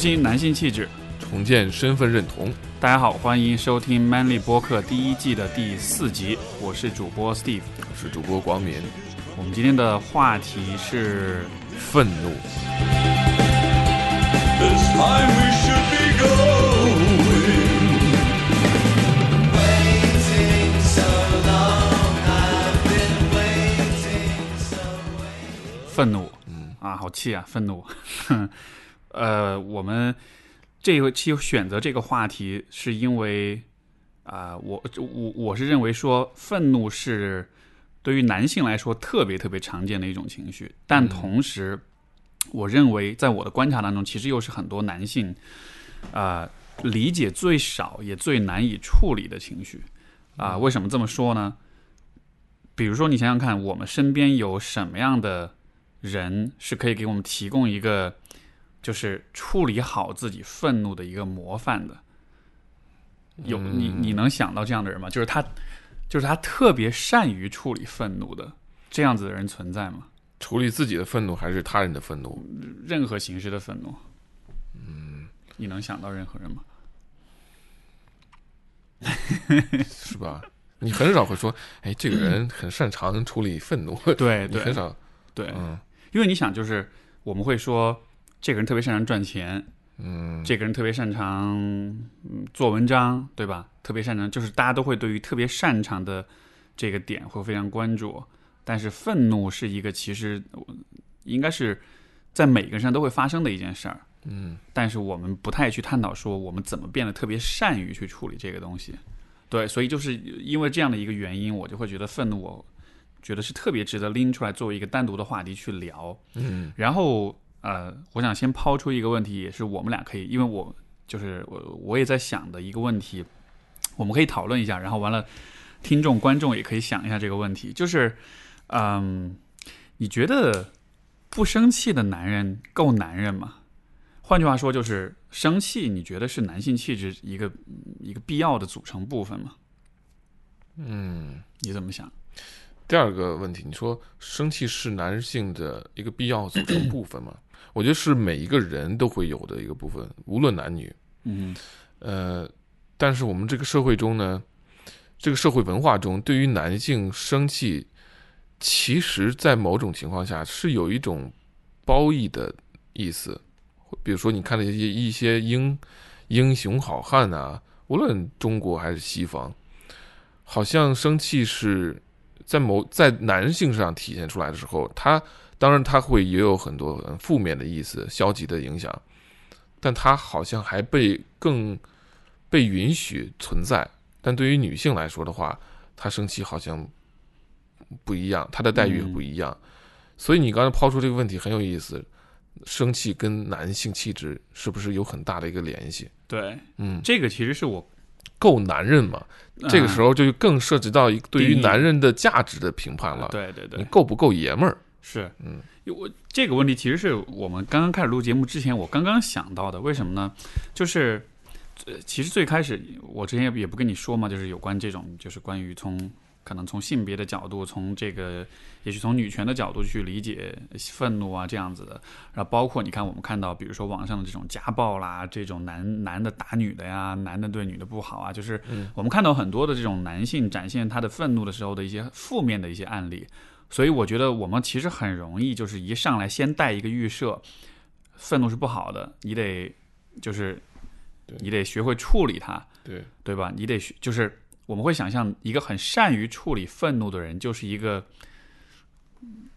复兴男性气质，重建身份认同。大家好，欢迎收听 Manly 播客第一季的第四集，我是主播 Steve，我是主播广敏。我们今天的话题是愤怒。愤怒，嗯啊，好气啊，愤怒。呃，我们这一期选择这个话题，是因为啊，我我我是认为说，愤怒是对于男性来说特别特别常见的一种情绪，但同时，我认为在我的观察当中，其实又是很多男性啊理解最少也最难以处理的情绪啊。为什么这么说呢？比如说，你想想看，我们身边有什么样的人是可以给我们提供一个。就是处理好自己愤怒的一个模范的，有你你能想到这样的人吗？就是他，就是他特别善于处理愤怒的这样子的人存在吗？处理自己的愤怒还是他人的愤怒？任何形式的愤怒。嗯，你能想到任何人吗？是吧？你很少会说，哎，这个人很擅长处理愤怒。对 对，很少。对，嗯，因为你想，就是我们会说。这个人特别擅长赚钱，嗯，这个人特别擅长嗯做文章，对吧？特别擅长，就是大家都会对于特别擅长的这个点会非常关注。但是愤怒是一个其实应该是在每个人身上都会发生的一件事儿，嗯。但是我们不太去探讨说我们怎么变得特别善于去处理这个东西，对。所以就是因为这样的一个原因，我就会觉得愤怒，我觉得是特别值得拎出来作为一个单独的话题去聊，嗯。然后。呃，我想先抛出一个问题，也是我们俩可以，因为我就是我我也在想的一个问题，我们可以讨论一下，然后完了，听众观众也可以想一下这个问题，就是，嗯，你觉得不生气的男人够男人吗？换句话说，就是生气，你觉得是男性气质一个一个必要的组成部分吗？嗯，你怎么想？第二个问题，你说生气是男性的一个必要组成部分吗？我觉得是每一个人都会有的一个部分，无论男女。嗯，呃，但是我们这个社会中呢，这个社会文化中，对于男性生气，其实在某种情况下是有一种褒义的意思。比如说，你看那些一些英英雄好汉啊，无论中国还是西方，好像生气是在某在男性上体现出来的时候，他。当然，他会也有很多负面的意思、消极的影响，但他好像还被更被允许存在。但对于女性来说的话，她生气好像不一样，她的待遇不一样。所以你刚才抛出这个问题很有意思，生气跟男性气质是不是有很大的一个联系？对，嗯，这个其实是我够男人嘛？这个时候就更涉及到一对于男人的价值的评判了。对对对，你够不够爷们儿？是，嗯，我这个问题其实是我们刚刚开始录节目之前，我刚刚想到的。为什么呢？就是，呃，其实最开始我之前也也不跟你说嘛，就是有关这种，就是关于从可能从性别的角度，从这个也许从女权的角度去理解愤怒啊这样子的。然后包括你看，我们看到比如说网上的这种家暴啦，这种男男的打女的呀，男的对女的不好啊，就是我们看到很多的这种男性展现他的愤怒的时候的一些负面的一些案例。所以我觉得我们其实很容易，就是一上来先带一个预设，愤怒是不好的，你得就是，你得学会处理它，对对吧？你得学，就是我们会想象一个很善于处理愤怒的人，就是一个，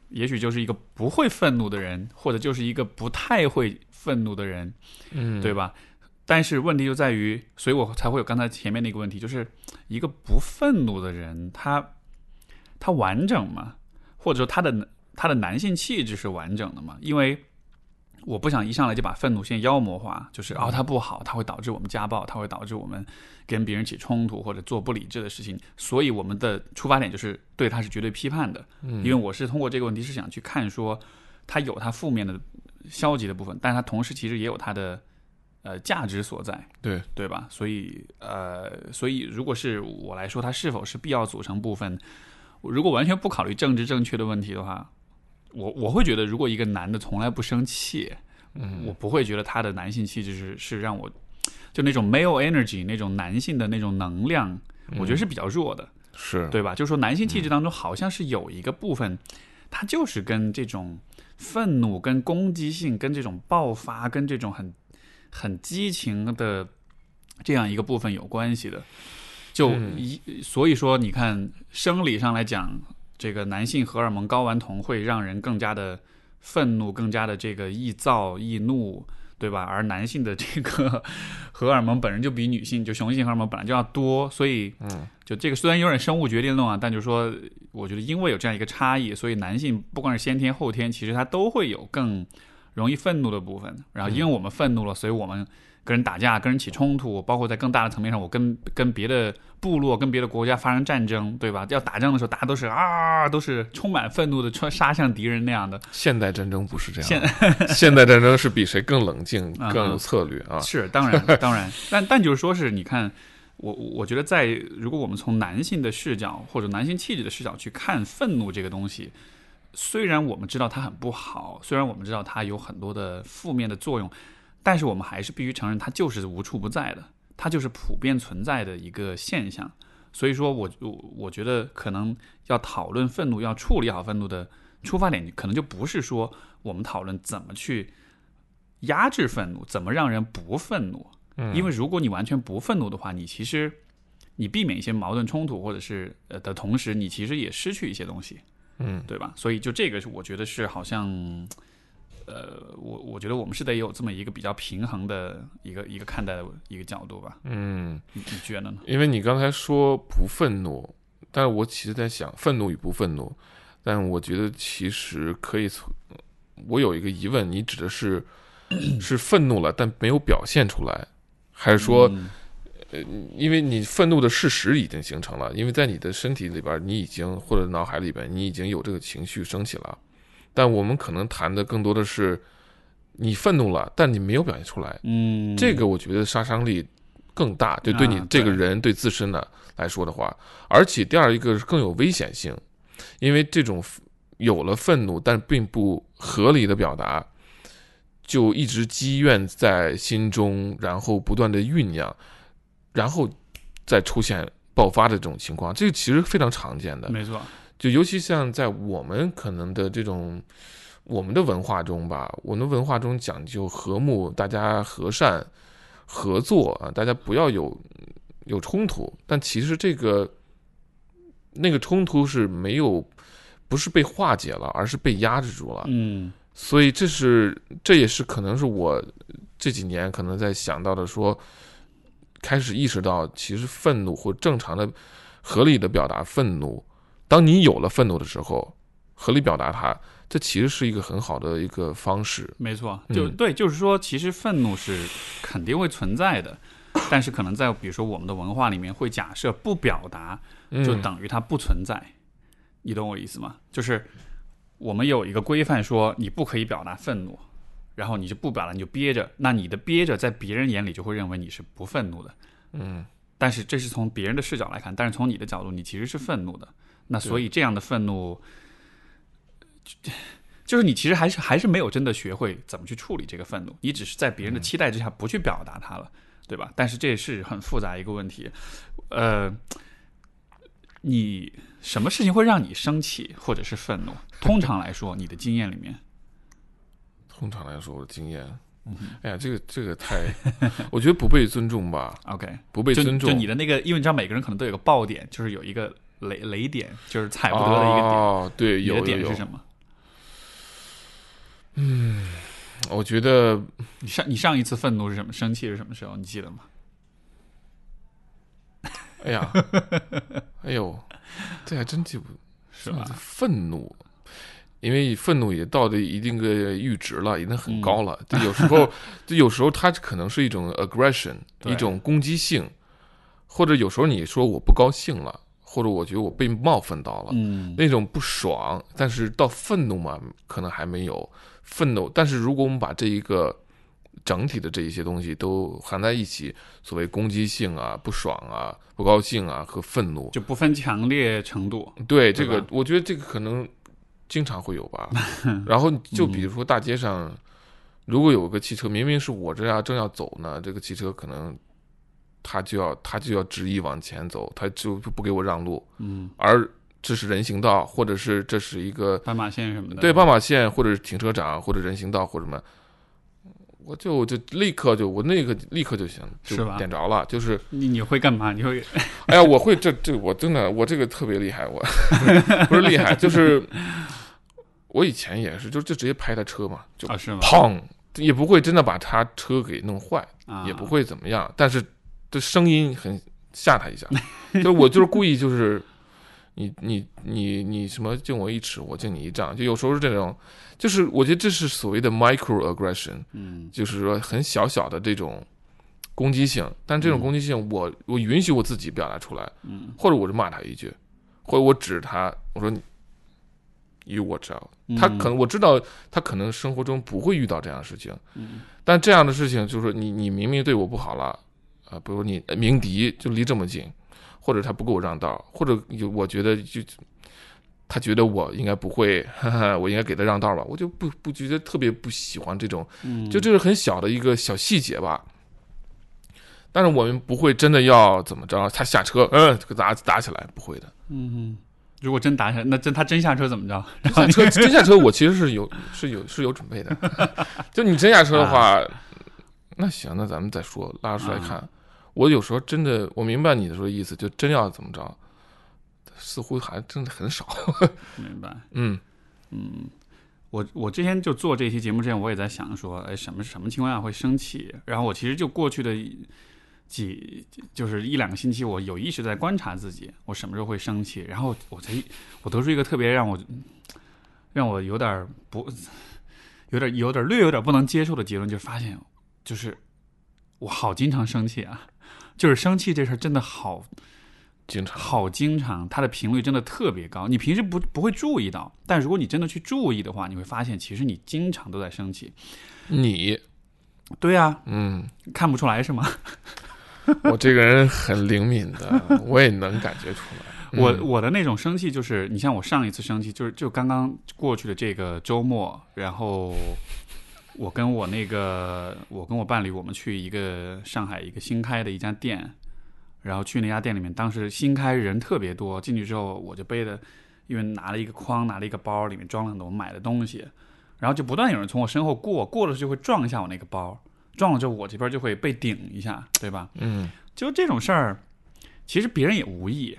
也许就是一个不会愤怒的人，或者就是一个不太会愤怒的人，嗯，对吧？但是问题就在于，所以我才会有刚才前面那个问题，就是一个不愤怒的人，他他完整吗？或者说他的他的男性气质是完整的嘛？因为我不想一上来就把愤怒先妖魔化，就是哦他不好，他会导致我们家暴，他会导致我们跟别人起冲突或者做不理智的事情。所以我们的出发点就是对他是绝对批判的。嗯，因为我是通过这个问题是想去看说他有他负面的消极的部分，但他同时其实也有他的呃价值所在。对对吧？所以呃，所以如果是我来说，它是否是必要组成部分？如果完全不考虑政治正确的问题的话，我我会觉得，如果一个男的从来不生气，嗯我不会觉得他的男性气质是是让我就那种 male energy 那种男性的那种能量，我觉得是比较弱的，是对吧？就是说男性气质当中好像是有一个部分，它就是跟这种愤怒、跟攻击性、跟这种爆发、跟这种很很激情的这样一个部分有关系的。就嗯一、所以说，你看生理上来讲，这个男性荷尔蒙睾丸酮会让人更加的愤怒，更加的这个易躁易怒，对吧？而男性的这个荷尔蒙本身就比女性就雄性荷尔蒙本来就要多，所以嗯就这个虽然有点生物决定论啊，但就是说，我觉得因为有这样一个差异，所以男性不管是先天后天，其实他都会有更容易愤怒的部分。然后因为我们愤怒了，所以我们跟人打架、跟人起冲突，包括在更大的层面上，我跟跟别的部落、跟别的国家发生战争，对吧？要打仗的时候，大家都是啊，都是充满愤怒的，穿杀向敌人那样的。现代战争不是这样现，现代战争是比谁更冷静、啊 更有策略啊。是，当然，当然，但但就是说是，你看，我我觉得在如果我们从男性的视角或者男性气质的视角去看愤怒这个东西，虽然我们知道它很不好，虽然我们知道它有很多的负面的作用，但是我们还是必须承认它就是无处不在的，它就是普遍存在的一个现象。所以说我我我觉得可能要讨论愤怒，要处理好愤怒的出发点，可能就不是说我们讨论怎么去压制愤怒，怎么让人不愤怒。嗯因为如果你完全不愤怒的话，你其实你避免一些矛盾冲突，或者是呃的同时，你其实也失去一些东西，嗯对吧？所以就这个是我觉得是好像，呃，我我觉得我们是得有这么一个比较平衡的一个一个看待的一个角度吧。嗯，你你觉得呢？因为你刚才说不愤怒，但是我其实在想愤怒与不愤怒，但我觉得其实可以从，我有一个疑问，你指的是 是愤怒了，但没有表现出来，还是说？嗯因为你愤怒的事实已经形成了，因为在你的身体里边，你已经或者脑海里边，你已经有这个情绪升起了。但我们可能谈的更多的是，你愤怒了，但你没有表现出来。嗯，这个我觉得杀伤力更大，就对你啊这个对人对自身的来说的话，而且第二一个是更有危险性，因为这种有了愤怒但并不合理的表达，就一直积怨在心中，然后不断的酝酿，然后再出现爆发的这种情况，这个其实非常常见的。没错，就尤其像在我们可能的这种我们的文化中吧，我们文化中讲究和睦，大家和善合作啊，大家不要有有冲突。但其实这个那个冲突是没有，不是被化解了，而是被压制住了。嗯所以这是这也是可能是我这几年可能在想到的说，开始意识到，其实愤怒或正常的、合理的表达愤怒，当你有了愤怒的时候，合理表达它，这其实是一个很好的一个方式。没错，就、嗯对，就是说，其实愤怒是肯定会存在的，但是可能在比如说我们的文化里面会假设不表达就嗯等于它不存在，你懂我意思吗？就是我们有一个规范说你不可以表达愤怒，然后你就不表达，你就憋着，那你的憋着在别人眼里就会认为你是不愤怒的，嗯但是这是从别人的视角来看，但是从你的角度，你其实是愤怒的。那所以这样的愤怒，就就是你其实还是还是没有真的学会怎么去处理这个愤怒，你只是在别人的期待之下不去表达它了，对吧？但是这也是很复杂一个问题。呃，你什么事情会让你生气或者是愤怒？通常来说，你的经验里面，通常来说，我的经验，嗯哎呀，这个这个太，我觉得不被尊重吧，OK，不被尊重。就你的那个，因为你知道每个人可能都有个爆点，就是有一个雷雷点，就是踩不得的一个点。哦，对，有点是什么？嗯我觉得你上你上一次愤怒是什么？生气是什么时候？你记得吗？哎呀，哎呦，这还真记不是吧？愤怒，因为愤怒也到了一定个阈值了，已经很高了。嗯就有时候，就有时候它可能是一种 aggression，一种攻击性，或者有时候你说我不高兴了，或者我觉得我被冒犯到了，嗯，那种不爽。但是到愤怒嘛，可能还没有愤怒。但是如果我们把这一个整体的这一些东西都含在一起，所谓攻击性啊、不爽啊、不高兴啊和愤怒，就不分强烈程度。对这，个我觉得这个可能经常会有吧。然后就比如说大街上如果有个汽车明明是我这样正要走呢，这个汽车可能他就要他就要执意往前走，他就就不给我让路，嗯，而这是人行道，或者是这是一个斑马线什么的，对斑马线，或者是停车场，或者人行道，或者什么，我就就立刻就我那个立刻就行，就是吧？点着了，就是你你会干嘛？你会 哎呀，我会这这我真的我这个特别厉害，我 不是厉害，就是我以前也是，就就直接拍他车嘛，就？砰，也不会真的把他车给弄坏，啊，也不会怎么样，但是这声音很吓他一下，就是我就是故意就是。你你你你什么敬我一尺，我敬你一丈，就有时候是这种，就是我觉得这是所谓的 micro aggression，嗯就是说很小小的这种攻击性，但这种攻击性我，我允许我自己表达出来，嗯或者我就骂他一句，或者我指他，我说你 you watch out，他可能我知道他可能生活中不会遇到这样的事情，嗯但这样的事情就是说你你明明对我不好了，啊，比如你鸣笛就离这么近，或者他不给我让道，或者有我觉得就。他觉得我应该不会，哈哈，我应该给他让道吧，我就不不觉得特别不喜欢这种嗯，就这是很小的一个小细节吧。但是我们不会真的要怎么着，他下车，嗯，这个打打起来，不会的。嗯，如果真打起来，那真他真下车怎么着？下车真下车，我其实是有是有是有准备的。就你真下车的话，那行，那咱们再说，拉出来看。我有时候真的，我明白你的说意思，就真要怎么着，似乎还真的很少。明白。嗯嗯，我我之前就做这期节目之前，我也在想说，哎，什么什么情况下会生气？然后我其实就过去的几就是一两个星期，我有意识在观察自己，我什么时候会生气。然后我才我得出一个特别让我让我有点不有点有点略有点不能接受的结论，就是发现就是我好经常生气啊，就是生气这事儿真的好。经常好经常，它的频率真的特别高。你平时不不会注意到，但如果你真的去注意的话，你会发现其实你经常都在生气。你，对啊，嗯，看不出来是吗？我这个人很灵敏的，我也能感觉出来。我嗯我的那种生气就是，你像我上一次生气，就是就刚刚过去的这个周末，然后我跟我那个我跟我伴侣，我们去一个上海一个新开的一家店。然后去那家店里面，当时新开人特别多，进去之后我就背的，因为拿了一个筐，拿了一个包，里面装了很多我买的东西，然后就不断有人从我身后过，过了就会撞一下我那个包，撞了之后我这边就会被顶一下，对吧？嗯，就这种事儿，其实别人也无意，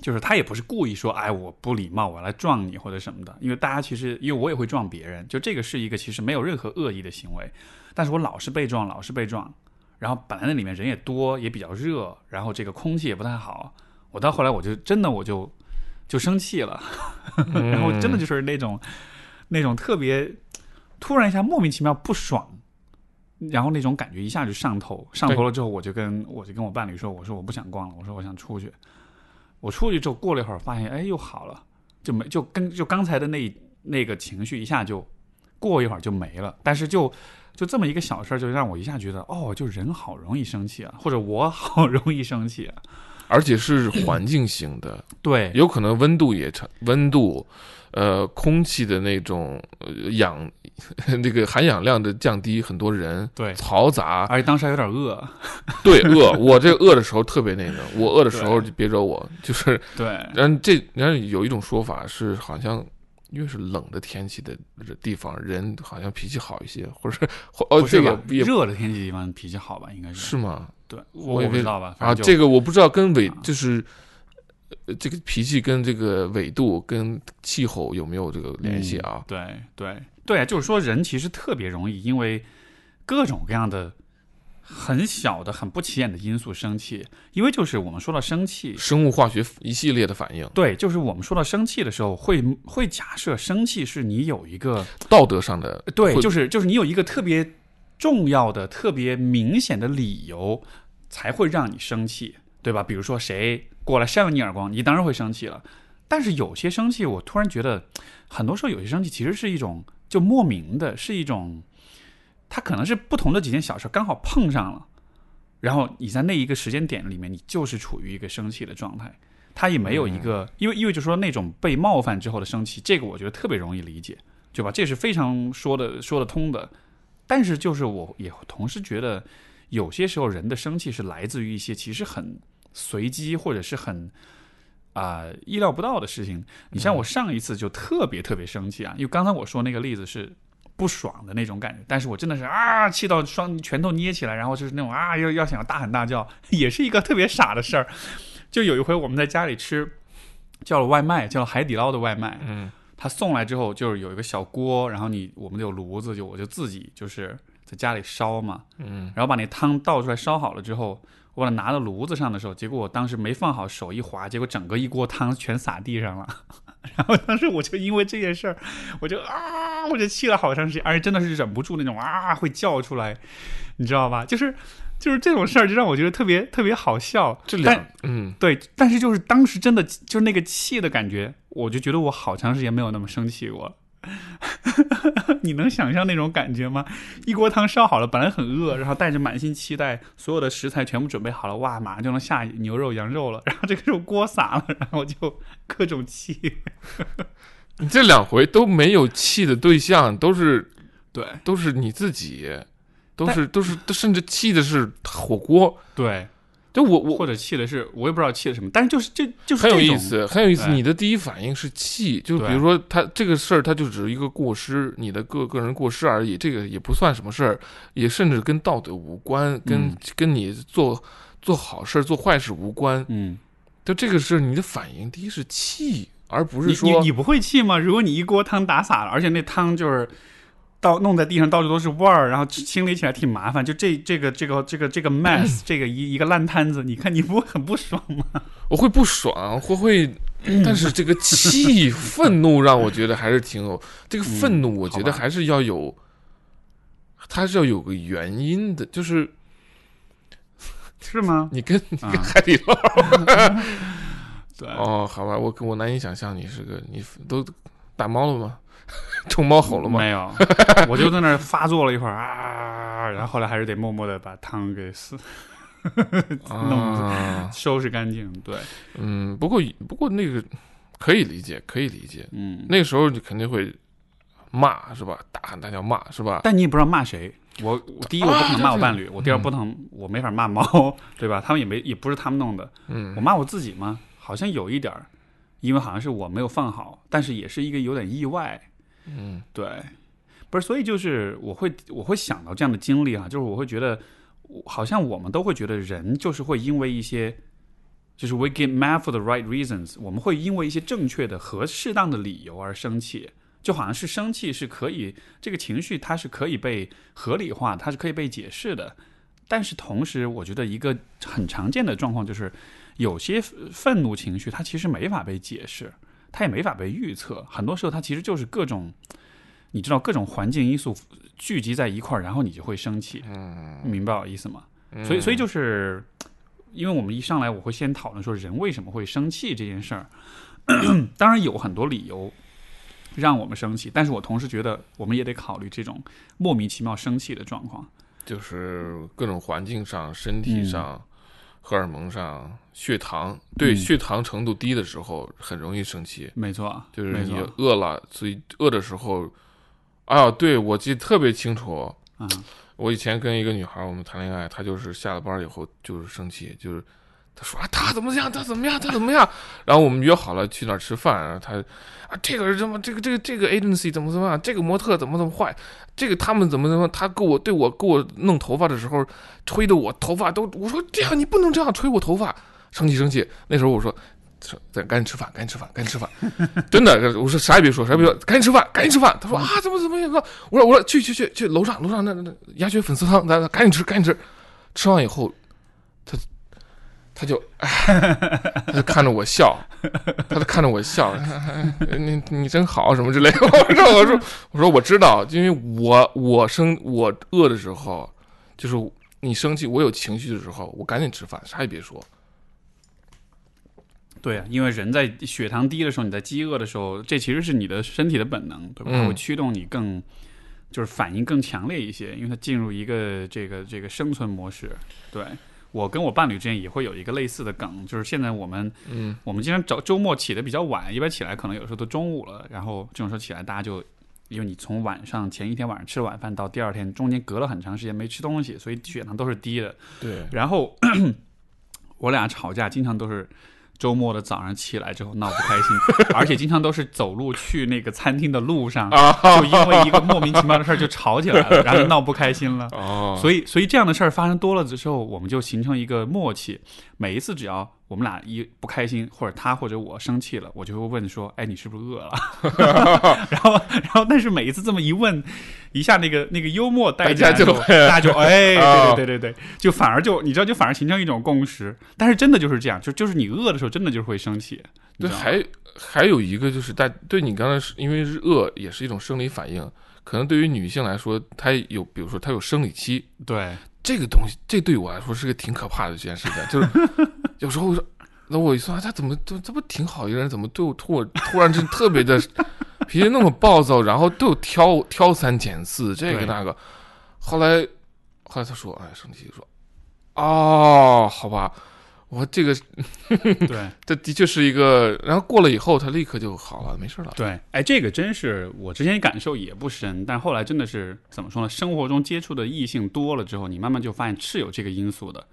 就是他也不是故意说，哎，我不礼貌，我来撞你或者什么的，因为大家其实，因为我也会撞别人，就这个是一个其实没有任何恶意的行为，但是我老是被撞，老是被撞。然后本来那里面人也多，也比较热，然后这个空气也不太好。我到后来我就真的我就就生气了，然后真的就是那种那种特别突然一下莫名其妙不爽，然后那种感觉一下就上头，上头了之后我就跟我就跟我伴侣说，我说我不想逛了，我说我想出去。我出去之后过了一会儿，发现哎又好了，就没就跟就刚才的那那个情绪一下就过一会儿就没了，但是就。就这么一个小事儿，就让我一下觉得，哦，就人好容易生气啊，或者我好 容易生气啊，而且是环境型的，对，有可能温度也差，温度，呃，空气的那种呃氧，那个含氧量的降低，很多人对嘈杂，而且当时还有点饿，对饿，我这饿的时候特别那个，我饿的时候就别惹我，就是，对，然后这然后有一种说法是好像。越是冷的天气的地方，人好像脾气好一些，或者哦，这个热的天气地方脾气好吧？应该是是吗？对，我也不知道吧。啊，这个我不知道跟纬就是呃这个脾气跟这个纬度跟气候有没有这个联系啊？对对对，就是说人其实特别容易因为各种各样的。很小的、很不起眼的因素生气，因为就是我们说到生气，生物化学一系列的反应。对，就是我们说到生气的时候，会会假设生气是你有一个道德上的，对，就是就是你有一个特别重要的、特别明显的理由才会让你生气，对吧？比如说谁过来扇了你耳光，你当然会生气了。但是有些生气，我突然觉得，很多时候有些生气其实是一种就莫名的，是一种。它可能是不同的几件小事刚好碰上了，然后你在那一个时间点里面，你就是处于一个生气的状态。他也没有一个，因为因为就说那种被冒犯之后的生气，这个我觉得特别容易理解，对吧？这是非常说的说得通的。但是就是我也同时觉得，有些时候人的生气是来自于一些其实很随机或者是很啊、意料不到的事情。你像我上一次就特别特别生气啊，因为刚才我说那个例子是不爽的那种感觉，但是我真的是啊，气到双拳头捏起来，然后就是那种啊，要要想要大喊大叫，也是一个特别傻的事儿。就有一回我们在家里吃，叫了外卖，叫了海底捞的外卖，嗯他送来之后就是有一个小锅，然后你我们有炉子，就我就自己就是在家里烧嘛，嗯然后把那汤倒出来烧好了之后，我把它拿到炉子上的时候，结果我当时没放好，手一滑，结果整个一锅汤全洒地上了。然后当时我就因为这件事儿，我就啊，我就气了好长时间，而且真的是忍不住那种啊会叫出来，你知道吧？就是就是这种事儿，就让我觉得特别特别好笑。这但两嗯对，但是就是当时真的就是那个气的感觉，我就觉得我好长时间没有那么生气过了。你能想象那种感觉吗？一锅汤烧好了，本来很饿，然后带着满心期待，所有的食材全部准备好了，哇，马上就能下牛肉、羊肉了。然后这个时候锅洒了，然后就各种气。你这两回都没有气的对象，都是对都是你自己，都是都是甚至气的是火锅。对，就我我或者气的是我也不知道气的什么，但是就是这就是很有意思，很有意思。你的第一反应是气，就比如说他这个事儿，他就只是一个过失，你的个个人过失而已，这个也不算什么事儿，也甚至跟道德无关，跟、嗯跟你做做好事儿、做坏事无关。嗯，就这个事，你的反应第一是气，而不是你说你你不会气吗？如果你一锅汤打洒了，而且那汤就是到弄在地上到处都是味儿，然后清理起来挺麻烦。就这这个这个这个这个 mess，这个一一个烂摊子，你看你不会很不爽吗？我会不爽，会会，嗯但是这个气、愤怒让我觉得还是挺有这个愤怒，我觉得还是要有，它是要有个原因的，就是 是吗？你跟你海底捞。对，哦，好吧，我我难以想象你是个你都打猫了吗？冲猫吼了吗？没有，我就在那儿发作了一会儿啊，然后后来还是得默默的把汤给撕弄啊，收拾干净。对，嗯，不过不过那个可以理解，可以理解。嗯，那个时候你肯定会骂是吧？大喊大叫骂是吧？但你也不知道骂谁。我我第一我不可能骂我伴侣，啊我第二不能我没法骂猫，对吧？他们也没也不是他们弄的，嗯我骂我自己吗？好像有一点儿，因为好像是我没有放好，但是也是一个有点意外。嗯对，不是，所以就是我会我会想到这样的经历啊，就是我会觉得，好像我们都会觉得人就是会因为一些，就是 we get mad for the right reasons，我们会因为一些正确的和适当的理由而生气，就好像是生气是可以这个情绪它是可以被合理化，它是可以被解释的。但是同时，我觉得一个很常见的状况就是，有些愤怒情绪它其实没法被解释，它也没法被预测。很多时候，它其实就是各种，你知道各种环境因素聚集在一块儿，然后你就会生气。嗯，明白我意思吗？所以，所以就是，因为我们一上来我会先讨论说人为什么会生气这件事儿，当然有很多理由让我们生气，但是我同时觉得我们也得考虑这种莫名其妙生气的状况。就是各种环境上、身体嗯上、荷尔蒙上、血糖，对、嗯血糖程度低的时候很容易生气，没错，就是你，饿了，所以饿的时候，啊，对我记得特别清楚。嗯我以前跟一个女孩，我们谈恋爱，她就是下了班以后就是生气，就是她说啊，他怎么样，他怎么样，他怎么样，然后我们约好了去哪儿吃饭，然后她啊，这个人怎么，这个这个这个 agency 怎么怎么样，这个模特怎么怎么坏，这个他们怎么怎么，他给我对我给我弄头发的时候，吹的我头发都，我说这样你不能这样吹我头发，生气生气。那时候我说。说咱赶紧吃饭，赶紧吃饭，赶紧吃饭！真的，我说啥也别说，啥也别说，赶紧吃饭，赶紧吃饭。他说啊，怎么怎么样？我说我说去去去去楼上楼上那那那鸭血粉丝汤，咱咱赶紧吃赶紧吃。吃完以后，他他就 他就看着我笑，他就看着我笑，你你真好什么之类的。我说我说我说我知道，因为我我生我饿的时候，就是你生气，我有情绪的时候，我赶紧吃饭，啥也别说。对啊，因为人在血糖低的时候，你在饥饿的时候，这其实是你的身体的本能，对吧？它嗯会驱动你更，就是反应更强烈一些，因为它进入一个这个这个生存模式。对我跟我伴侣之间也会有一个类似的梗，就是现在我们嗯我们经常周周末起的比较晚，一般起来可能有时候都中午了，然后这种时候起来大家就因为你从晚上前一天晚上吃了晚饭到第二天中间隔了很长时间没吃东西，所以血糖都是低的。对，然后 我俩吵架，经常都是周末的早上起来之后闹不开心，而且经常都是走路去那个餐厅的路上，就因为一个莫名其妙的事儿就吵起来了，然后闹不开心了。哦，所以，所以这样的事儿发生多了之后，我们就形成一个默契。每一次只要我们俩一不开心，或者他或者我生气了，我就会问说：“哎，你是不是饿了？” 然后，然后，但是每一次这么一问，一下那个那个幽默带进来之后，大家就大家就哎，啊对对对对对，就反而就你知道，就反而形成一种共识。但是真的就是这样，就就是你饿的时候，真的就是会生气。对，还还有一个就是大对你刚才是因为是饿也是一种生理反应，可能对于女性来说，她有比如说她有生理期，对这个东西，这对我来说是个挺可怕的一件事情，就是 有时候我说，那我一说啊他怎么这这不挺好一个人，怎么对我突我突然间特别的 脾气那么暴躁，然后对我挑挑三拣四，这个那个，后来后来他说，哎，生气说，哦，好吧，我这个对。这的确是一个，然后过了以后，他立刻就好了，没事了。对，哎，这个真是我之前感受也不深，但后来真的是怎么说呢？生活中接触的异性多了之后，你慢慢就发现是有这个因素的。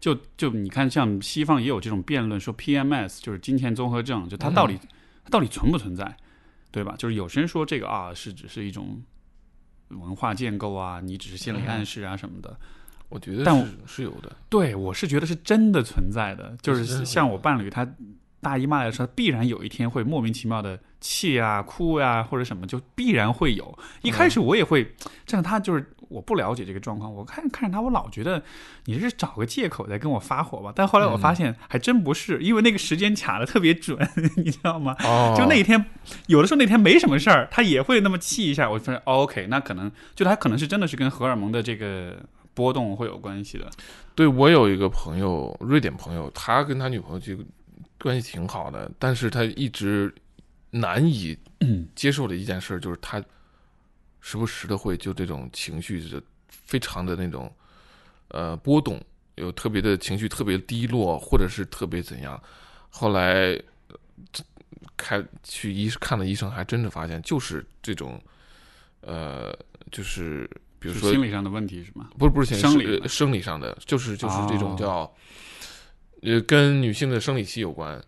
就就你看，像西方也有这种辩论，说 PMS 就是金钱综合症，就它到底、它到底存不存在，对吧？就是有些人说这个啊是只是一种文化建构啊，你只是心理暗示啊什么的。我觉得但我是是有的，对，我是觉得是真的存在的，就是是像我伴侣，他大姨妈来说，必然有一天会莫名其妙的气啊、哭啊或者什么，就必然会有。一开始我也会，这样他就是我不了解这个状况，我看看着他，我老觉得你是找个借口在跟我发火吧。但后来我发现还真不是，因为那个时间卡的特别准，你知道吗？哦，就那一天，有的时候那天没什么事儿，他也会那么气一下。我发现、哦、OK，那可能就他可能是真的是跟荷尔蒙的这个波动会有关系的。对我有一个朋友，瑞典朋友，他跟他女朋友就关系挺好的，但是他一直难以接受的一件事就是他时不时的会就这种情绪是非常的那种呃波动，有特别的情绪特别低落，或者是特别怎样。后来开去医看了医生，还真的发现就是这种呃，就是比如说是心理上的问题是吗？不是不是心生理的是呃生理上的，就是就是这种哦叫，呃，跟女性的生理期有关，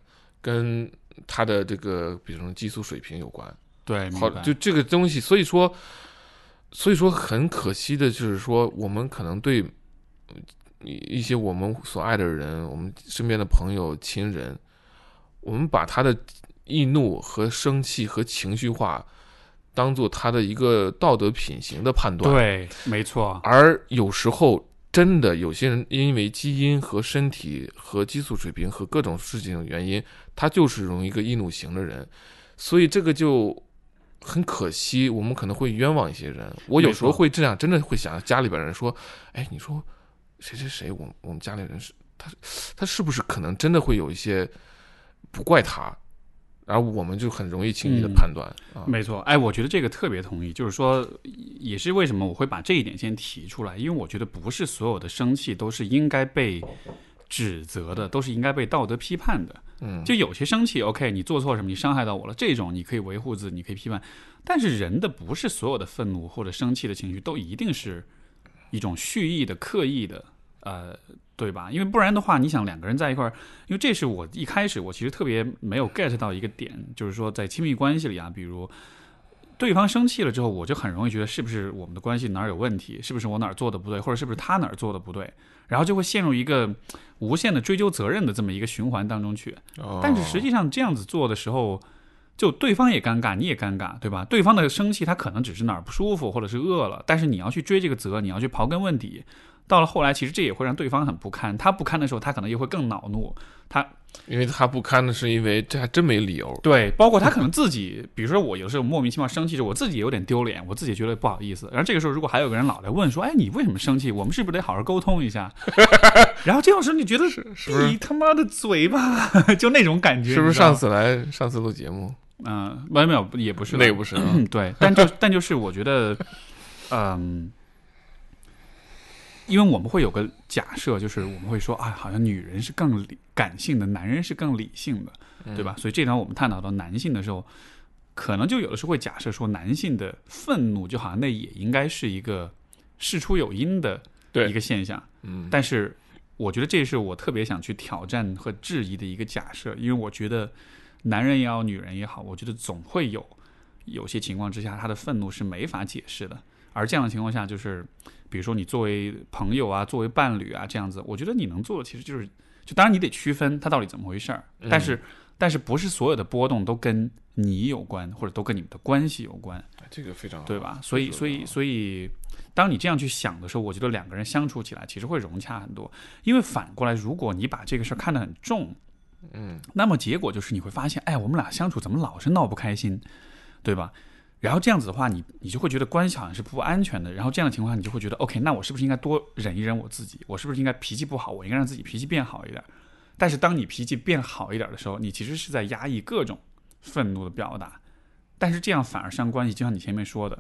跟她的这个比如说激素水平有关。对，好，白就这个东西，所以说，所以说很可惜的就是说，我们可能对一些我们所爱的人，我们身边的朋友、亲人，我们把他的易怒和生气和情绪化当做他的一个道德品行的判断。对，没错，而有时候真的有些人因为基因和身体和激素水平和各种事情的原因，他就是容易一个易怒型的人，所以这个就很可惜，我们可能会冤枉一些人。我有时候会这样，真的会想家里边人说，哎，你说谁谁谁，我我们家里人是他他是不是可能真的会有一些不怪他，然后我们就很容易轻易的嗯判断、啊。没错。哎，我觉得这个特别同意，就是说，也是为什么我会把这一点先提出来，因为我觉得不是所有的生气都是应该被指责的，都是应该被道德批判的。嗯，就有些生气，OK，你做错什么，你伤害到我了，这种你可以维护自己，你可以批判。但是人的不是所有的愤怒或者生气的情绪都一定是一种蓄意的、刻意的，呃，对吧？因为不然的话，你想两个人在一块儿，因为这是我一开始我其实特别没有 get 到一个点，就是说在亲密关系里啊，比如对方生气了之后，我就很容易觉得是不是我们的关系哪儿有问题，是不是我哪儿做的不对，或者是不是他哪儿做的不对，然后就会陷入一个无限的追究责任的这么一个循环当中去。哦但是实际上这样子做的时候，就对方也尴尬，你也尴尬，对吧？对方的生气，他可能只是哪儿不舒服，或者是饿了，但是你要去追这个责，你要去刨根问底。到了后来，其实这也会让对方很不堪。他不堪的时候，他可能又会更恼怒。他因为他不堪的是因为这还真没理由。对，包括他可能自己，比如说我有时候莫名其妙生气，着，我自己也有点丢脸，我自己觉得不好意思。然后这个时候，如果还有个人老来问说：“哎，你为什么生气？我们是不是得好好沟通一下？” 然后这种时候，你觉得是不是闭他妈的嘴巴，就那种感觉，是不是上次来上次录节目嗯，没有没有，也不是那个不是啊？嗯，对，但就但就是我觉得，嗯，因为我们会有个假设，就是我们会说，啊，好像女人是更理感性的，男人是更理性的，对吧？所以这场我们探讨到男性的时候，可能就有的时候会假设说，男性的愤怒就好像那也应该是一个事出有因的对一个现象。嗯但是我觉得这是我特别想去挑战和质疑的一个假设，因为我觉得男人也好，女人也好，我觉得总会有有些情况之下，他的愤怒是没法解释的。而这样的情况下，就是比如说你作为朋友啊，作为伴侣啊这样子，我觉得你能做的其实就是，就当然你得区分它到底怎么回事儿，但是、但是不是所有的波动都跟你有关，或者都跟你们的关系有关。这个非常好对吧？所以，所以，所以，当你这样去想的时候，我觉得两个人相处起来其实会融洽很多。因为反过来，如果你把这个事儿看得很重，嗯，那么结果就是你会发现，哎，我们俩相处怎么老是闹不开心，对吧？然后这样子的话，你你就会觉得关系好像是不安全的。然后这样的情况下，你就会觉得，OK，那我是不是应该多忍一忍我自己？我是不是应该脾气不好？我应该让自己脾气变好一点。但是当你脾气变好一点的时候，你其实是在压抑各种愤怒的表达。但是这样反而伤关系，就像你前面说的，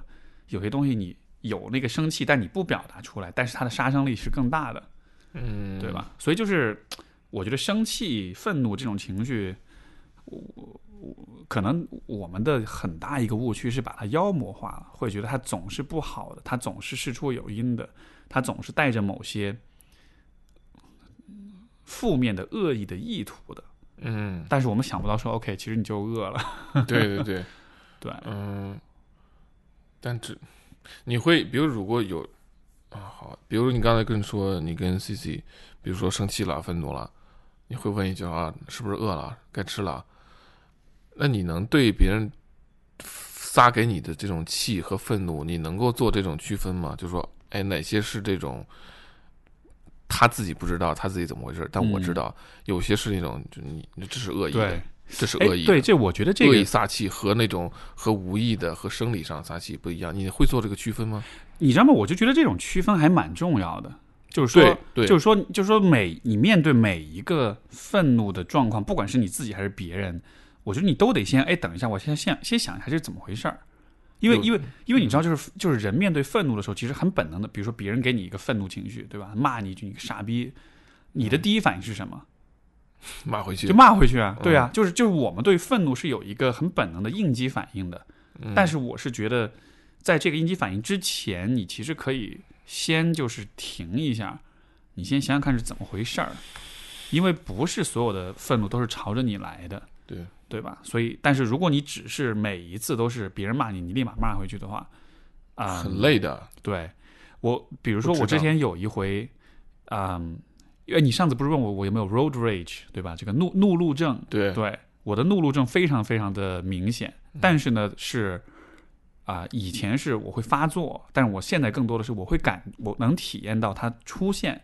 有些东西你有那个生气，但你不表达出来，但是它的杀伤力是更大的，嗯，对？吧？所以就是我觉得生气、愤怒这种情绪，我我可能我们的很大一个误区是把它妖魔化了，会觉得它总是不好的，它总是事出有因的，它总是带着某些负面的恶意的意图的。嗯，但是我们想不到说，OK，其实你就饿了，对对对，对，嗯，但只你会，比如如果有啊，好，比如你刚才跟说你跟 C C，比如说生气了、愤怒了，你会问一句啊，是不是饿了，该吃了？那你能对别人撒给你的这种气和愤怒，你能够做这种区分吗？就说，哎，哪些是这种他自己不知道他自己怎么回事，但我知嗯道，有些是那种就你这是恶意对的，，这是哎恶意的，对，这我觉得这个恶意撒气和那种和无意的和生理上撒气不一样，你会做这个区分吗？你知道吗？我就觉得这种区分还蛮重要的，就是说就是说，就是说每你面对每一个愤怒的状况，不管是你自己还是别人，我觉得你都得先哎，等一下，我先先先想一下这是怎么回事儿。因为因为因为你知道，就是就是人面对愤怒的时候，其实很本能的，比如说别人给你一个愤怒情绪，对吧？骂你一句你个傻逼，你的第一反应是什么？骂回去就，骂回去啊，嗯对啊，就是就是我们对愤怒是有一个很本能的应激反应的。嗯但是我是觉得，在这个应激反应之前，你其实可以先就是停一下，你先想想看是怎么回事儿，因为不是所有的愤怒都是朝着你来的，对对吧？所以，但是如果你只是每一次都是别人骂你，你立马骂回去的话，啊、很累的，对我，比如说我之前有一回，嗯，因为你上次不是问我我有没有 road rage 对吧？这个怒怒路症，对对，我的怒路症非常非常的明显，但是呢是啊、以前是我会发作，但是我现在更多的是我会感，我能体验到它出现，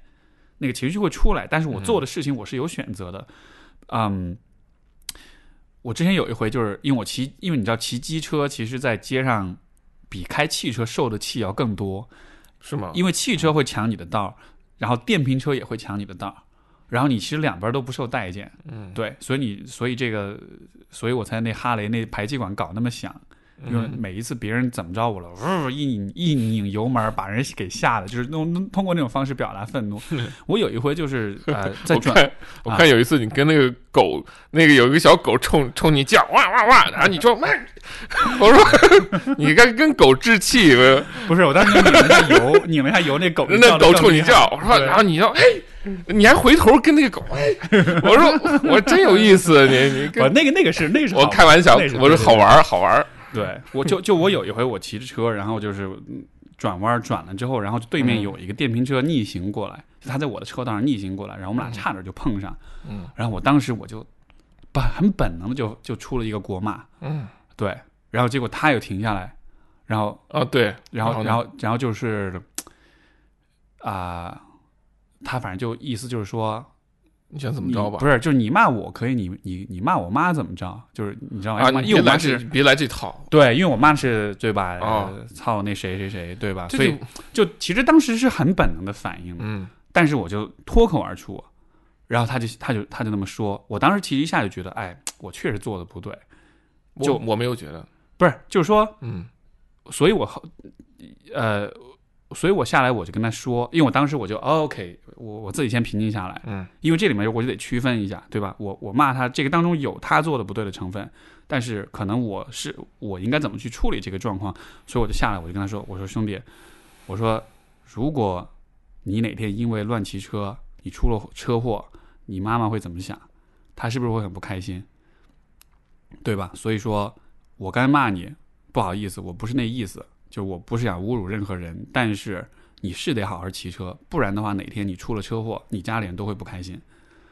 那个情绪会出来，但是我做的事情我是有选择的，嗯。我之前有一回，就是因为我骑，因为你知道骑机车，其实在街上比开汽车受的气要更多，是吗？因为汽车会抢你的道儿，然后电瓶车也会抢你的道儿，然后你其实两边都不受待见，嗯，对，所以你所以这个，所以我才那哈雷那排气管搞那么响，因为嗯每一次别人怎么着我了，呜一拧一拧油门把人给吓的，就是弄通过那种方式表达愤怒。我有一回就是呃 在转我看我看有一次你跟那个狗，那个有一个小狗冲冲你叫哇哇哇，然后你说哇，我说 你该跟狗置气，我不是我当时拧了一下油，拧了一下油，那狗那狗冲你叫，我说然后你说哎，你还回头跟那个狗哎，我说我真有意思，你你我那个那个是那个是我开玩笑，我说好玩儿好玩儿，对，我就就我有一回我骑着车，然后就是嗯转弯转了之后，然后对面嗯。有一个电瓶车逆行过来，他在我的车道上逆行过来，然后我们俩差点就碰上，嗯。然后我当时我就本很本能的就就出了一个国骂，嗯。对，然后结果他又停下来，然后啊对，然后然后然后就是啊、他反正就意思就是说你想怎么着吧？不是就是你骂我可以，你你你骂我妈怎么着？就是你知道吗？啊，因为我妈是这别来这套，对，因为我妈是对吧？操那谁谁谁对吧？所以就就其实当时是很本能的反应，嗯但是我就脱口而出，然后他就他就他就那么说，我当时其实一下就觉得，哎，我确实做的不对，就我我没有觉得，不是，就是说，嗯所以我后呃，所以我下来我就跟他说，因为我当时我就、哦 OK，我我自己先平静下来，嗯因为这里面我就得区分一下，对吧？我我骂他这个当中有他做的不对的成分，但是可能我是我应该怎么去处理这个状况，所以我就下来，我就跟他说，我说兄弟，我说如果你哪天因为乱骑车，你出了车祸，你妈妈会怎么想？她是不是会很不开心？对吧？所以说我该骂你，不好意思，我不是那意思，就我不是想侮辱任何人，但是你是得好好骑车，不然的话哪天你出了车祸，你家里人都会不开心。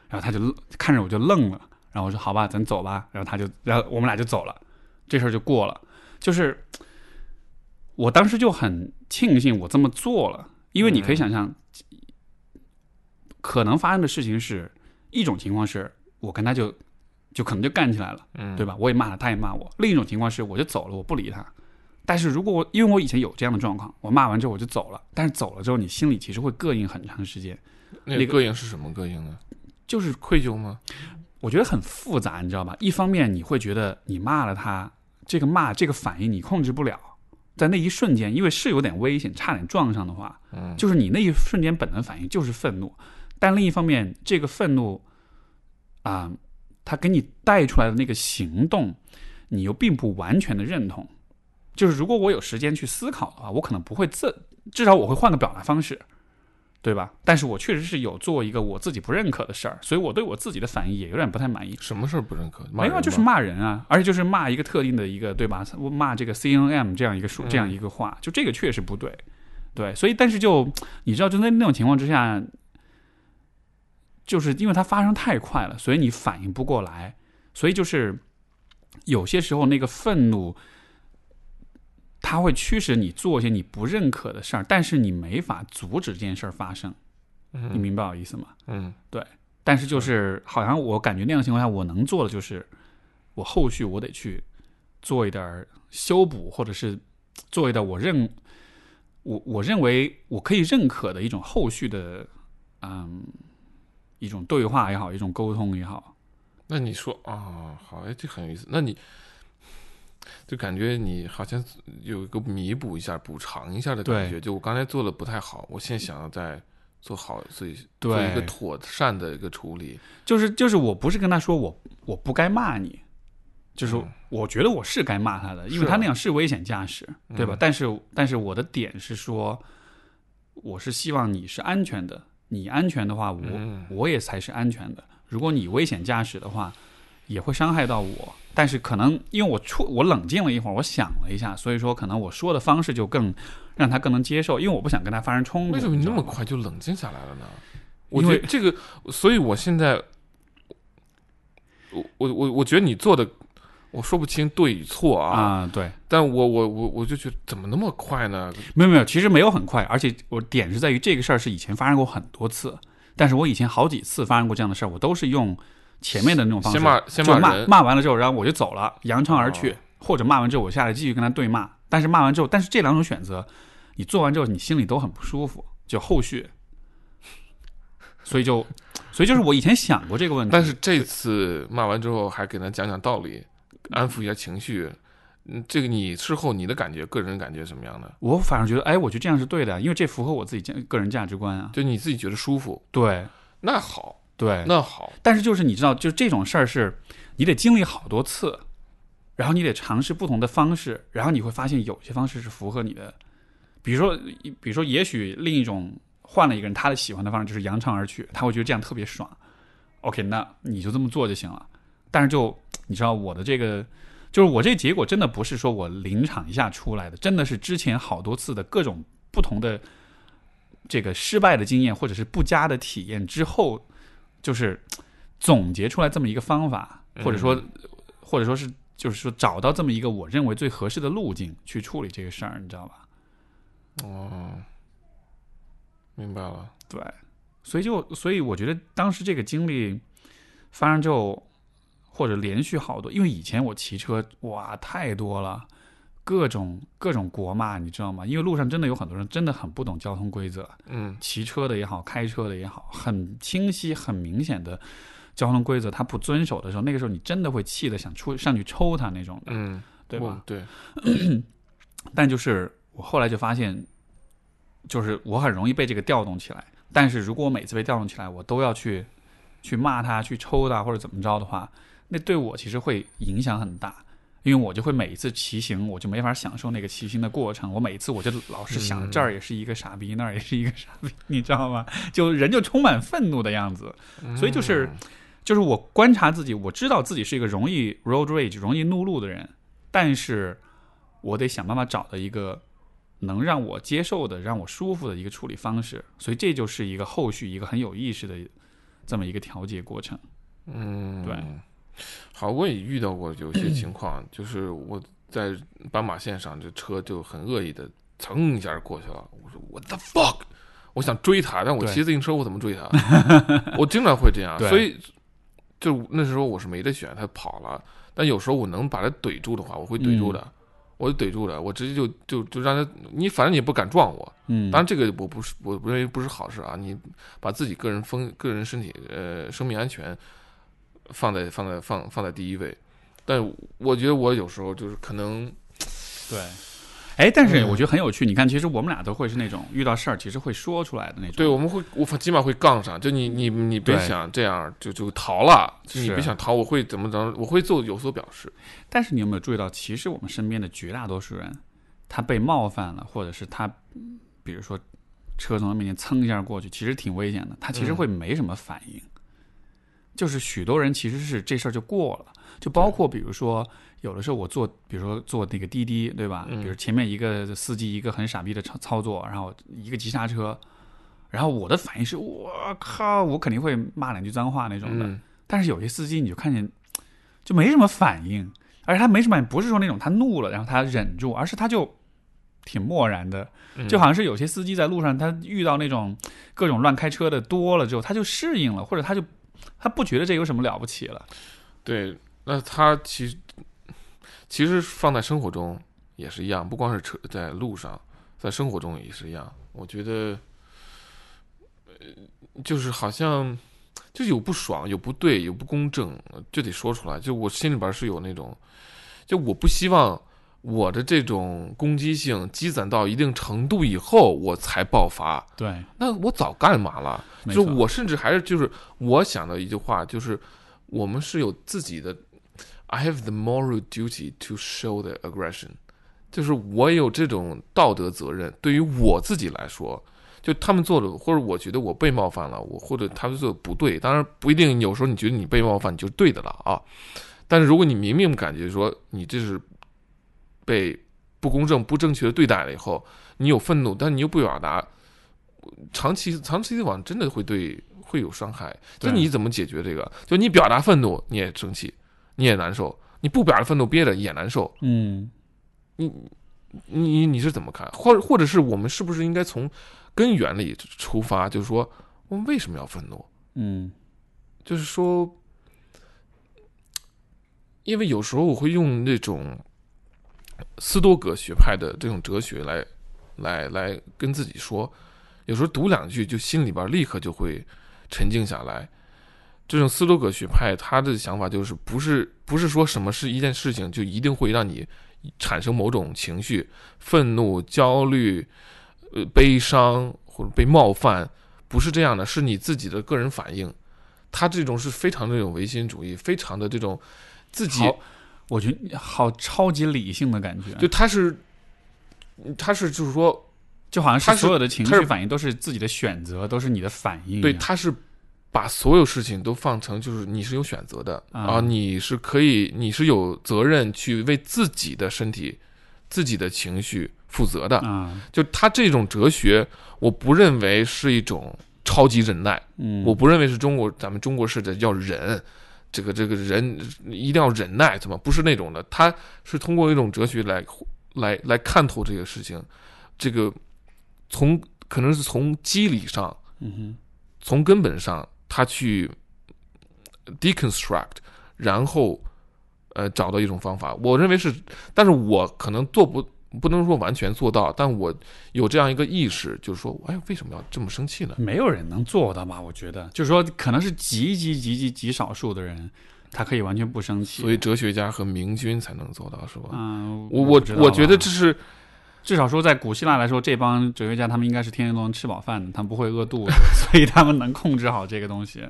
然后他就看着我就愣了，然后我说好吧，咱走吧。然后他就，然后我们俩就走了，这事儿就过了。就是我当时就很庆幸我这么做了，因为你可以想象，可能发生的事情是一种情况是我跟他就就可能就干起来了。嗯，对吧？我也骂他，他也骂我。另一种情况是，我就走了，我不理他。但是如果我因为我以前有这样的状况，我骂完之后我就走了，但是走了之后，你心里其实会膈应很长时间，那膈应是什么膈应呢？就是愧疚吗？我觉得很复杂，你知道吧？一方面你会觉得你骂了他，这个骂这个反应你控制不了，在那一瞬间，因为是有点危险，差点撞上的话，嗯，就是你那一瞬间本能反应就是愤怒，但另一方面，这个愤怒啊，他给你带出来的那个行动，你又并不完全的认同。就是如果我有时间去思考的话，我可能不会这，至少我会换个表达方式，对吧？但是我确实是有做一个我自己不认可的事儿，所以我对我自己的反应也有点不太满意。什么事儿不认可？没有啊，就是骂人啊，而且就是骂一个特定的一个，对吧？我骂这个 C N M 这样一个数，这样一个话，就这个确实不对，对，所以但是就你知道，就在那种情况之下，就是因为它发生太快了，所以你反应不过来，所以就是有些时候那个愤怒，它会驱使你做一些你不认可的事儿，但是你没法阻止这件事儿发生，你嗯明白我意思吗？嗯对但是就是好像我感觉那样的情况下，我能做的就是，我后续我得去做一点修补，或者是做一点我认我我认为我可以认可的一种后续的嗯一种对话也好，一种沟通也好。那你说啊，好，哎，这很有意思。那你就感觉你好像有一个弥补一下、补偿一下的感觉。就我刚才做的不太好，我现在想要再做好，所以做一个妥善的一个处理。就是就是我不是跟他说我我不该骂你，就是嗯我觉得我是该骂他的，因为他那样是危险驾驶，对吧？嗯但是但是我的点是说，我是希望你是安全的，你安全的话，我、嗯我也才是安全的。如果你危险驾驶的话，也会伤害到我。但是可能因为我出我冷静了一会儿，我想了一下，所以说可能我说的方式就更让他更能接受，因为我不想跟他发生冲突。为什么你那么快就冷静下来了呢？我因为觉得这个，所以我现在，我我我我觉得你做的，我说不清对与错啊，啊、对。但我我我我就觉得怎么那么快呢？没有没有，其实没有很快，而且我点是在于这个事儿是以前发生过很多次，但是我以前好几次发生过这样的事儿，我都是用前面的那种方式，先骂先就骂，骂完了之后，然后我就走了，扬长而去，哦。或者骂完之后我下来继续跟他对骂，但是骂完之后，但是这两种选择，你做完之后你心里都很不舒服，就后续，所以就 所以就是我以前想过这个问题，但是这次骂完之后还给他讲讲道理，安抚一下情绪。嗯，这个你事后你的感觉，个人感觉什么样的？我反而觉得，哎，我觉得这样是对的，因为这符合我自己价个人价值观啊，就你自己觉得舒服，对。那好，对，那好，但是就是你知道，就这种事儿是，你得经历好多次，然后你得尝试不同的方式，然后你会发现有些方式是符合你的，比如说，比如说，也许另一种换了一个人，他的喜欢的方式就是扬长而去，他会觉得这样特别爽。OK，那你就这么做就行了。但是就你知道我的这个，就是我这结果真的不是说我临场一下出来的，真的是之前好多次的各种不同的这个失败的经验或者是不佳的体验之后，就是总结出来这么一个方法，或者说，或者说是就是说找到这么一个我认为最合适的路径去处理这个事儿，你知道吧？哦，明白了。对，所以就所以我觉得当时这个经历发生之后，或者连续好多，因为以前我骑车哇太多了，各种各种国骂，你知道吗？因为路上真的有很多人真的很不懂交通规则，嗯骑车的也好，开车的也好，很清晰、很明显的交通规则，他不遵守的时候，那个时候你真的会气的想出上去抽他那种的，嗯，对吧？对，但就是我后来就发现，就是我很容易被这个调动起来。但是如果我每次被调动起来，我都要去去骂他、去抽他或者怎么着的话，那对我其实会影响很大。因为我就会每一次骑行，我就没法享受那个骑行的过程。我每一次我就老是想这儿也是一个傻逼，那儿也是一个傻逼，你知道吗？就人就充满愤怒的样子。所以就是就是我观察自己，我知道自己是一个容易 road rage、容易怒路的人，但是我得想办法找到一个能让我接受的、让我舒服的一个处理方式。所以这就是一个后续一个很有意识的这么一个调节过程。嗯，对。好，我也遇到过有些情况，就是我在斑马线上，这车就很恶意的蹭一下过去了。我说 What the fuck！我想追他，但我骑自行车，我怎么追他？我经常会这样，所以就那时候我是没得选，他跑了。但有时候我能把他怼住的话，我会怼住的，我就怼住了，我直接就就就让他，你反正你也不敢撞我。嗯，当然这个我不是，我认为不是好事啊。你把自己个人风、个人身体、呃，生命安全。放在放在放放在第一位，但我觉得我有时候就是可能，对，哎，但是我觉得很有趣。你看，其实我们俩都会是那种遇到事儿，其实会说出来的那种。对，我们会，我起码会杠上。就你你你别想这样就就逃了，你别想逃，我会怎么着，我会做有所表示。但是你有没有注意到，其实我们身边的绝大多数人，他被冒犯了，或者是他，比如说车从他面前蹭一下过去，其实挺危险的，他其实会没什么反应。就是许多人其实是这事儿就过了，就包括比如说有的时候我坐，比如说坐那个滴滴，对吧？比如前面一个司机一个很傻逼的操操作，然后一个急刹车，然后我的反应是我靠，我肯定会骂两句脏话那种的。但是有些司机你就看见就没什么反应，而且他没什么，不是说那种他怒了然后他忍住，而是他就挺漠然的，就好像是有些司机在路上他遇到那种各种乱开车的多了之后，他就适应了，或者他就。他不觉得这有什么了不起了，对，那他其实其实放在生活中也是一样，不光是车在路上，在生活中也是一样。我觉得，呃，就是好像就有不爽，有不对，有不公正，就得说出来。就我心里边是有那种，就我不希望。我的这种攻击性积攒到一定程度以后，我才爆发。对，那我早干嘛了？就我甚至还是就是我想到一句话，就是我们是有自己的，I have the moral duty to show the aggression，就是我有这种道德责任。对于我自己来说，就他们做的，或者我觉得我被冒犯了，我或者他们做的不对，当然不一定。有时候你觉得你被冒犯，你就是对的了啊。但是如果你明明感觉说你这是。被不公正、不正确的对待了以后，你有愤怒，但你又不表达，长期、长期的往真的会对会有伤害。就你怎么解决这个？就你表达愤怒，你也生气，你也难受；你不表达愤怒，憋着也难受。嗯，你你你是怎么看？或或者是我们是不是应该从根源里出发？就是说，我们为什么要愤怒？嗯，就是说，因为有时候我会用那种。斯多葛学派的这种哲学来，来来跟自己说，有时候读两句就心里边立刻就会沉静下来。这种斯多葛学派他的想法就是，不是不是说什么是一件事情就一定会让你产生某种情绪，愤怒、焦虑、呃悲伤或者被冒犯，不是这样的，是你自己的个人反应。他这种是非常这种唯心主义，非常的这种自己。我觉得好超级理性的感觉，就他是，他是就是说，就好像是所有的情绪反应都是自己的选择，都是你的反应。对，他是把所有事情都放成就是你是有选择的啊，你是可以，你是有责任去为自己的身体、自己的情绪负责的啊。就他这种哲学，我不认为是一种超级忍耐，嗯，我不认为是中国咱们中国式的叫忍。这个这个人一定要忍耐，怎么不是那种的？他是通过一种哲学来来来看透这个事情，这个从可能是从机理上，嗯哼，从根本上他去 deconstruct，然后呃找到一种方法。我认为是，但是我可能做不。不能说完全做到，但我有这样一个意识，就是说，哎，为什么要这么生气呢？没有人能做到吧？我觉得，就是说，可能是极极极极极少数的人，他可以完全不生气。所以，哲学家和明君才能做到，是吧？嗯，我我我觉得这是，至少说在古希腊来说，这帮哲学家他们应该是天天都能吃饱饭的，他们不会饿肚子，所以他们能控制好这个东西。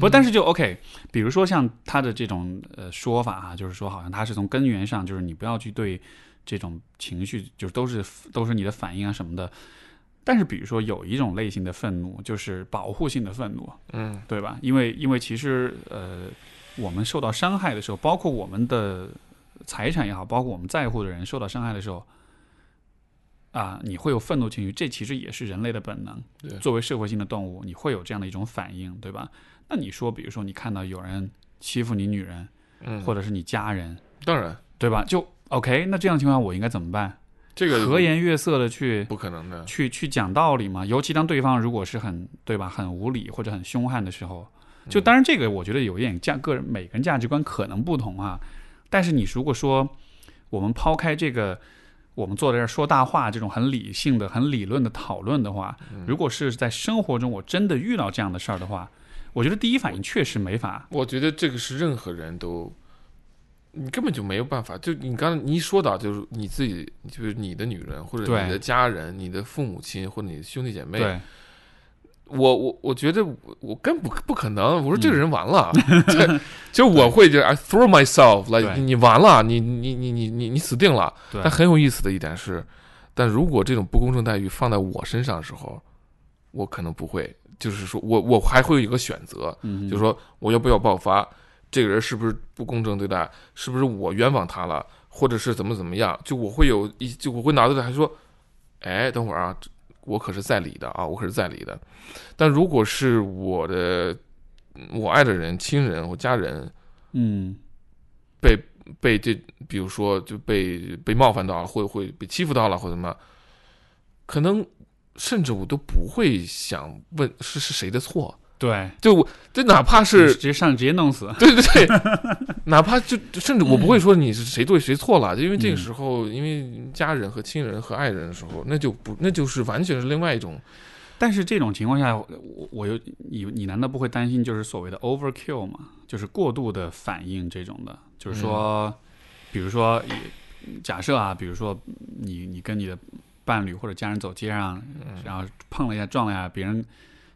不，但是就 OK，比如说像他的这种呃说法哈，就是说好像他是从根源上，就是你不要去对这种情绪，就是都是都是你的反应啊什么的。但是比如说有一种类型的愤怒，就是保护性的愤怒，嗯，对吧？因为因为其实呃，我们受到伤害的时候，包括我们的财产也好，包括我们在乎的人受到伤害的时候。啊，你会有愤怒情绪，这其实也是人类的本能。对，作为社会性的动物，你会有这样的一种反应，对吧？那你说，比如说你看到有人欺负你女人，嗯，或者是你家人，当然，对吧？就 OK，那这样情况我应该怎么办？这个和颜悦色的去不可能的，去去讲道理嘛。尤其当对方如果是很对吧，很无理或者很凶悍的时候，就当然这个我觉得有一点价个人每个人价值观可能不同啊。但是你如果说我们抛开这个。我们坐在这儿说大话，这种很理性的、很理论的讨论的话，如果是在生活中我真的遇到这样的事儿的话，我觉得第一反应确实没法。我觉得这个是任何人都，你根本就没有办法。就你刚才你一说到，就是你自己，就是你的女人或者你的家人、你的父母亲或者你的兄弟姐妹。我我我觉得我我根本不可能。我说这个人完了，就我会就 I throw myself 来，你完了，你你你你你你死定了。但很有意思的一点是，但如果这种不公正待遇放在我身上的时候，我可能不会，就是说我我还会有一个选择，就是说我要不要爆发？这个人是不是不公正对待？是不是我冤枉他了？或者是怎么怎么样？就我会有一就我会脑子里还说，哎，等会儿啊。我可是在理的啊，我可是在理的。但如果是我的我爱的人、亲人或家人，嗯，被被这，比如说就被被冒犯到了，或会被欺负到了，或者什么，可能甚至我都不会想问是是谁的错。对，就我，就哪怕是直接上直接弄死，对对对，哪怕就甚至我不会说你是谁对谁错了，因为这个时候，因为家人和亲人和爱人的时候，那就不那就是完全是另外一种。但是这种情况下，我我又你你难道不会担心就是所谓的 overkill 吗？就是过度的反应这种的，就是说，比如说假设啊，比如说你你跟你的伴侣或者家人走街上，然后碰了一下撞了一下别人。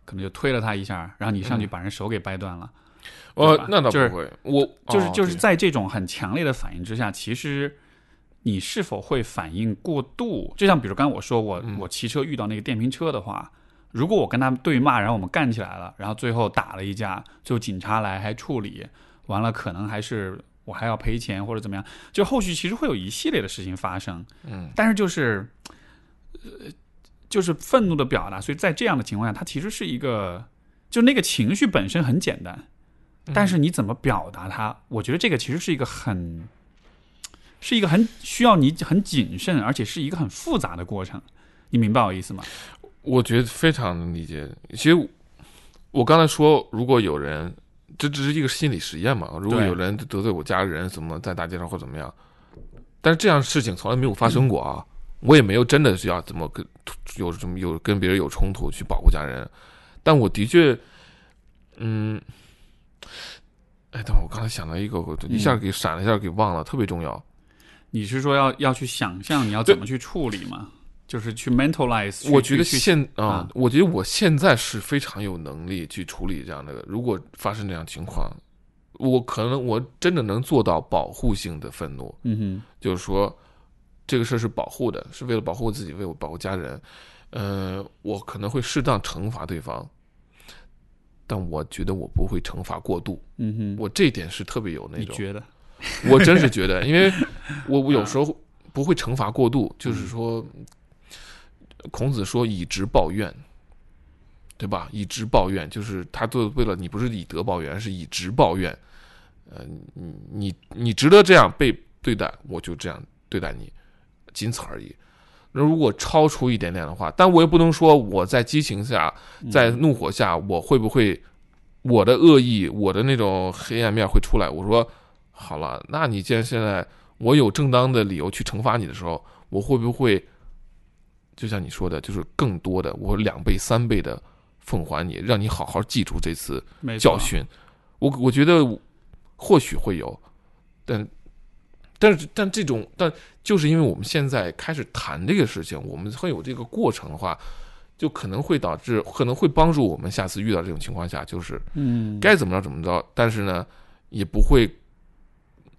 可能就推了他一下，然后你上去把人手给掰断了。呃，那倒不会。我就是就是在这种很强烈的反应之下，其实你是否会反应过度？就像比如刚刚我说，我我骑车遇到那个电瓶车的话，如果我跟他们对骂，然后我们干起来了，然后最后打了一架，最后警察来还处理完了，可能还是我还要赔钱或者怎么样，就后续其实会有一系列的事情发生。嗯，但是就是呃。就是愤怒的表达，所以在这样的情况下，它其实是一个，就那个情绪本身很简单，但是你怎么表达它，我觉得这个其实是一个很，是一个很需要你很谨慎，而且是一个很复杂的过程。你明白我意思吗？我觉得非常能理解。其实我刚才说，如果有人，这只是一个心理实验嘛。如果有人得罪我家人，怎么在大街上或怎么样，但是这样的事情从来没有发生过啊。我也没有真的是要怎么跟有什么有跟别人有冲突去保护家人，但我的确，嗯，哎，等会我刚才想到一个，我一下给闪了一下，给忘了，特别重要。你是说要要去想象你要怎么去处理吗？就是去 mentalize？我觉得现啊，我觉得我现在是非常有能力去处理这样的。如果发生这样情况，我可能我真的能做到保护性的愤怒。嗯哼，就是说。这个事儿是保护的，是为了保护自己，为我保护家人。呃，我可能会适当惩罚对方，但我觉得我不会惩罚过度。嗯哼，我这一点是特别有那种。你觉得？我真是觉得，因为 我我有时候不会惩罚过度，就是说，孔子说以直报怨，对吧？以直报怨，就是他做为了你不是以德报怨，是以直报怨。呃，你你你值得这样被对待，我就这样对待你。仅此而已。那如果超出一点点的话，但我也不能说我在激情下，在怒火下，我会不会我的恶意，我的那种黑暗面会出来？我说好了，那你既然现在我有正当的理由去惩罚你的时候，我会不会就像你说的，就是更多的我两倍、三倍的奉还你，让你好好记住这次教训？我我觉得或许会有，但。但是但这种但就是因为我们现在开始谈这个事情，我们会有这个过程的话，就可能会导致可能会帮助我们下次遇到这种情况下，就是嗯，该怎么着怎么着，但是呢，也不会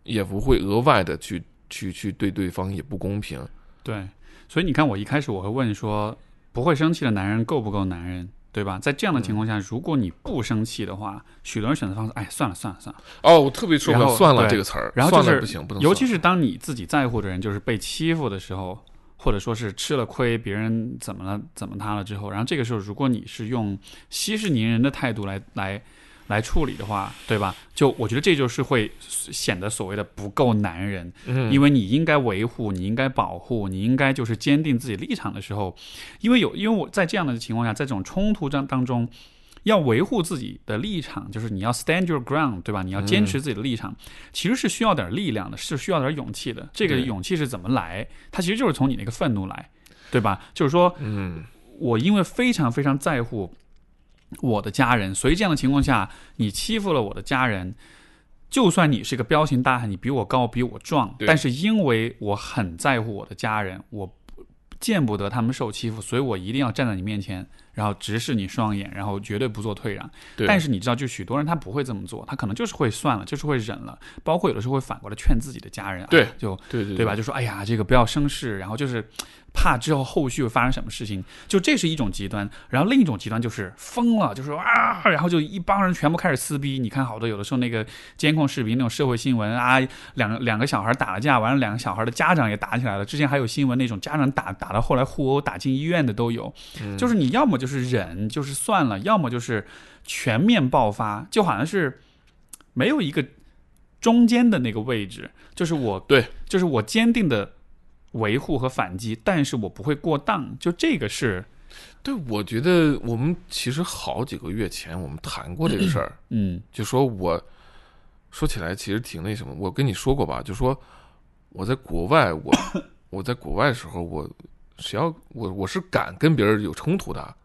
也不会额外的去去去对对方也不公平。对，所以你看，我一开始我会问说，不会生气的男人够不够男人，对吧？在这样的情况下，如果你不生气的话，许多人选择方式，哎，算了算了算了。哦，我特别受不了“算了”这个词儿，然后就是不行，不能，尤其是当你自己在乎的人就是被欺负的时候，或者说是吃了亏，别人怎么了怎么他了之后，然后这个时候，如果你是用息事宁人的态度来来来处理的话，对吧？就我觉得这就是会显得所谓的不够男人，嗯，因为你应该维护，你应该保护，你应该就是坚定自己立场的时候，因为有因为我在这样的情况下，在这种冲突当当中。要维护自己的立场，就是你要 stand your ground，对吧？你要坚持自己的立场，其实是需要点力量的，是需要点勇气的。这个勇气是怎么来？它其实就是从你那个愤怒来，对吧？就是说嗯我因为非常非常在乎我的家人，所以这样的情况下，你欺负了我的家人，就算你是个彪形大汉，你比我高，比我壮，但是因为我很在乎我的家人，我见不得他们受欺负，所以我一定要站在你面前，然后直视你双眼，然后绝对不做退让。对，但是你知道，就许多人他不会这么做，他可能就是会算了，就是会忍了，包括有的时候会反过来劝自己的家人，对哎就对对对吧？？就说哎呀，这个不要生事，然后就是怕之后后续会发生什么事情，就这是一种极端。然后另一种极端就是疯了，就是说啊，然后就一帮人全部开始撕逼。你看好多有的时候那个监控视频那种社会新闻啊，两两个小孩打了架，完了两个小孩的家长也打起来了。之前还有新闻那种家长打打到后来互殴打进医院的都有。嗯就是你要么就是忍，就是算了，要么就是全面爆发，就好像是没有一个中间的那个位置，就是我对，就是我坚定的维护和反击，但是我不会过当，就这个是对，我觉得我们其实好几个月前我们谈过这个事儿，嗯就说我说起来其实挺那什么，我跟你说过吧，就说我在国外，我 我在国外的时候，我谁要我我是敢跟别人有冲突的，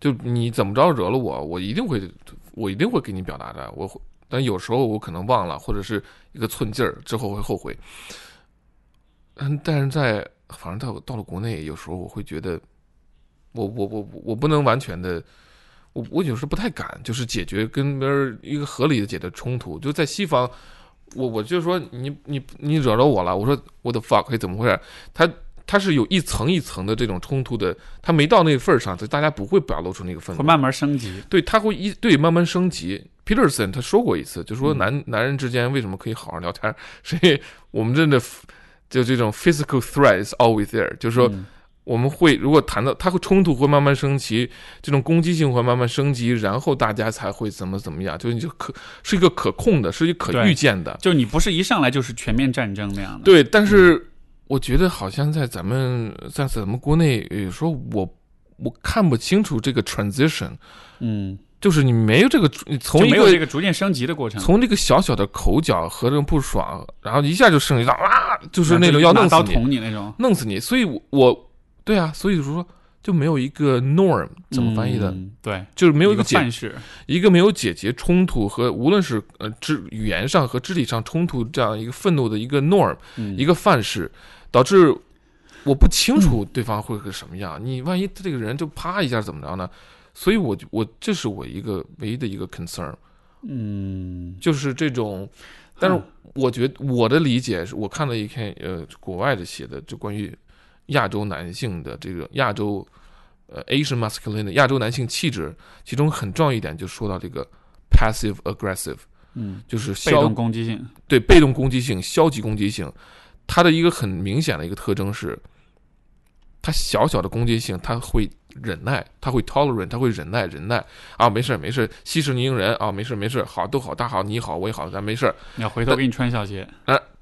就你怎么着惹了我，我一定会我一定会给你表达的，我会，但有时候我可能忘了，或者是一个寸劲儿，之后会后悔。嗯，但是在反正到到了国内，有时候我会觉得，我我我我不能完全的。我我有时候不太敢，就是解决跟别人一个合理的解决冲突。就在西方，我我就说你你你惹着我了，我说我的 fuck 怎么回事？他他是有一层一层的这种冲突的，他没到那个份儿上，就大家不会表露出那个愤怒。会慢慢升级。对，他会一对慢慢升级。Peterson 他说过一次，就说嗯男、男人之间为什么可以好好聊天？是因为我们真的就这种 physical threat is always there，就是说。嗯我们会如果谈到它会冲突会慢慢升级，这种攻击性会慢慢升级，然后大家才会怎么怎么样，就是你就可是一个可控的，是一个可预见的。就你不是一上来就是全面战争那样的。对，但是我觉得好像在咱们在咱们国内，有时候我我看不清楚这个 transition，嗯，就是你没有这个，你从一个没有这个逐渐升级的过程，从这个小小的口角和这种不爽，然后一下就升级到啊，就是那种要弄死你，捅你那种。弄死你。所以我，我对啊，所以说就没有一个 norm 怎么翻译的，嗯对，就是没有一个解范式。一个没有解决冲突和无论是呃肢语言上和肢体上冲突这样一个愤怒的一个 norm 嗯一个范式，导致我不清楚对方会是什么样。你万一这个人就啪一下怎么着呢？所以我就我这是我一个唯一的一个 concern，嗯，就是这种。但是我觉得我的理解是我看了一篇呃国外的写的，就关于亚洲男性的这个亚洲呃 Asian masculinity 亚洲男性气质，其中很重要一点就说到这个 passive aggressive，嗯，就是消被动攻击性。对被动攻击性、消极攻击性，它的一个很明显的一个特征是，它小小的攻击性，它会忍耐，他会 tolerant，他会忍耐忍耐啊，没事儿没事儿，息事宁人啊，没事儿没事儿，好都好，大好你好我也好，咱没事儿。你要回头给你穿小鞋。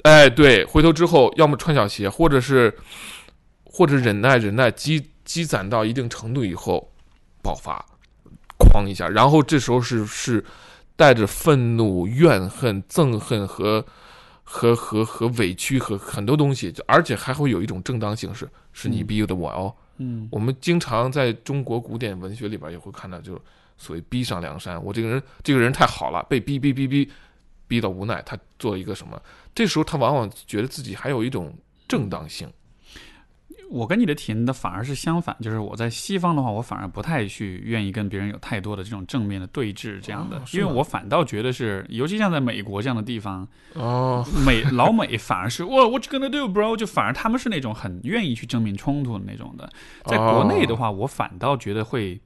哎，对，回头之后要么穿小鞋，或者是或者忍耐忍耐积积攒到一定程度以后爆发，哐一下，然后这时候是是带着愤怒、怨恨、憎恨和和和和委屈和很多东西，就而且还会有一种正当性，是是你嗯逼的我哦。嗯我们经常在中国古典文学里边也会看到，就是所谓逼上梁山，我这个人这个人太好了，被逼逼逼逼，逼到无奈，他做一个什么？这时候他往往觉得自己还有一种正当性。我跟你的体验的反而是相反，就是我在西方的话，我反而不太去愿意跟别人有太多的这种正面的对峙这样的，因为我反倒觉得是，尤其像在美国这样的地方，哦，美老美反而是哇，what you gonna do, bro？就反而他们是那种很愿意去正面冲突的那种的，在国内的话，我反倒觉得会。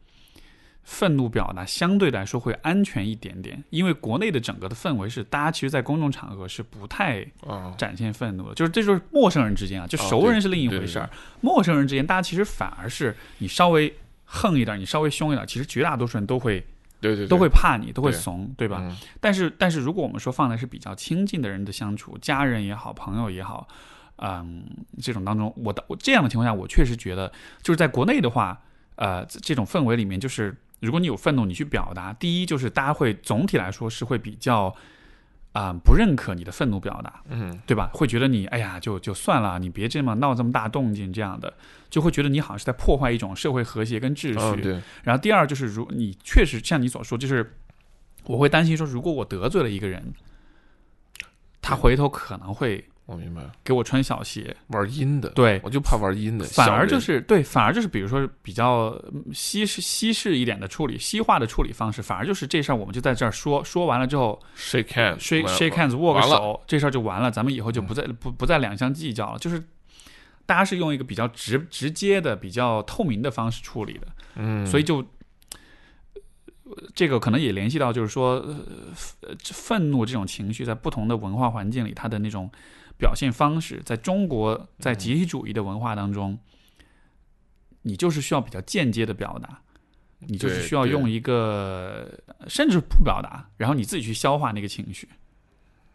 愤怒表达相对来说会安全一点点，因为国内的整个的氛围是，大家其实，在公众场合是不太展现愤怒的，就是这就是陌生人之间啊，就熟人是另一回事儿。陌生人之间，大家其实反而是你稍微横一点，你稍微凶一点，其实绝大多数人都会，对对，都会怕你，都会怂，对吧？但是，但是如果我们说放的是比较亲近的人的相处，家人也好，朋友也好，嗯，这种当中，我的我这样的情况下，我确实觉得，就是在国内的话，呃，这种氛围里面，就是。如果你有愤怒，你去表达，第一就是大家会总体来说是会比较啊不认可你的愤怒表达，嗯，对吧？会觉得你哎呀就就算了，你别这么闹这么大动静这样的，就会觉得你好像是在破坏一种社会和谐跟秩序。对。然后第二就是，如你确实像你所说，就是我会担心说，如果我得罪了一个人，他回头可能会。我明白，给我穿小鞋，玩阴的，对。我就怕玩阴的，反而就是对，反而就是比如说比较西式西式一点的处理，西化的处理方式，反而就是这事儿我们就在这儿说，说完了之后，shake hands，shake shake hands，握个手，这事儿就完了，咱们以后就不再不不再两相计较了，就是大家是用一个比较直直接的、比较透明的方式处理的，嗯，所以就这个可能也联系到，就是说愤怒这种情绪在不同的文化环境里，它的那种。表现方式，在中国，在集体主义的文化当中，你就是需要比较间接的表达，你就是需要用一个，甚至不表达，然后你自己去消化那个情绪。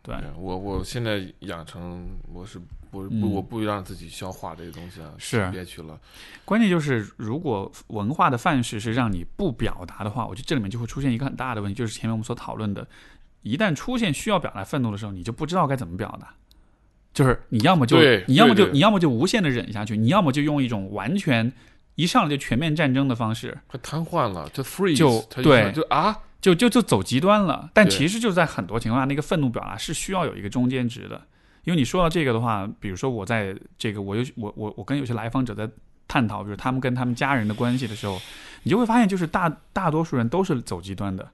对我，我现在养成我是不不我不让自己消化这些东西啊，是憋屈了。关键就是如果文化的范式是让你不表达的话，我觉得这里面就会出现一个很大的问题，就是前面我们所讨论的，一旦出现需要表达愤怒的时候，你就不知道该怎么表达。就是你要么就你要么就你要么就无限的忍下去，你要么就用一种完全一上来就全面战争的方式，他瘫痪了，就 freeze，就对，就啊，就就就走极端了。但其实就在很多情况下，那个愤怒表达是需要有一个中间值的。因为你说到这个的话，比如说我在这个我有我我我跟有些来访者在探讨，比如他们跟他们家人的关系的时候，你就会发现，就是大大多数人都是走极端的，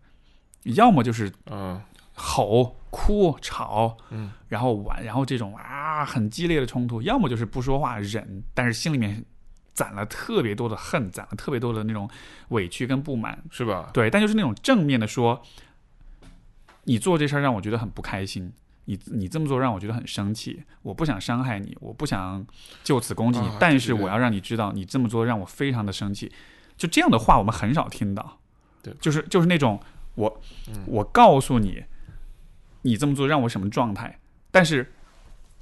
要么就是嗯。吼、哭、吵，嗯，然后玩，然后这种啊很激烈的冲突，要么就是不说话忍，但是心里面攒了特别多的恨，攒了特别多的那种委屈跟不满，是吧？对，但就是那种正面的说，你做这事儿让我觉得很不开心，你你这么做让我觉得很生气，我不想伤害你，我不想就此攻击你，但是我要让你知道，你这么做让我非常的生气，就这样的话我们很少听到，对，就是就是那种我我告诉你。你这么做让我什么状态？但是，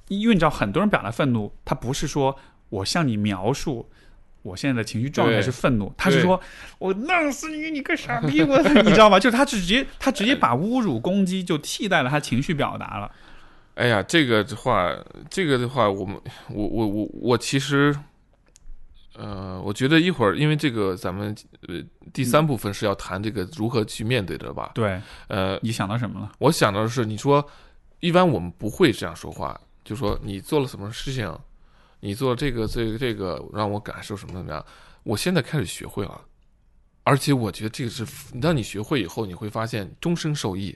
因为你知道，很多人表达愤怒，他不是说我向你描述我现在的情绪状态是愤怒，他是说我弄死你，你个傻逼！我 你知道吗？就是他直接他直接把侮辱攻击就替代了他情绪表达了。哎呀，这个的话，这个的话，我们我我我我其实。呃，我觉得一会儿，因为这个咱们呃第三部分是要谈这个如何去面对的吧？对，呃，你想到什么了？我想到的是，你说一般我们不会这样说话，就说你做了什么事情，你做这个这个这个让我感受什么怎么样？我现在开始学会了，而且我觉得这个是，当你学会以后，你会发现终身受益。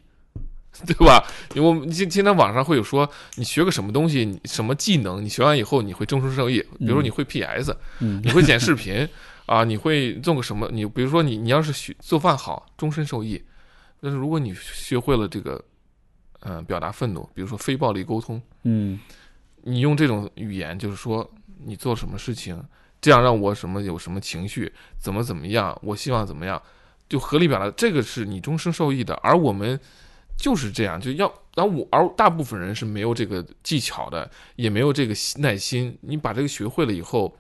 对吧？我们今今天网上会有说，你学个什么东西，什么技能，你学完以后你会终身受益。比如说你会 PS，你会剪视频啊，你会做个什么？你比如说你你要是学做饭好，终身受益。但是如果你学会了这个，嗯，表达愤怒，比如说非暴力沟通，嗯，你用这种语言，就是说你做什么事情，这样让我什么有什么情绪，怎么怎么样，我希望怎么样，就合理表达，这个是你终身受益的。而我们。就是这样，就要，然后我而大部分人是没有这个技巧的，也没有这个耐心。你把这个学会了以后，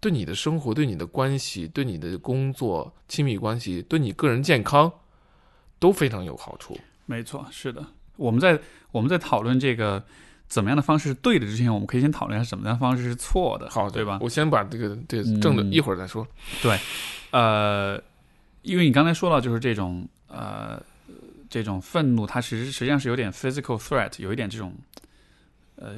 对你的生活、对你的关系、对你的工作、亲密关系、对你个人健康都非常有好处。没错，是的。我们在我们在讨论这个怎么样的方式是对的之前，我们可以先讨论一下什么样的方式是错的，好，对吧？我先把这个这正的一会儿再说。对，呃，因为你刚才说到就是这种呃。这种愤怒，它实实际上是有点 physical threat，有一点这种，呃，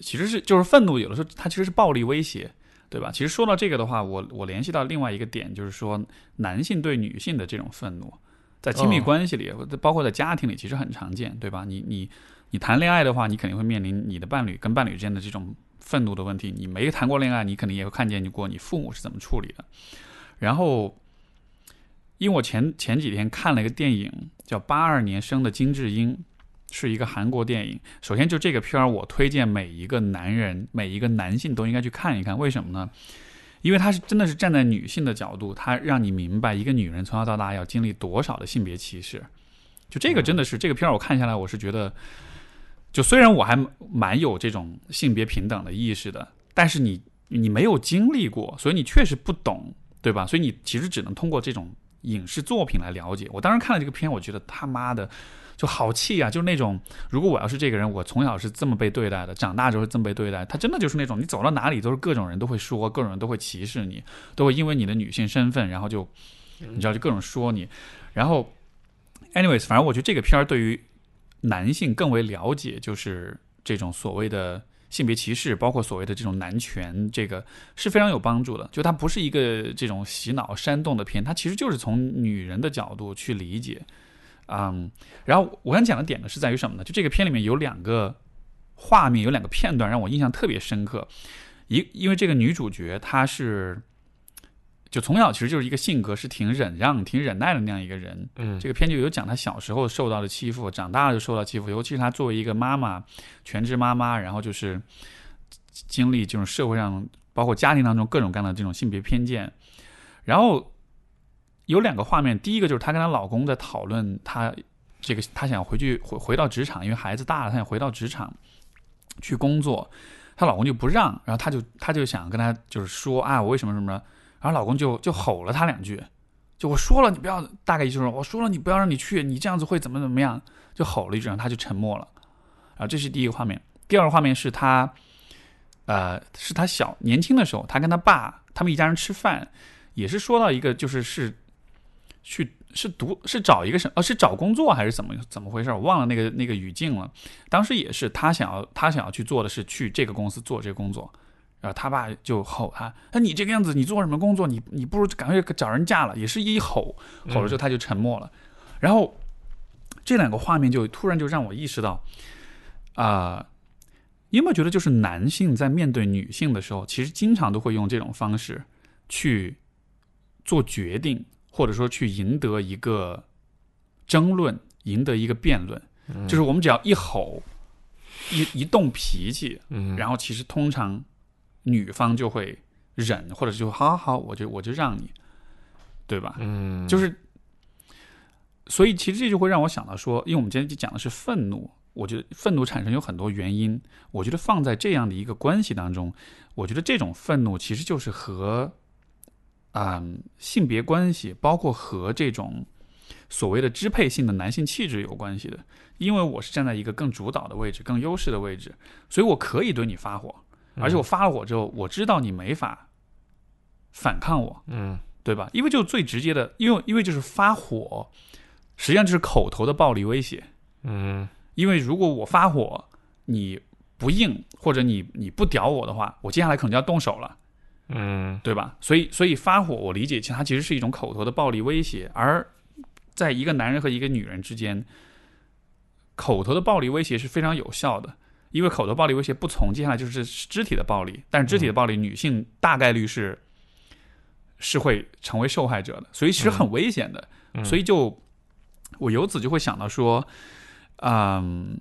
其实是就是愤怒，有的时候它其实是暴力威胁，对吧？其实说到这个的话，我我联系到另外一个点，就是说男性对女性的这种愤怒，在亲密关系里，包括在家庭里，其实很常见，对吧？你你你谈恋爱的话，你肯定会面临你的伴侣跟伴侣之间的这种愤怒的问题。你没谈过恋爱，你肯定也会看见你过你父母是怎么处理的。然后，因为我前前几天看了一个电影，叫《八二年生的金智英》，是一个韩国电影。首先，就这个片儿，我推荐每一个男人、每一个男性都应该去看一看。为什么呢？因为他是真的是站在女性的角度，他让你明白一个女人从小到大要经历多少的性别歧视。就这个真的是这个片儿，我看下来，我是觉得，就虽然我还蛮有这种性别平等的意识的，但是你你没有经历过，所以你确实不懂。对吧？所以你其实只能通过这种影视作品来了解。我当时看了这个片，我觉得他妈的就好气啊！就是那种，如果我要是这个人，我从小是这么被对待的，长大之后这么被对待，他真的就是那种，你走到哪里都是各种人都会说，各种人都会歧视你，都会因为你的女性身份，然后就你知道就各种说你。然后，anyways，反正我觉得这个片儿对于男性更为了解，就是这种所谓的。性别歧视，包括所谓的这种男权，这个是非常有帮助的。就它不是一个这种洗脑煽动的片，它其实就是从女人的角度去理解。嗯，然后我想讲的点呢是在于什么呢？就这个片里面有两个画面，有两个片段让我印象特别深刻。一，因为这个女主角她是。就从小其实就是一个性格是挺忍让、挺忍耐的那样一个人。嗯，这个片就有讲他小时候受到的欺负，长大了就受到欺负。尤其是他作为一个妈妈，全职妈妈，然后就是经历这种社会上，包括家庭当中各种各样的这种性别偏见。然后有两个画面，第一个就是她跟她老公在讨论，她这个她想回去回回到职场，因为孩子大了，她想回到职场去工作，她老公就不让，然后她就她就想跟她就是说啊，我为什么什么。然后老公就就吼了她两句，就我说了你不要，大概意思就是我说了你不要让你去，你这样子会怎么怎么样，就吼了一句，然后她就沉默了。然后这是第一个画面，第二个画面是她，呃，是她小年轻的时候，她跟她爸他们一家人吃饭，也是说到一个就是是去是读是找一个什呃是找工作还是怎么怎么回事，我忘了那个那个语境了。当时也是她想要她想要去做的是去这个公司做这个工作。然后他爸就吼他，那你这个样子，你做什么工作？你你不如赶快找人嫁了。也是一吼，吼了之后他就沉默了。然后这两个画面就突然就让我意识到，啊，你有没有觉得，就是男性在面对女性的时候，其实经常都会用这种方式去做决定，或者说去赢得一个争论，赢得一个辩论。就是我们只要一吼，一一动脾气，然后其实通常。女方就会忍，或者就好好好，我就我就让你，对吧？嗯，就是，所以其实这就会让我想到说，因为我们今天讲的是愤怒，我觉得愤怒产生有很多原因。我觉得放在这样的一个关系当中，我觉得这种愤怒其实就是和，嗯，性别关系，包括和这种所谓的支配性的男性气质有关系的。因为我是站在一个更主导的位置、更优势的位置，所以我可以对你发火。而且我发了火之后，我知道你没法反抗我，嗯，对吧？因为就最直接的，因为因为就是发火，实际上就是口头的暴力威胁，嗯。因为如果我发火，你不应或者你你不屌我的话，我接下来可能就要动手了，嗯，对吧？所以所以发火，我理解其实它其实是一种口头的暴力威胁，而在一个男人和一个女人之间，口头的暴力威胁是非常有效的。因为口头暴力威胁不从，接下来就是肢体的暴力。但是肢体的暴力，女性大概率是是会成为受害者的，所以其实很危险的。所以就我由此就会想到说，嗯，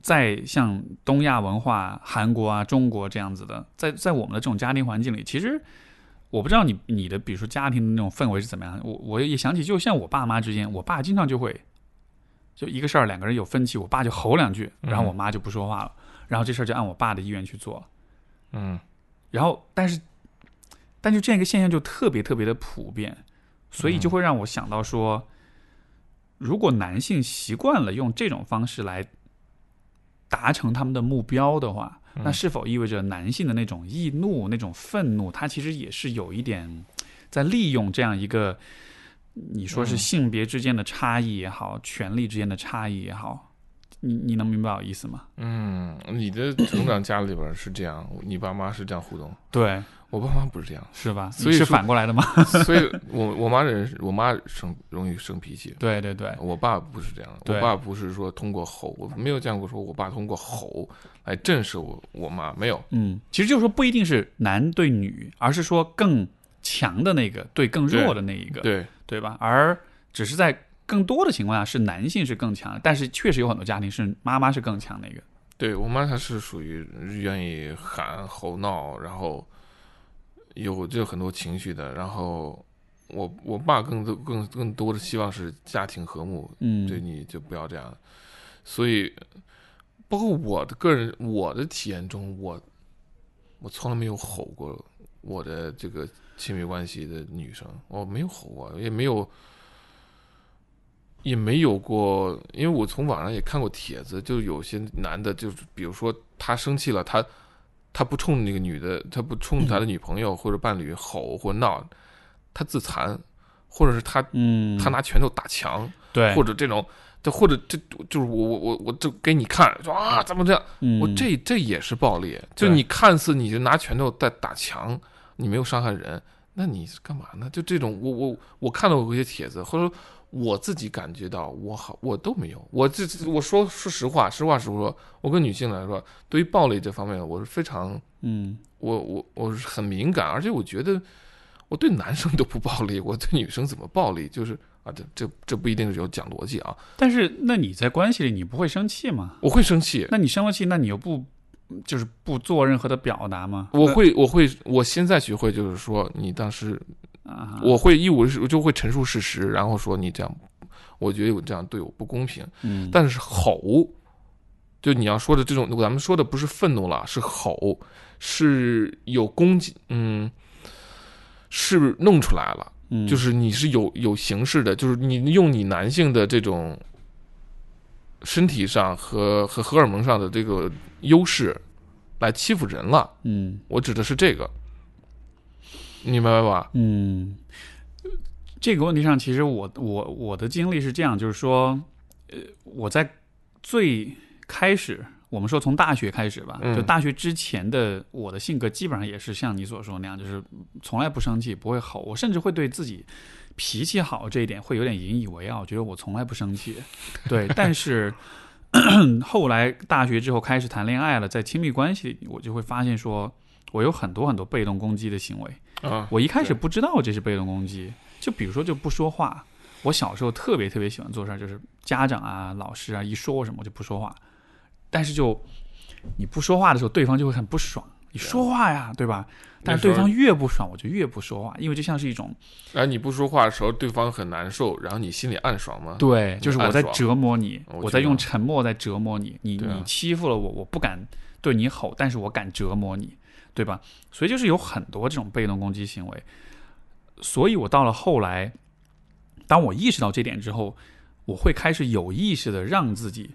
在像东亚文化、韩国啊、中国这样子的，在在我们的这种家庭环境里，其实我不知道你你的比如说家庭的那种氛围是怎么样。我我也想起，就像我爸妈之间，我爸经常就会。就一个事儿，两个人有分歧，我爸就吼两句，然后我妈就不说话了，然后这事儿就按我爸的意愿去做，嗯，然后但是，但就这样一个现象就特别特别的普遍，所以就会让我想到说，如果男性习惯了用这种方式来达成他们的目标的话，那是否意味着男性的那种易怒、那种愤怒，他其实也是有一点在利用这样一个。你说是性别之间的差异也好，权力之间的差异也好，你你能明白我意思吗？嗯，你的成长家里边是这样，你爸妈是这样互动，对，我爸妈不是这样，是吧？所以是反过来的吗？所以我我妈人我妈生容易生脾气，对对对，我爸不是这样的，我爸不是说通过吼，我没有见过说我爸通过吼来震慑我我妈，没有，嗯，其实就是说不一定是男对女，而是说更强的那个对更弱的那一个，对，对吧？而只是在更多的情况下是男性是更强，但是确实有很多家庭是妈妈是更强的一个。对我妈她是属于愿意喊吼闹，然后有就很多情绪的，然后我我爸更多更更多的希望是家庭和睦，嗯，对你就不要这样，所以包括我的个人我的体验中，我我从来没有吼过我的这个亲密关系的女生，我没有吼过，也没有。也没有过，因为我从网上也看过帖子，就有些男的，就是比如说他生气了，他他不冲那个女的，他不冲他的女朋友或者伴侣吼或闹，他自残，或者是他嗯，他拿拳头打墙，对，或者这种，这或者这就是我我我我就给你看，说啊怎么这样，嗯。我这这也是暴力，就你看似你就拿拳头在打墙，你没有伤害人，那你是干嘛呢？就这种，我我我看到过一些帖子，或者说我自己感觉到我好我都没有，我这我说说实话，实话实说，我跟女性来说，对于暴力这方面，我是非常嗯我我我是很敏感，而且我觉得我对男生都不暴力，我对女生怎么暴力？就是啊，这这这不一定是有讲逻辑啊，但是那你在关系里你不会生气吗？我会生气，那你生了气，那你又不就是不做任何的表达吗？我会我会我现在学会就是说你当时啊，我会义务我就会陈述事实，然后说你这样，我觉得我这样对我不公平。嗯，但是吼，就你要说的这种，咱们说的不是愤怒了，是吼，是有攻击，嗯，是弄出来了，嗯就是你是有有形式的，就是你用你男性的这种身体上和和荷尔蒙上的这个优势来欺负人了。嗯我指的是这个，你明白吧？嗯，这个问题上，其实我我我的经历是这样，就是说，呃，我在最开始，我们说从大学开始吧，嗯就大学之前的我的性格基本上也是像你所说那样，就是从来不生气，不会吼，我甚至会对自己脾气好这一点会有点引以为傲，觉得我从来不生气。对，但是 后来大学之后开始谈恋爱了，在亲密关系里，我就会发现说。我有很多很多被动攻击的行为，啊，我一开始不知道这是被动攻击，就比如说就不说话。我小时候特别特别喜欢做事儿，就是家长啊、老师啊一说我什么我就不说话。但是就你不说话的时候，对方就会很不爽。你说话呀，对吧？但是对方越不爽，我就越不说话，因为就像是一种然后你不说话的时候，对方很难受，然后你心里暗爽吗？对，就是我在折磨你，我我在用沉默在折磨你。你你欺负了我，我不敢对你吼，但是我敢折磨你，对吧？所以就是有很多这种被动攻击行为。所以我到了后来，当我意识到这点之后，我会开始有意识的让自己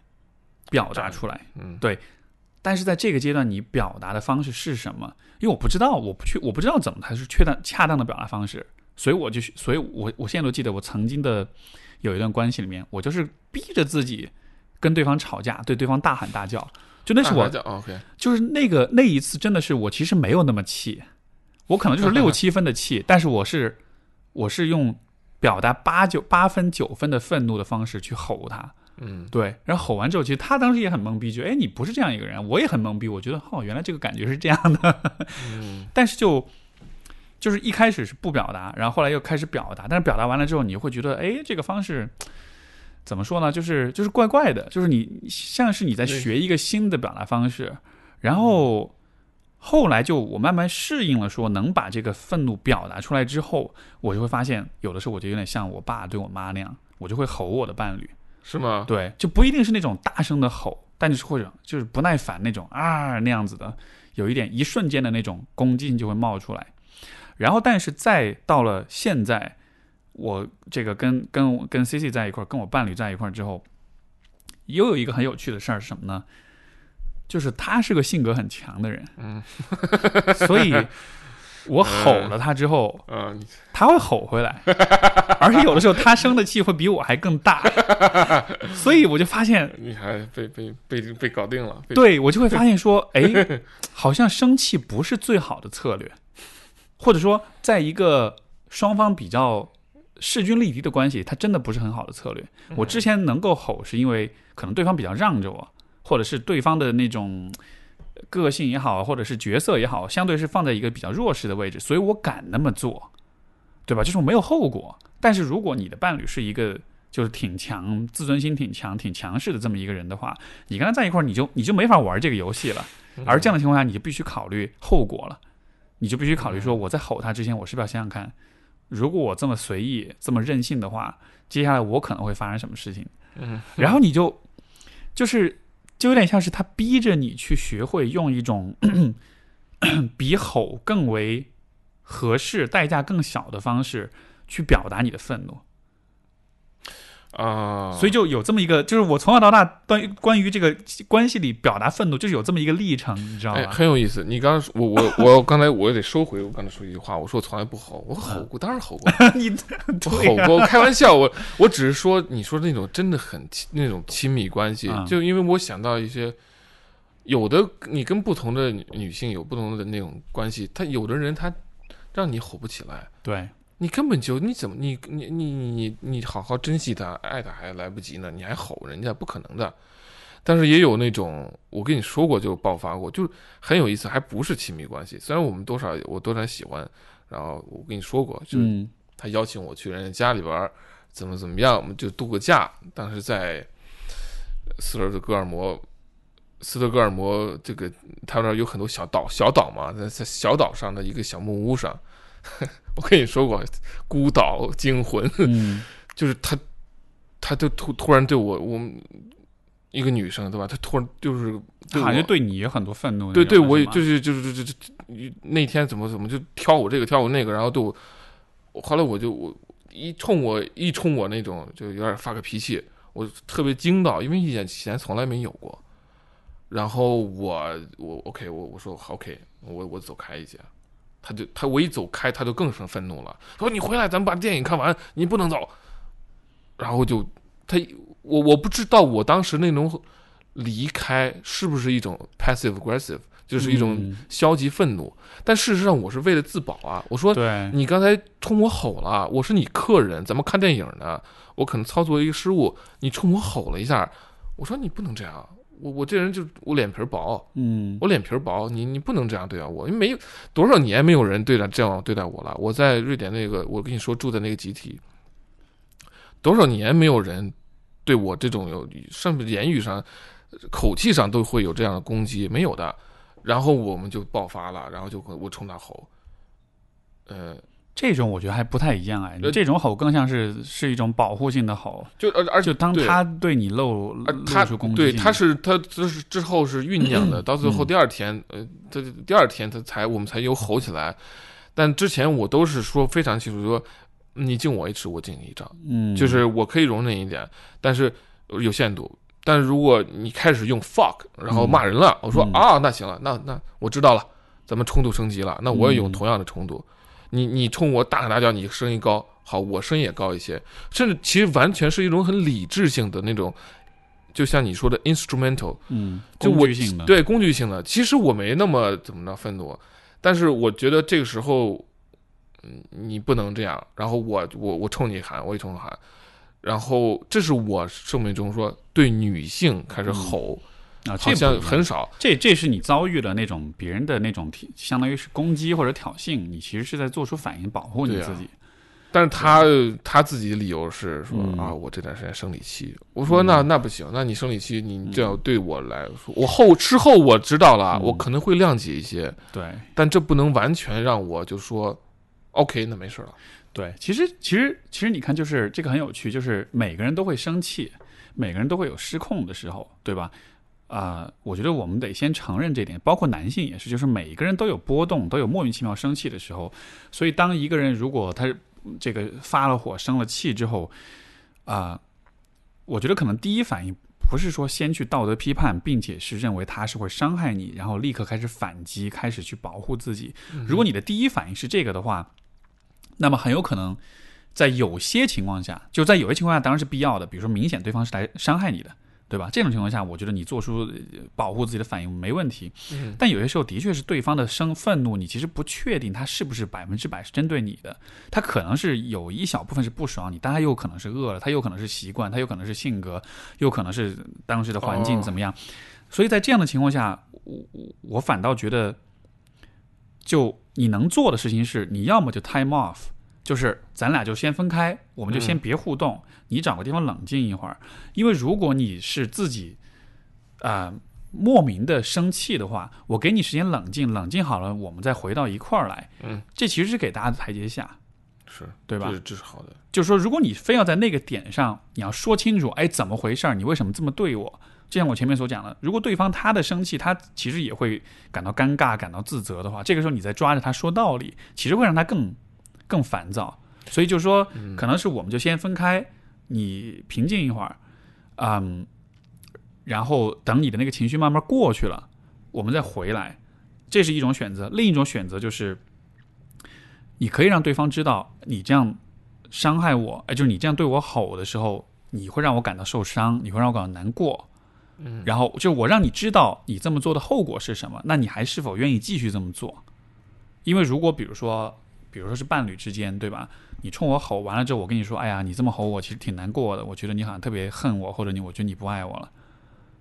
表达出来。嗯，但是在这个阶段，你表达的方式是什么？因为我不知道，我不去，我不知道怎么才是确当恰当的表达方式，所以我就，所以我我现在都记得，我曾经的有一段关系里面，我就是逼着自己跟对方吵架，对对方大喊大叫，就那是我，OK，就是那个那一次，真的是我其实没有那么气，我可能就是六七分的气，但是我是我是用表达八九八分九分的愤怒的方式去吼他，嗯，对，然后吼完之后，其实他当时也很懵逼，觉得哎，你不是这样一个人，我也很懵逼，我觉得哦，原来这个感觉是这样的，嗯 但是就就是一开始是不表达，然后后来又开始表达，但是表达完了之后，你会觉得哎，这个方式怎么说呢？就是就是怪怪的，就是你像是你在学一个新的表达方式，然后后来就我慢慢适应了，说能把这个愤怒表达出来之后，我就会发现有的时候我就有点像我爸对我妈那样，我就会吼我的伴侣。是吗？对，就不一定是那种大声的吼，但就是或者就是不耐烦那种啊那样子的，有一点一瞬间的那种攻击性就会冒出来。然后，但是再到了现在，我这个跟跟跟 C C 在一块儿，跟我伴侣在一块儿之后，又有一个很有趣的事儿是什么呢？就是他是个性格很强的人，嗯，所以我吼了他之后，啊，你他会吼回来，而且有的时候他生的气会比我还更大，所以我就发现，你还被被被被搞定了，对我就会发现说，哎，好像生气不是最好的策略，或者说，在一个双方比较势均力敌的关系，它真的不是很好的策略。我之前能够吼，是因为可能对方比较让着我，或者是对方的那种个性也好，或者是角色也好，相对是放在一个比较弱势的位置，所以我敢那么做，对吧？就是我没有后果。但是如果你的伴侣是一个就是挺强、自尊心挺强、挺强势的这么一个人的话，你跟他在一块儿，你就你就没法玩这个游戏了。而这样的情况下，你就必须考虑后果了，你就必须考虑说，我在吼他之前，我是不是要想想看，如果我这么随意、这么任性的话，接下来我可能会发生什么事情。嗯，然后你就就是就有点像是他逼着你去学会用一种 比吼更为合适、代价更小的方式去表达你的愤怒。啊，所以就有这么一个，就是我从小到大关于关于这个关系里表达愤怒，就是有这么一个历程，你知道哎，吧？很有意思。你刚刚我我我刚才我也得收回我刚才说一句话，我说我从来不吼，我吼过，当然吼过，你我吼过，我开玩笑，我我只是说你说那种真的很亲那种亲密关系，嗯就因为我想到一些。有的你跟不同的女女性有不同的那种关系，她有的人她让你吼不起来，对，你根本就你怎么你你你你你你好好珍惜他爱他还来不及呢，你还吼人家不可能的。但是也有那种我跟你说过就爆发过，就很有意思，还不是亲密关系。虽然我们多少我多少喜欢，然后我跟你说过，就是嗯他邀请我去人家家里边怎么怎么样，我们就度个假。当时在斯德哥尔摩，斯德哥尔摩这个他那儿有很多小岛，小岛嘛，在在小岛上的一个小木屋上，我跟你说过，孤岛惊魂，嗯 就是他，他就突突然对我，我们一个女生对吧？他突然就是对我他好像就对你有很多愤怒。对对，我就是就是就是就那天怎么怎么就挑我这个挑我那个，然后对我，后来我就我一冲我一冲我那种就有点发个脾气，我特别惊到，因为以前以前从来没有过。然后我我 OK 我我说 OK 我我走开一些，他就他我一走开他就更生愤怒了，他说你回来咱们把电影看完，你不能走。然后就他我我不知道我当时那种离开是不是一种 passive aggressive，就是一种嗯消极愤怒。但事实上我是为了自保啊，我说对，你刚才冲我吼了，我是你客人，咱们看电影呢，我可能操作一个失误，你冲我吼了一下，我说你不能这样，我我这人就我脸皮薄，嗯我脸皮薄，你你不能这样对待我，因为没有多少年没有人对待这样对待我了。我在瑞典那个，我跟你说住的那个集体，多少年没有人对我这种有甚至言语上、口气上都会有这样的攻击，没有的。然后我们就爆发了，然后就我冲他吼，呃，这种我觉得还不太一样哎，这种吼更像是是一种保护性的吼，就而而且就当他对你露露出攻击对他是他就是之后是酝酿的，到最后嗯第二天，呃，他第二天他才我们才有吼起来，但之前我都是说非常清楚，说你敬我一尺，我敬你一丈，嗯，就是我可以容忍一点，但是有限度。但是如果你开始用 fuck，然后骂人了，我说嗯啊，那行了，那那我知道了，咱们冲突升级了，那我也用嗯。同样的冲突，你你冲我大喊大叫，你声音高，好，我声音也高一些，甚至其实完全是一种很理智性的那种，就像你说的 instrumental，嗯，就我工具性的，对工具性的。其实我没那么怎么着愤怒，但是我觉得这个时候，嗯，你不能这样。然后我我我冲你喊，我也冲你喊。然后这是我生命中说对女性开始吼，啊，这好像很少。这这是你遭遇了那种别人的那种挑，相当于是攻击或者挑衅，你其实是在做出反应保护你自己。但是他他自己的理由是说、嗯啊，我这段时间生理期。我说那那不行，那你生理期你这样对我来说，我后之后我知道了，嗯我可能会谅解一些，对但这不能完全让我就说 OK，那没事了。对，其实其实其实你看，就是这个很有趣，就是每个人都会生气，每个人都会有失控的时候，对吧？啊、我觉得我们得先承认这点，包括男性也是，就是每一个人都有波动，都有莫名其妙生气的时候。所以，当一个人如果他嗯这个发了火、生了气之后，啊、我觉得可能第一反应不是说先去道德批判，并且是认为他是会伤害你，然后立刻开始反击，开始去保护自己。如果你的第一反应是这个的话，那么很有可能在有些情况下，就在有些情况下当然是必要的，比如说明显对方是来伤害你的。对吧？这种情况下，我觉得你做出保护自己的反应没问题。嗯，但有些时候的确是对方的生愤怒，你其实不确定他是不是百分之百是针对你的，他可能是有一小部分是不爽你，但他又可能是饿了，他又可能是习惯，他有可能是性格，又可能是当时的环境怎么样。所以在这样的情况下，我我我反倒觉得，就你能做的事情是，你要么就 time off。就是咱俩就先分开，我们就先别互动，你找个地方冷静一会儿。因为如果你是自己啊莫名的生气的话，我给你时间冷静，冷静好了，我们再回到一块儿来。嗯，这其实是给大家的台阶下，是对吧？这是好的。就是说，如果你非要在那个点上，你要说清楚，哎，怎么回事儿？你为什么这么对我？就像我前面所讲的，如果对方他的生气，他其实也会感到尴尬、感到自责的话，这个时候你再抓着他说道理，其实会让他更。更烦躁，所以就说，可能是我们就先分开，你平静一会儿，嗯，然后等你的那个情绪慢慢过去了，我们再回来，这是一种选择。另一种选择就是，你可以让对方知道你这样伤害我，哎，就是你这样对我吼的时候，你会让我感到受伤，你会让我感到难过，嗯，然后就我让你知道你这么做的后果是什么，那你还是否愿意继续这么做？因为如果比如说。比如说是伴侣之间，对吧？你冲我吼完了之后，我跟你说：“哎呀，你这么吼我，其实挺难过的。我觉得你好像特别恨我，或者你，我觉得你不爱我了。”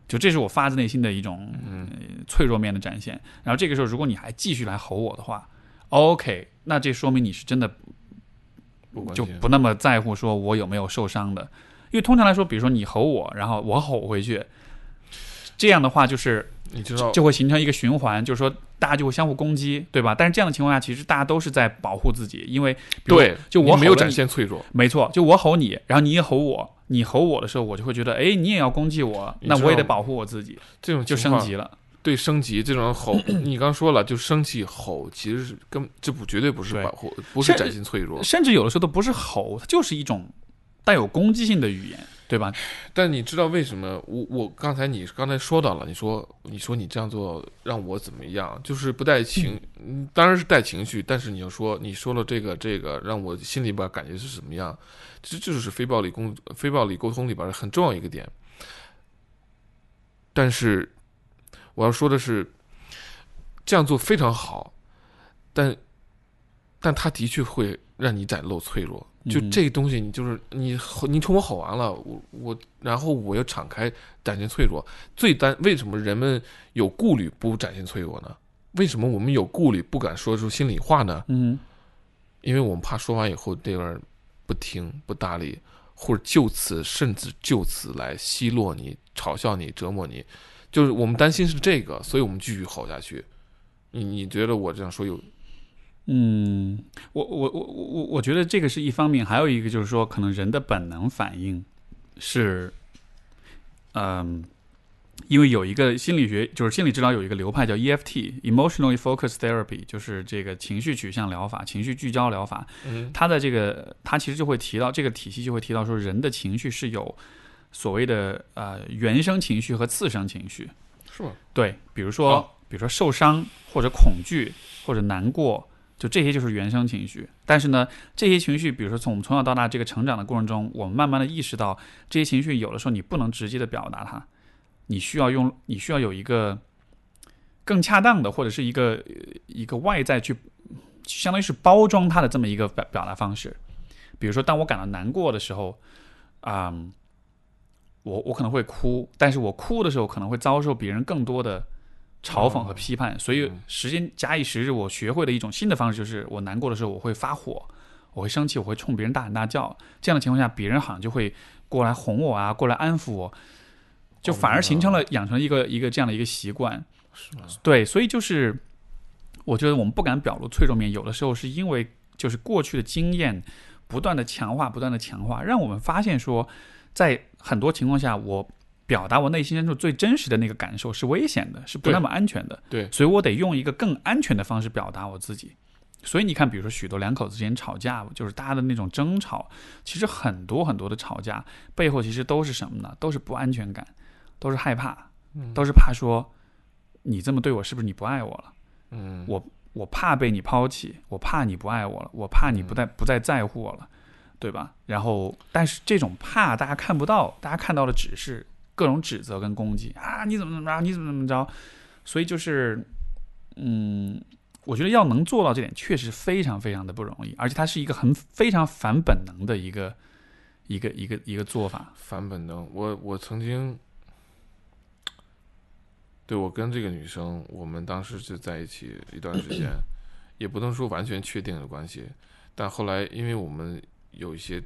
就这是我发自内心的一种脆弱面的展现。然后这个时候，如果你还继续来吼我的话，OK，那这说明你是真的就不那么在乎说我有没有受伤的。因为通常来说，比如说你吼我，然后我吼回去，这样的话就是。你知道就会形成一个循环，就是说大家就会相互攻击，对吧？但是这样的情况下，其实大家都是在保护自己，因为对，就我没有展现脆弱，没错，就我吼你，然后你也吼我，你吼我的时候，我就会觉得，哎，你也要攻击我，那我也得保护我自己，这种就升级了，对，升级这种吼，你刚说了，就生气吼，其实是根这不绝对不是保护，不是展现脆弱，甚至有的时候都不是吼，它就是一种带有攻击性的语言。对吧？但你知道为什么我我刚才你刚才说到了，你说你说你这样做让我怎么样？就是不带情，当然是带情绪，但是你要说你说了这个这个，让我心里边感觉是什么样？这就是非暴力沟非暴力沟通里边很重要一个点。但是我要说的是，这样做非常好，但但他的确会让你展露脆弱。就这东西，你就是你，你冲我吼完了，我我，然后我又敞开展现脆弱。最担为什么人们有顾虑不展现脆弱呢？为什么我们有顾虑不敢说出心里话呢？嗯，因为我们怕说完以后对方不听不搭理，或者就此甚至就此来奚落你、嘲笑你、折磨你，就是我们担心是这个，所以我们继续吼下去。你你觉得我这样说有？嗯，我我我我我觉得这个是一方面，还有一个就是说，可能人的本能反应是，嗯，因为有一个心理学，就是心理治疗有一个流派叫 EFT（Emotionally Focused Therapy），就是这个情绪取向疗法、情绪聚焦疗法。嗯，它的这个，它其实就会提到这个体系，就会提到说，人的情绪是有所谓的呃原生情绪和次生情绪，是吗？对，比如说，比如说受伤或者恐惧或者难过。就这些就是原生情绪，但是呢，这些情绪，比如说从我们从小到大这个成长的过程中，我们慢慢的意识到，这些情绪有的时候你不能直接的表达它，你需要用，你需要有一个更恰当的，或者是一个一个外在去，相当于是包装它的这么一个表表达方式。比如说，当我感到难过的时候，啊，我我可能会哭，但是我哭的时候可能会遭受别人更多的。嘲讽和批判，所以时间假以时日，我学会了一种新的方式就是，我难过的时候我会发火，我会生气，我会冲别人大喊大叫。这样的情况下，别人好像就会过来哄我啊，过来安抚我，就反而形成了养成一个一个这样的一个习惯是。对，所以就是我觉得我们不敢表露脆弱面，有的时候是因为就是过去的经验不断的强化，不断的强化，让我们发现说，在很多情况下我。表达我内心深处最真实的那个感受是危险的，是不那么安全的。对，所以我得用一个更安全的方式表达我自己。所以你看，比如说许多两口子之间吵架，就是大家的那种争吵，其实很多很多的吵架背后其实都是什么呢？都是不安全感，都是害怕，嗯都是怕说你这么对我是不是你不爱我了？嗯我我怕被你抛弃，我怕你不爱我了，我怕你嗯不再不再在乎我了，对吧？然后，但是这种怕大家看不到，大家看到的只是各种指责跟攻击啊，你怎么怎么着，你怎么怎么着，所以就是，嗯，我觉得要能做到这点，确实非常非常的不容易，而且它是一个很非常反本能的一个一个一个一个做法。反本能。我我曾经，对我跟这个女生，我们当时就在一起一段时间，也不能说完全确定的关系，但后来因为我们有一些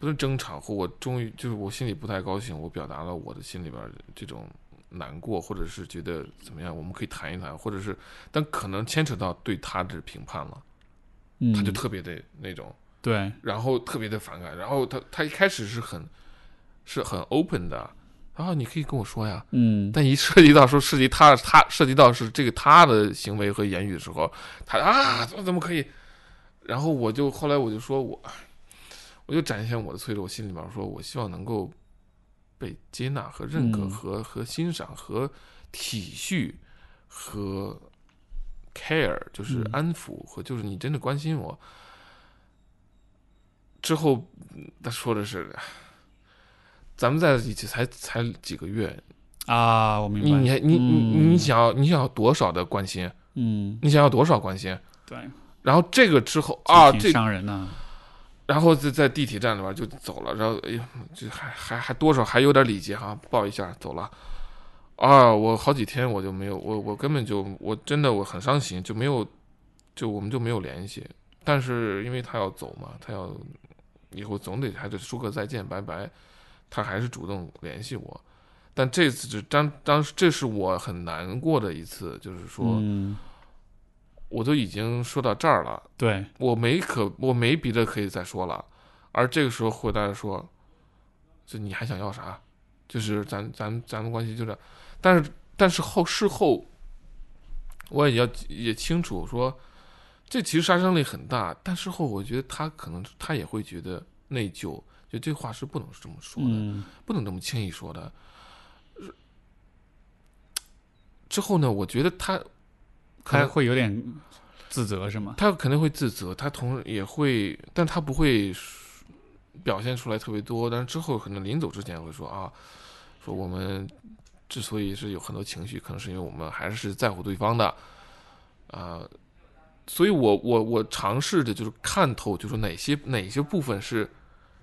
不是争吵，或我终于就是我心里不太高兴，我表达了我的心里边这种难过，或者是觉得怎么样，我们可以谈一谈，或者是但可能牵扯到对他的评判了，嗯，他就特别的那种。对，然后特别的反感，然后他他一开始是很是很 open 的，然后你可以跟我说呀，嗯，但一涉及到说涉及他他涉及到是这个他的行为和言语的时候，他啊怎么怎么可以？然后我就后来我就说我我就展现我的脆弱，我心里面说我希望能够被接纳和认可嗯和、和欣赏和体恤和 care，就是嗯安抚和就是你真的关心我。之后嗯他说的是，咱们在一起才才几个月，啊，我明白，你你你你想要你想要多少的关心？嗯，你想要多少关心？对，然后这个之后啊，挺这伤人呐，然后在在地铁站里边就走了，然后哎呀，这还还还多少还有点礼节哈，抱一下走了。啊，我好几天我就没有，我我根本就我真的我很伤心，就没有，就我们就没有联系。但是因为他要走嘛，他要以后总得还得说个再见拜拜，他还是主动联系我。但这次就当当时这是我很难过的一次，就是说、我都已经说到这儿了，对，我没可我没别的可以再说了，而这个时候回来说，就你还想要啥？就是咱咱咱们关系就这样，但是但是后事后，我也要也清楚说，这其实杀伤力很大，但事后我觉得他可能他也会觉得内疚，就这话是不能这么说的，嗯不能这么轻易说的。之后呢，我觉得他可他会有点自责是吗？他肯定会自责，他同时也会，但他不会表现出来特别多。但是之后可能临走之前会说啊，说我们之所以是有很多情绪，可能是因为我们还是在乎对方的啊、所以我我我尝试着就是看透，就是哪些哪些部分是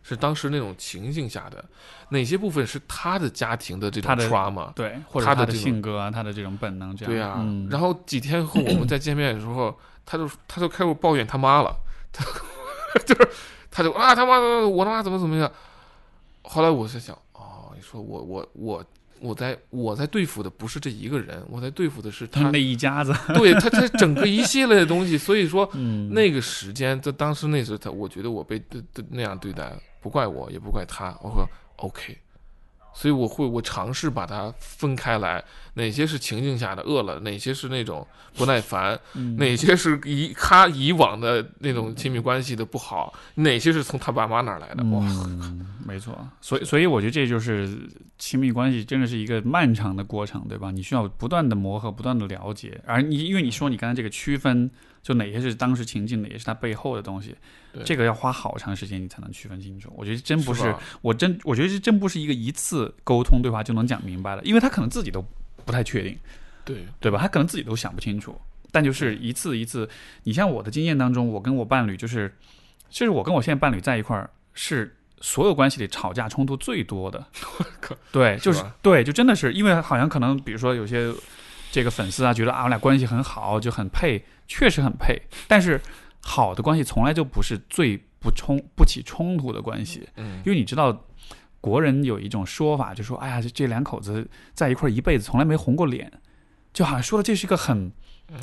是当时那种情境下的，哪些部分是他的家庭的这种他的 trauma。对，或者他的性格啊，他的这种本能这样。对啊、嗯、然后几天后我们 再见面的时候，他就他就开始抱怨他妈了，他 就是他就啊他妈的我他妈怎么怎么样。后来我在想，哦，你说我我我我在我在对付的不是这一个人，我在对付的是他他那一家子，对他他整个一系列的东西。所以说 嗯，那个时间，在当时那时他，我觉得我被对对那样对待，不怪我，也不怪他。我说 OK，所以我会我尝试把它分开来，哪些是情境下的饿了，哪些是那种不耐烦，嗯哪些是以他以往的那种亲密关系的不好，哪些是从他爸妈那儿来的。哇，嗯，没错，所以所以我觉得这就是亲密关系真的是一个漫长的过程，对吧？你需要不断的磨合，不断的了解。而你因为你说你刚才这个区分，就哪些是当时情境，哪些是它背后的东西对，这个要花好长时间你才能区分清楚。我觉得真不是，吧我真我觉得这真不是一个一次沟通对话就能讲明白的，因为他可能自己都不太确定。对，对吧？他可能自己都想不清楚，但就是一次一次，你像我的经验当中，我跟我伴侣就是，就是我跟我现在伴侣在一块儿，是所有关系里吵架冲突最多的 靠。对，就是对，就真的是因为好像可能，比如说有些这个粉丝啊，觉得啊我俩关系很好，就很配，确实很配，但是好的关系从来就不是最不冲不起冲突的关系，嗯因为你知道。国人有一种说法，就说：“哎呀，这这两口子在一块儿一辈子，从来没红过脸，就好像说的这是一个很嗯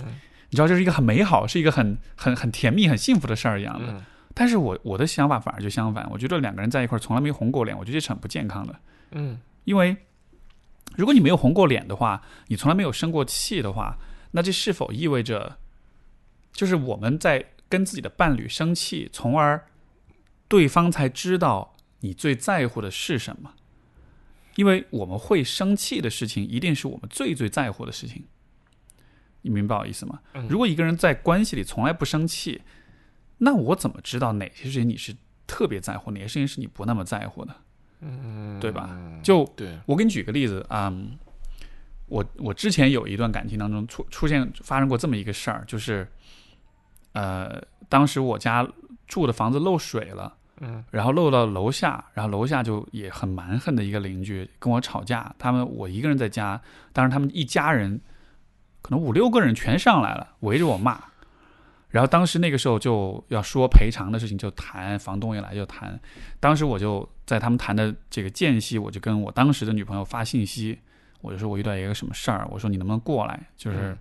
你知道这是一个很美好，是一个很很很甜蜜、很幸福的事儿一样的。嗯但是我我的想法反而就相反，我觉得两个人在一块儿从来没红过脸，我觉得这是很不健康的。嗯因为如果你没有红过脸的话，你从来没有生过气的话，那这是否意味着，就是我们在跟自己的伴侣生气，从而对方才知道你最在乎的是什么？因为我们会生气的事情，一定是我们最最在乎的事情。你明白我意思吗？嗯如果一个人在关系里从来不生气，那我怎么知道哪些事情你是特别在乎，哪些事情是你不那么在乎的？嗯，对吧？就对，我给你举个例子啊、嗯我我之前有一段感情当中出出现发生过这么一个事儿，就是呃，当时我家住的房子漏水了。嗯然后漏到楼下，然后楼下就也很蛮横的一个邻居跟我吵架，他们我一个人在家，当时他们一家人可能五六个人全上来了，围着我骂。然后当时那个时候就要说赔偿的事情，就谈房东一来就谈。当时我就在他们谈的这个间隙，我就跟我当时的女朋友发信息，我就说我遇到一个什么事儿，我说你能不能过来？就是、嗯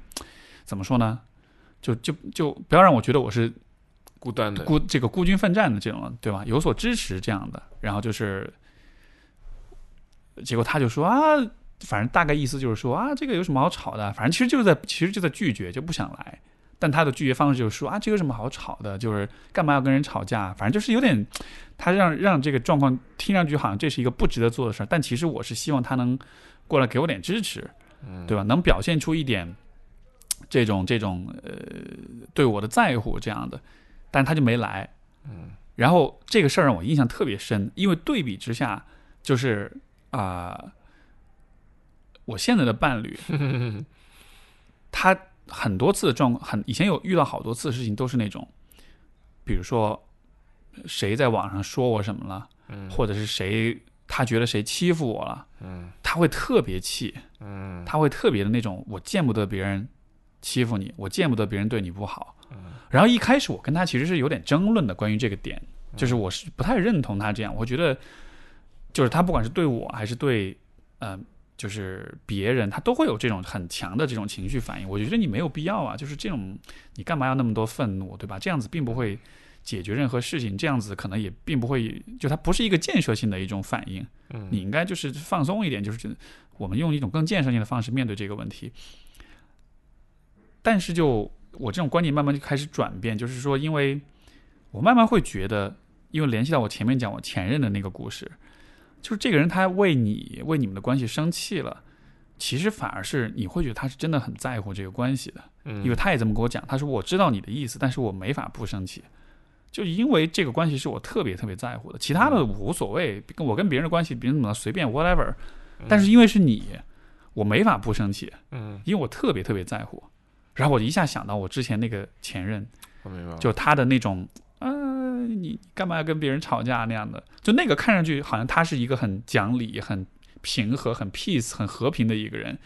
怎么说呢？就就就不要让我觉得我是孤单的，孤这个孤军奋战的这种，对吧？有所支持这样的，然后就是，结果他就说啊，反正大概意思就是说啊，这个有什么好吵的？反正其实就是在其实就在拒绝，就不想来。但他的拒绝方式就是说啊，这有什么好吵的？就是干嘛要跟人吵架？反正就是有点，他让让这个状况听上去好像这是一个不值得做的事儿，但其实我是希望他能过来给我点支持，嗯，对吧？能表现出一点这种这种呃对我的在乎这样的，但他就没来。嗯。然后这个事儿让我印象特别深，因为对比之下，就是啊、我现在的伴侣，他很多次的状况，很以前有遇到好多次事情，都是那种，比如说谁在网上说我什么了，嗯。或者是谁他觉得谁欺负我了，嗯。他会特别气，嗯。他会特别的那种，我见不得别人欺负你，我见不得别人对你不好。嗯然后一开始我跟他其实是有点争论的，关于这个点，就是我是不太认同他这样，我觉得就是他不管是对我还是对呃就是别人，他都会有这种很强的这种情绪反应。我觉得你没有必要啊，就是这种你干嘛要那么多愤怒，对吧？这样子并不会解决任何事情，这样子可能也并不会，就它不是一个建设性的一种反应。嗯，你应该就是放松一点，就是我们用一种更建设性的方式面对这个问题。但是就我这种观念慢慢就开始转变，就是说，因为我慢慢会觉得，因为联系到我前面讲我前任的那个故事，就是这个人他为你为你们的关系生气了，其实反而是你会觉得他是真的很在乎这个关系的。嗯因为他也这么跟我讲，他说我知道你的意思，但是我没法不生气，就因为这个关系是我特别特别在乎的，其他的无所谓，跟我跟别人的关系别人怎么随便 whatever，但是因为是你，我没法不生气，嗯，因为我特别特别在乎。然后我一下想到我之前那个前任，我明白，就他的那种，呃，你干嘛要跟别人吵架那样的，就那个看上去好像他是一个很讲理、很平和、很 peace、很和平的一个人，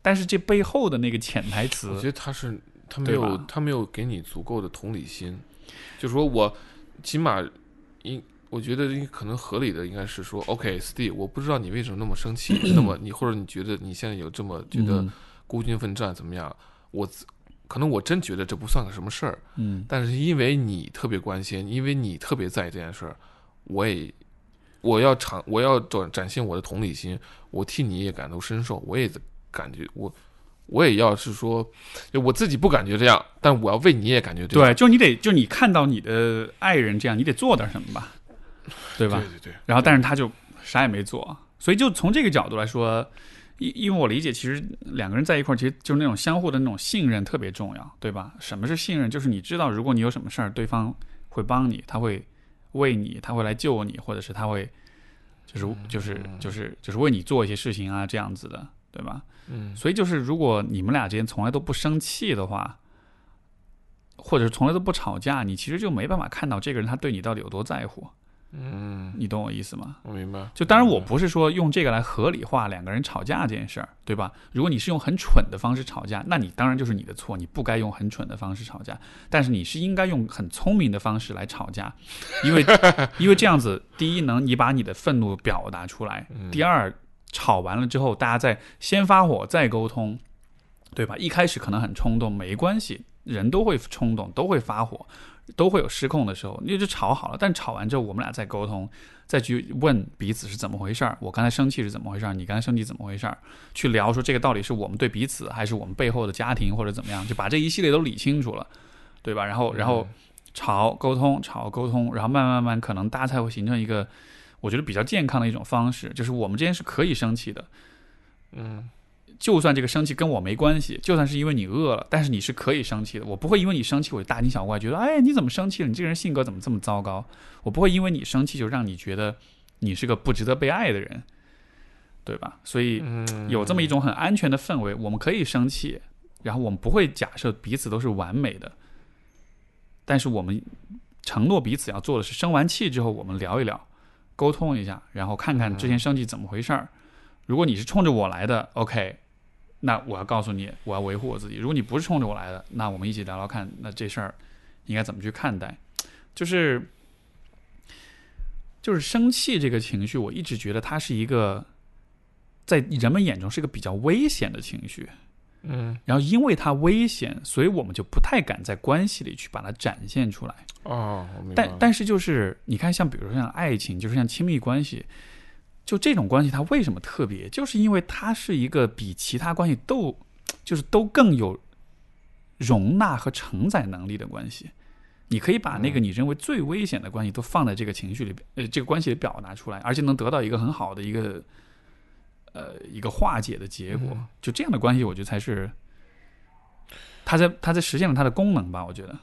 但是这背后的那个潜台词，我觉得他是他没有吧？他没有给你足够的同理心，就说我起码应我觉得应可能合理的应该是说，OK，Steve，、我不知道你为什么那么生气，那么你或者你觉得你现在有这么觉得嗯。孤军奋战怎么样？我自可能我真觉得这不算个什么事儿，嗯。但是因为你特别关心，因为你特别在意这件事儿，我也我要展我要展展现我的同理心，我替你也感同身受，我也感觉我我也要是说，就我自己不感觉这样，但我要为你也感觉这样，对，就你得，就你看到你的爱人这样，你得做点什么吧，对吧？对对对，然后，但是他就啥也没做，所以就从这个角度来说，因因为我理解，其实两个人在一块儿，其实就是那种相互的那种信任特别重要，对吧？什么是信任？就是你知道，如果你有什么事儿，对方会帮你，他会为你，他会来救你，或者是他会就是就是就是就是为你做一些事情啊，这样子的，对吧？嗯所以就是，如果你们俩之间从来都不生气的话，或者是从来都不吵架，你其实就没办法看到这个人他对你到底有多在乎。嗯，你懂我意思吗？我明白，就当然，我不是说用这个来合理化两个人吵架这件事儿，对吧？如果你是用很蠢的方式吵架，那你当然就是你的错，你不该用很蠢的方式吵架。但是你是应该用很聪明的方式来吵架，因为 因为这样子，第一能你把你的愤怒表达出来，第二吵完了之后，大家再先发火再沟通，对吧？一开始可能很冲动，没关系，人都会冲动，都会发火，都会有失控的时候，你就吵好了。但吵完之后，我们俩再沟通，再去问彼此是怎么回事儿。我刚才生气是怎么回事儿？你刚才生气怎么回事儿？去聊说这个到底是我们对彼此，还是我们背后的家庭或者怎么样？就把这一系列都理清楚了，对吧？然后，然后吵沟通，吵沟通，然后慢慢慢慢，可能大家才会形成一个。我觉得比较健康的一种方式，就是我们之间是可以生气的，嗯就算这个生气跟我没关系，就算是因为你饿了，但是你是可以生气的。我不会因为你生气我就大惊小怪，觉得哎你怎么生气了？你这个人性格怎么这么糟糕？我不会因为你生气就让你觉得你是个不值得被爱的人，对吧？所以嗯，有这么一种很安全的氛围，我们可以生气，然后我们不会假设彼此都是完美的，但是我们承诺彼此要做的是，生完气之后我们聊一聊，沟通一下，然后看看之前生气怎么回事儿。如果你是冲着我来的，OK，那我要告诉你，我要维护我自己。如果你不是冲着我来的，那我们一起聊聊看，那这事儿应该怎么去看待？就是就是生气这个情绪，我一直觉得它是一个在人们眼中是一个比较危险的情绪。嗯然后因为它危险，所以我们就不太敢在关系里去把它展现出来。哦。但但是就是你看，像比如说像爱情，就是像亲密关系，就这种关系，它为什么特别？就是因为它是一个比其他关系都就是都更有容纳和承载能力的关系。你可以把那个你认为最危险的关系都放在这个情绪里，呃，这个关系里表达出来，而且能得到一个很好的一个呃一个化解的结果。嗯就这样的关系，我觉得才是它在它在实现了它的功能吧。我觉得，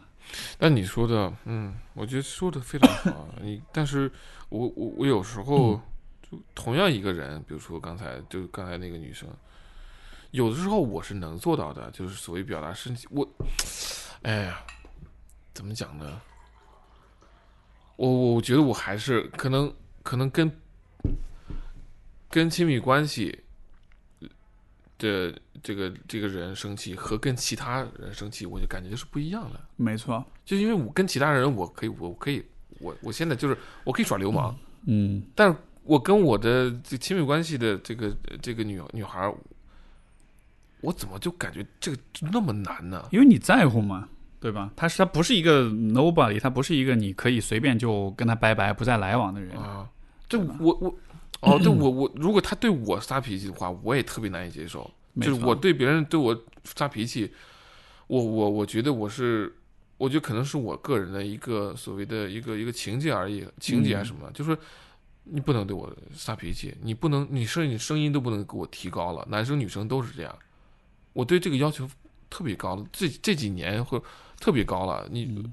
但你说的，嗯，我觉得说的非常好。你，但是我我我有时候就同样一个人，比如说刚才就刚才那个女生，有的时候我是能做到的，就是所谓表达生气。我，哎呀，怎么讲呢？我我我觉得我还是可能可能跟跟亲密关系的这个这个人生气和跟其他人生气，我就感觉是不一样的。没错，就因为我跟其他人，我可以，我可以，我我现在就是我可以耍流氓，嗯，但是我跟我的这亲密关系的这个这个女女孩儿，我怎么就感觉这个那么难呢？因为你在乎嘛，对吧？他是他不是一个 nobody，他不是一个你可以随便就跟他拜拜不再来往的人。啊，这我我哦，对我我如果他对我撒脾气的话，我也特别难以接受。就是我对别人对我撒脾气，我我我觉得我是，我觉得可能是我个人的一个所谓的一个一个情节而已，情节还是什么，就是你不能对我撒脾气，你不能，你甚至你声音都不能给我提高了，男生女生都是这样，我对这个要求特别高了，这这几年会特别高了，你、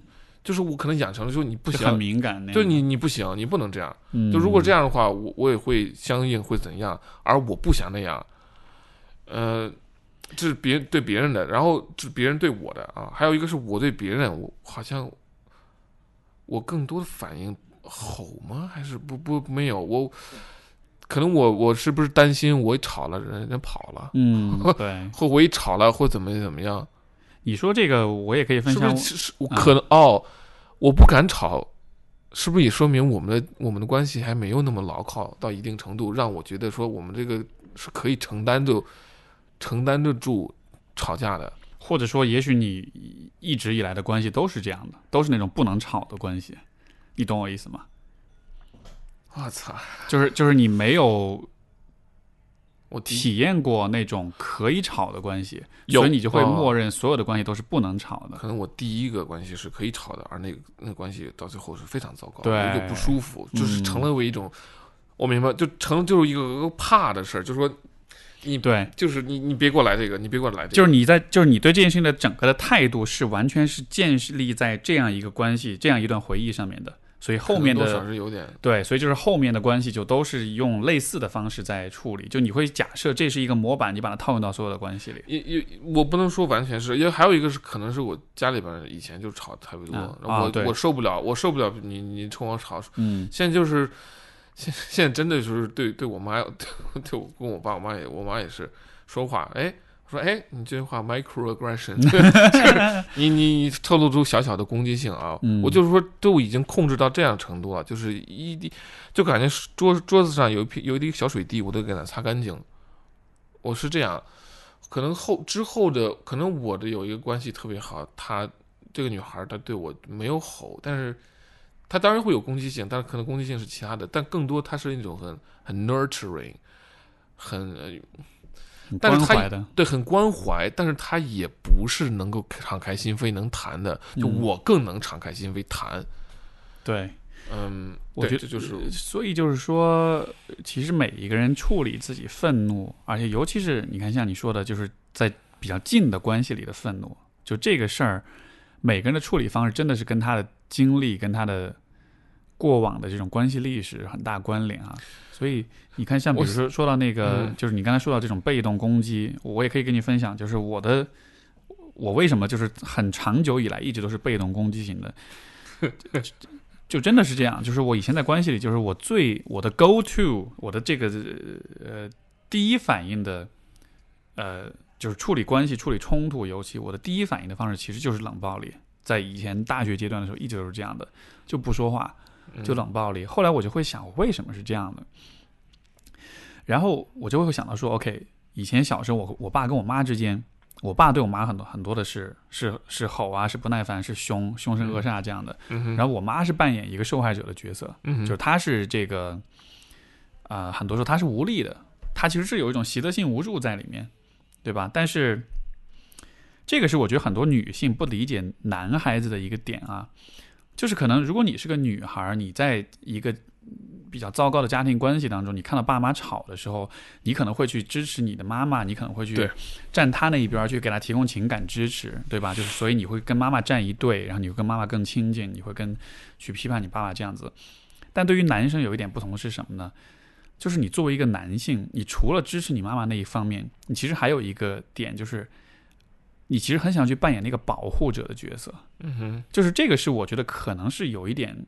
就是我可能养成了说你不行。敏感那。就你你不行，你不能这样。嗯，就如果这样的话，我我也会相应会怎样，而我不想那样。呃，这是别人对别人的，然后这是别人对我的啊，还有一个是我对别人，我好像我更多的反应吼吗？还是不不没有我？可能我我是不是担心我吵了人家跑了，嗯，对，或我一吵了或怎么怎么样？你说这个我也可以分享是？是是我啊可能、哦，我不敢吵，是不是也说明我们的我们的关系还没有那么牢靠到一定程度，让我觉得说我们这个是可以承担的承担得住吵架的。或者说，也许你一直以来的关系都是这样的，都是那种不能吵的关系，你懂我意思吗？我操！就是就是你没有我体验过那种可以吵的关系，有所以你就会哦默认所有的关系都是不能吵的。可能我第一个关系是可以吵的，而那个那个关系到最后是非常糟糕，对我就不舒服，就是嗯成了为一种，我明白，就成就是一个个怕的事儿，就是说你对，就是你你别给我来这个，你别给我来这个，就是你在，就是你对这件事情的整个的态度是完全是建立在这样一个关系、这样一段回忆上面的，所以后面多少的是有点对，所以就是后面的关系就都是用类似的方式在处理，就你会假设这是一个模板，你把它套用到所有的关系里。也也，我不能说完全是，因为还有一个是可能是我家里边以前就吵特别多，我、我受不了，我受不了你你冲我吵，嗯，现在就是现现在真的就是对对我妈 对对我跟我爸我妈也我妈也是说话，哎说哎你这句话 microaggression，就是你你你透露出小小的攻击性啊，嗯我就是说都已经控制到这样程度了，就是一滴就感觉桌桌子上有一片有一滴小水滴，我都给它擦干净，我是这样。可能后之后的，可能我的有一个关系特别好，她这个女孩儿她对我没有吼，但是她当然会有攻击性，但是可能攻击性是其他的，但更多她是那种很很 nurturing，很但是他对很关怀，但是他也不是能够敞开心扉能谈的，就嗯。我更能敞开心扉谈。对，嗯，我觉得就是所以就是说，其实每一个人处理自己愤怒，而且尤其是你看，像你说的，就是在比较近的关系里的愤怒，就这个事儿，每个人的处理方式真的是跟他的经历、跟他的过往的这种关系历史很大关联啊。所以你看，像比如说说到那个，嗯就是你刚才说到这种被动攻击，我也可以跟你分享，就是我的。我为什么就是很长久以来一直都是被动攻击型的，就真的是这样。就是我以前在关系里，就是我最我的 go to，我的这个呃第一反应的呃，就是处理关系、处理冲突，尤其我的第一反应的方式其实就是冷暴力。在以前大学阶段的时候，一直都是这样的，就不说话，就冷暴力。后来我就会想，为什么是这样的？然后我就会想到说，OK，以前小时候我我爸跟我妈之间。我爸对我妈很多很多的是是是吼啊，是不耐烦，是凶凶神恶煞这样的。嗯然后我妈是扮演一个受害者的角色，嗯就是她是这个，啊，很多时候她是无力的，她其实是有一种习得性无助在里面，对吧？但是这个是我觉得很多女性不理解男孩子的一个点啊，就是可能如果你是个女孩，你在一个比较糟糕的家庭关系当中，你看到爸妈吵的时候，你可能会去支持你的妈妈，你可能会去站她那一边，去给她提供情感支持，对吧？就是所以你会跟妈妈站一队，然后你会跟妈妈更亲近，你会跟去批判你爸爸这样子。但对于男生有一点不同是什么呢？就是你作为一个男性，你除了支持你妈妈那一方面，你其实还有一个点，就是你其实很想去扮演那个保护者的角色。嗯哼，就是这个是我觉得可能是有一点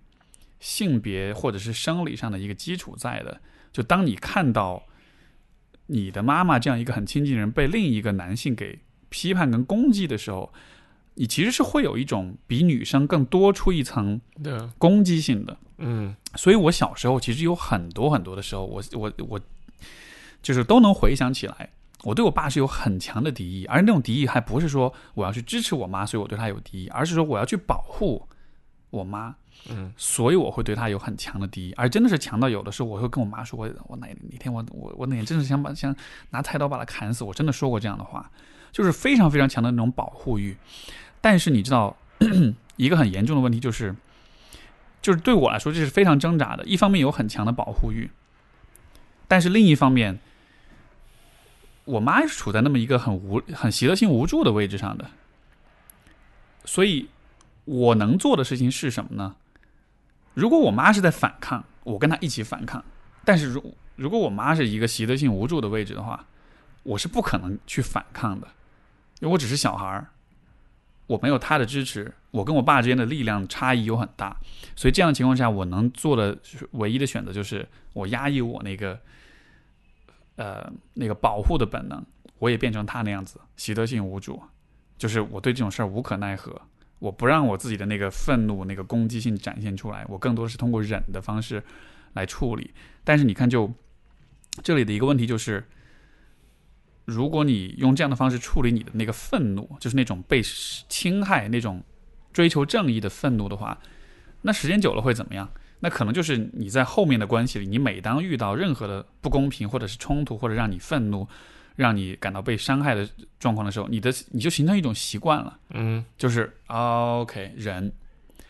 性别或者是生理上的一个基础在的。就当你看到你的妈妈这样一个很亲近的人被另一个男性给批判跟攻击的时候，你其实是会有一种比女生更多出一层对啊，攻击性的。嗯所以我小时候其实有很多很多的时候，我我我就是都能回想起来，我对我爸是有很强的敌意，而那种敌意还不是说我要去支持我妈，所以我对她有敌意，而是说我要去保护我妈，嗯，所以我会对她有很强的敌意，而真的是强到有的时候我会跟我妈说，我我哪哪天我我我哪天真的想把想拿菜刀把她砍死，我真的说过这样的话，就是非常非常强的那种保护欲。但是你知道，一个很严重的问题就是。就是对我来说，这是非常挣扎的。一方面有很强的保护欲，但是另一方面，我妈是处在那么一个很无、很习得性无助的位置上的，所以我能做的事情是什么呢？如果我妈是在反抗，我跟她一起反抗；但是如如果我妈是一个习得性无助的位置的话，我是不可能去反抗的，因为我只是小孩儿，我没有她的支持，我跟我爸之间的力量差异又很大。所以这样情况下，我能做的唯一的选择就是我压抑我那个，呃，那个保护的本能，我也变成他那样子，习得性无助，就是我对这种事儿无可奈何，我不让我自己的那个愤怒、那个攻击性展现出来，我更多是通过忍的方式来处理。但是你看，就这里的一个问题就是，如果你用这样的方式处理你的那个愤怒，就是那种被侵害、那种追求正义的愤怒的话，那时间久了会怎么样？那可能就是你在后面的关系里，你每当遇到任何的不公平或者是冲突，或者让你愤怒、让你感到被伤害的状况的时候，你的你就形成一种习惯了，嗯就是、啊 OK 忍。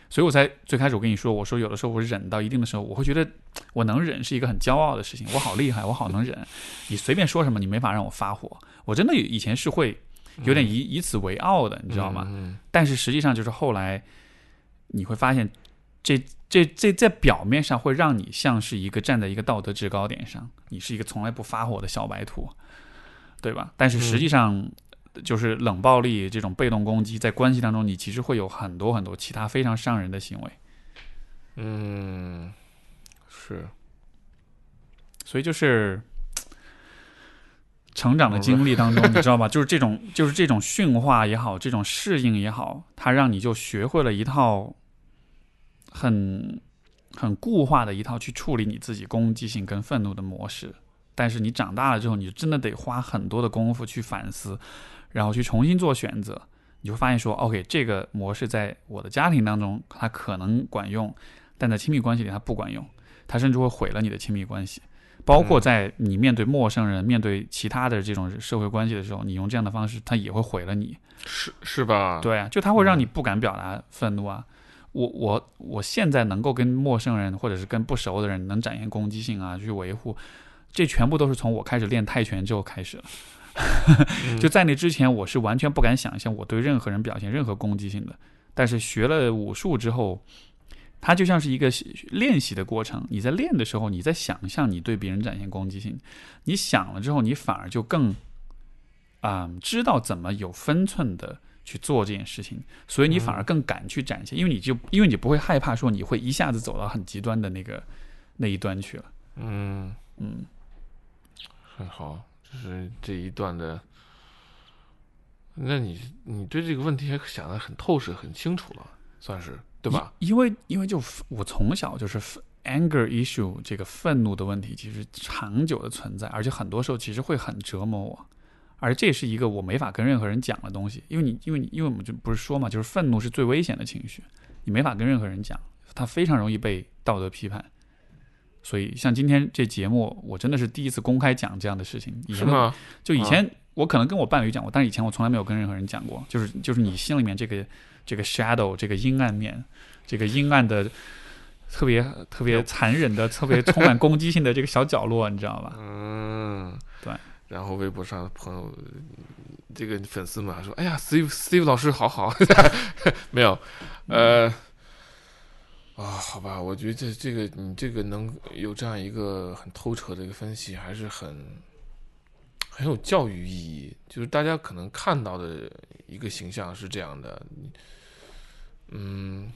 所以我才最开始我跟你说，我说有的时候我忍到一定的时候，我会觉得我能忍是一个很骄傲的事情，我好厉害，我好能忍。你随便说什么，你没法让我发火。我真的以前是会有点以以此为傲的，你知道吗？嗯但是实际上就是后来你会发现这，这这在表面上会让你像是一个站在一个道德制高点上，你是一个从来不发火的小白兔，对吧？但是实际上，就是冷暴力这种被动攻击，在关系当中，你其实会有很多很多其他非常伤人的行为。嗯，是，所以就是成长的经历当中，你知道吧？就是这种，就是这种驯化也好，这种适应也好，它让你就学会了一套很很固化的一套去处理你自己攻击性跟愤怒的模式。但是你长大了之后，你真的得花很多的功夫去反思，然后去重新做选择。你会发现说，OK，这个模式在我的家庭当中它可能管用，但在亲密关系里它不管用，它甚至会毁了你的亲密关系。包括在你面对陌生人、面对其他的这种社会关系的时候，你用这样的方式，它也会毁了你。是是吧？，对啊，就它会让你不敢表达愤怒啊。我我我现在能够跟陌生人或者是跟不熟的人能展现攻击性啊，去维护，这全部都是从我开始练泰拳之后开始了。就在那之前，我是完全不敢想象我对任何人表现任何攻击性的。但是学了武术之后，它就像是一个练习的过程。你在练的时候，你在想象你对别人展现攻击性，你想了之后，你反而就更啊知道怎么有分寸的去做这件事情，所以你反而更敢去展现，因为你就因为你不会害怕说你会一下子走到很极端的那个那一端去了。嗯嗯，很好，就是这一段的。那你你对这个问题还想的很透彻、很清楚了，算是对吧？因为因为就我从小就是 anger issue 这个愤怒的问题，其实长久的存在，而且很多时候其实会很折磨我，而这是一个我没法跟任何人讲的东西，因为你因为你因为我们就不是说嘛，就是愤怒是最危险的情绪，你没法跟任何人讲，它非常容易被道德批判。所以像今天这节目，我真的是第一次公开讲这样的事情，是吗？就以前。我可能跟我伴侣讲过，但是以前我从来没有跟任何人讲过。就是就是你心里面这个这个 shadow 这个阴暗面，这个阴暗的特别特别残忍的、特别充满攻击性的这个小角落，你知道吧？嗯，对。然后微博上的朋友，这个粉丝们说：“哎呀，Steve Steve 老师好好。”没有，呃，啊，好吧，我觉得这这个你这个能有这样一个很透彻的一个分析，还是很。很有教育意义，就是大家可能看到的一个形象是这样的，嗯，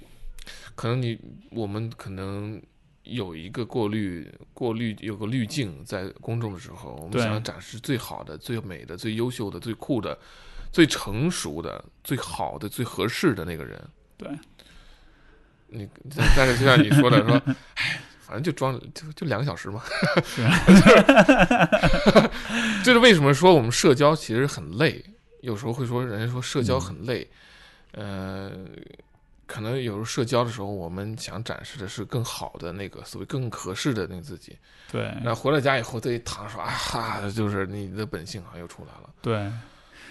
可能你我们可能有一个过滤，过滤有个滤镜，在公众的时候，我们想要展示最好的、最美的、最优秀的、最酷的、最成熟的、最好的、最合适的那个人。对，你但是就像你说的说，哎。反正就装就就两个小时嘛，就是为什么说我们社交其实很累？有时候会说人家说社交很累，呃，可能有时候社交的时候，我们想展示的是更好的那个所谓更合适的那个自己。对，那回到家以后，这一躺说啊哈，就是你的本性好像又出来了。对，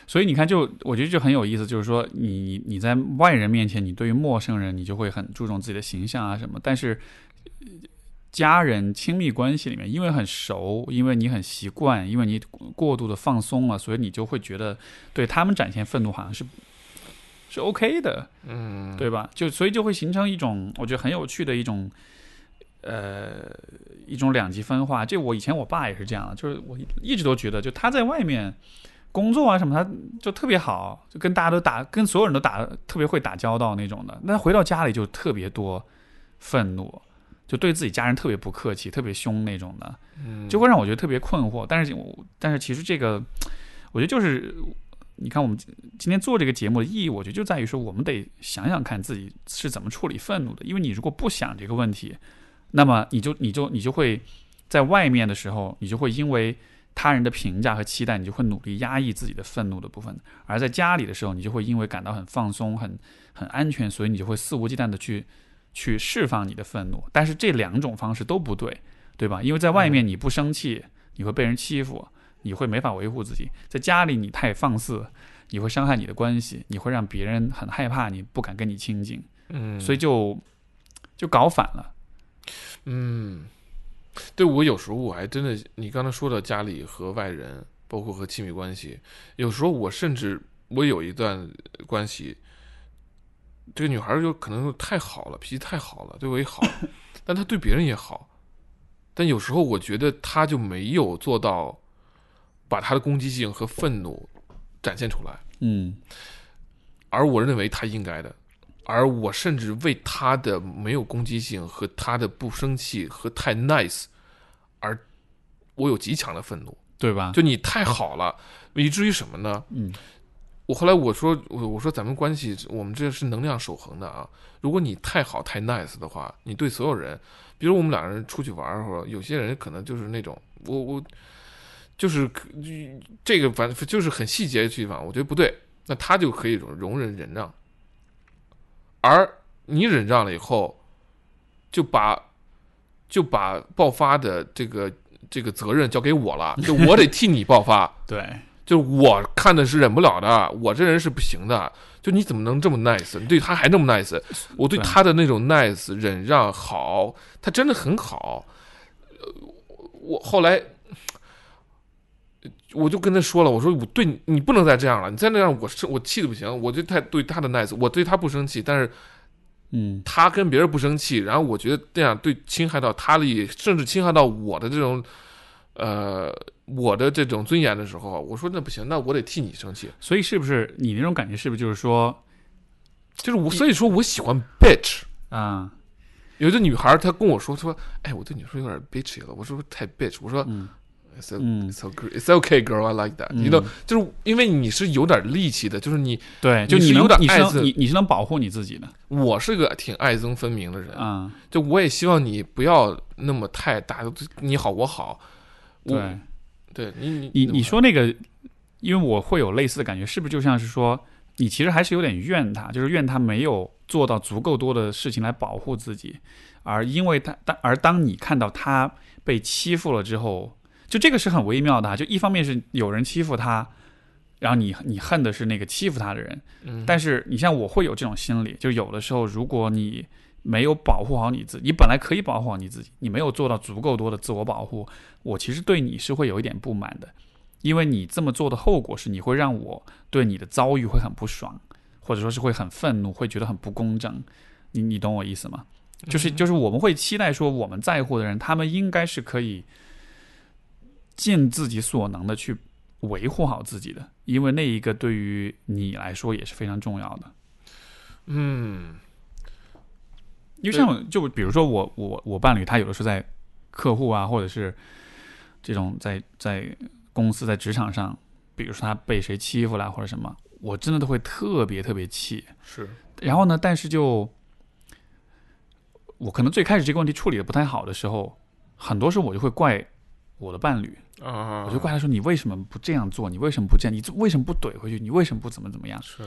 所以你看，就我觉得就很有意思，就是说你你在外人面前，你对于陌生人，你就会很注重自己的形象啊什么，但是。家人亲密关系里面，因为很熟，因为你很习惯，因为你过度的放松了，所以你就会觉得对他们展现愤怒好像是是 OK 的，嗯，对吧？就所以就会形成一种我觉得很有趣的一种呃一种两极分化。这我以前我爸也是这样，就是我一直都觉得，就他在外面工作啊什么，他就特别好，就跟大家都打，跟所有人都打，特别会打交道那种的。那回到家里就特别多愤怒。就对自己家人特别不客气，特别凶那种的，就会让我觉得特别困惑。但是，但是其实这个，我觉得就是，你看我们今天做这个节目的意义，我觉得就在于说，我们得想想看自己是怎么处理愤怒的。因为你如果不想这个问题，那么你就你就你就会在外面的时候，你就会因为他人的评价和期待，你就会努力压抑自己的愤怒的部分；而在家里的时候，你就会因为感到很放松、很很安全，所以你就会肆无忌惮的去。去释放你的愤怒，但是这两种方式都不对，对吧？因为在外面你不生气，你会被人欺负，你会没法维护自己；在家里你太放肆，你会伤害你的关系，你会让别人很害怕，你不敢跟你亲近。嗯，所以就就搞反了。嗯，对我有时候我还真的，你刚才说的家里和外人，包括和亲密关系，有时候我甚至我有一段关系。这个女孩就可能太好了，脾气太好了，对我也好，但她对别人也好。但有时候我觉得她就没有做到把他的攻击性和愤怒展现出来。嗯，而我认为他应该的，而我甚至为他的没有攻击性和他的不生气和太 nice 而我有极强的愤怒，对吧？就你太好了，以至于什么呢？嗯。我后来我说我我说咱们关系我们这是能量守恒的啊！如果你太好太 nice 的话，你对所有人，比如我们两个人出去玩或者有些人可能就是那种我我就是这个反正就是很细节的地方，我觉得不对，那他就可以容容忍忍让，而你忍让了以后，就把就把爆发的这个这个责任交给我了，就我得替你爆发，对。就是我看的是忍不了的，我这人是不行的。就你怎么能这么 nice？你对他还那么 nice？我对对他的那种 nice 忍让好，他真的很好。呃，我后来我就跟他说了，我说我对你，你不能再这样了，你再那样，我生我气的不行。我就太对他的 nice，我对他不生气，但是嗯，他跟别人不生气，然后我觉得这样对侵害到他的利益，甚至侵害到我的这种呃我的这种尊严的时候，我说那不行，那我得替你生气。所以是不是你那种感觉是不是就是说就是我，所以说我喜欢 bitch。啊，有的女孩她跟我说说，哎，我对你说有点 bitchy 了。我说太 bitch，我说嗯 it's o- 嗯 it's okay, it's okay, girl, I like that。嗯你 know，就是因为你是有点力气的，就是你对，就你是有你能你是点爱憎你你是能保护你自己的我是个挺爱憎分明的人，啊，就我也希望你不要那么太大，你好我好。对。对你你你你说那个，因为我会有类似的感觉，是不是就像是说，你其实还是有点怨他，就是怨他没有做到足够多的事情来保护自己，而因为他当而当你看到他被欺负了之后，就这个是很微妙的啊，就一方面是有人欺负他，然后你你恨的是那个欺负他的人，嗯但是你像我会有这种心理，就有的时候如果你没有保护好你自己，你本来可以保护好你自己，你没有做到足够多的自我保护，我其实对你是会有一点不满的，因为你这么做的后果是你会让我对你的遭遇会很不爽，或者说是会很愤怒，会觉得很不公正。你你懂我意思吗？就是就是我们会期待说我们在乎的人，他们应该是可以尽自己所能的去维护好自己的，因为那一个对于你来说也是非常重要的。嗯因为像就比如说我我我伴侣他有的时候在客户啊，或者是这种在在公司在职场上，比如说他被谁欺负了或者什么，我真的都会特别特别气。是然后呢，但是就我可能最开始这个问题处理的不太好的时候，很多时候我就会怪我的伴侣，啊，我就怪他说你为什么不这样做？你为什么不这样？你为什么不怼回去？你为什么不怎么怎么样？是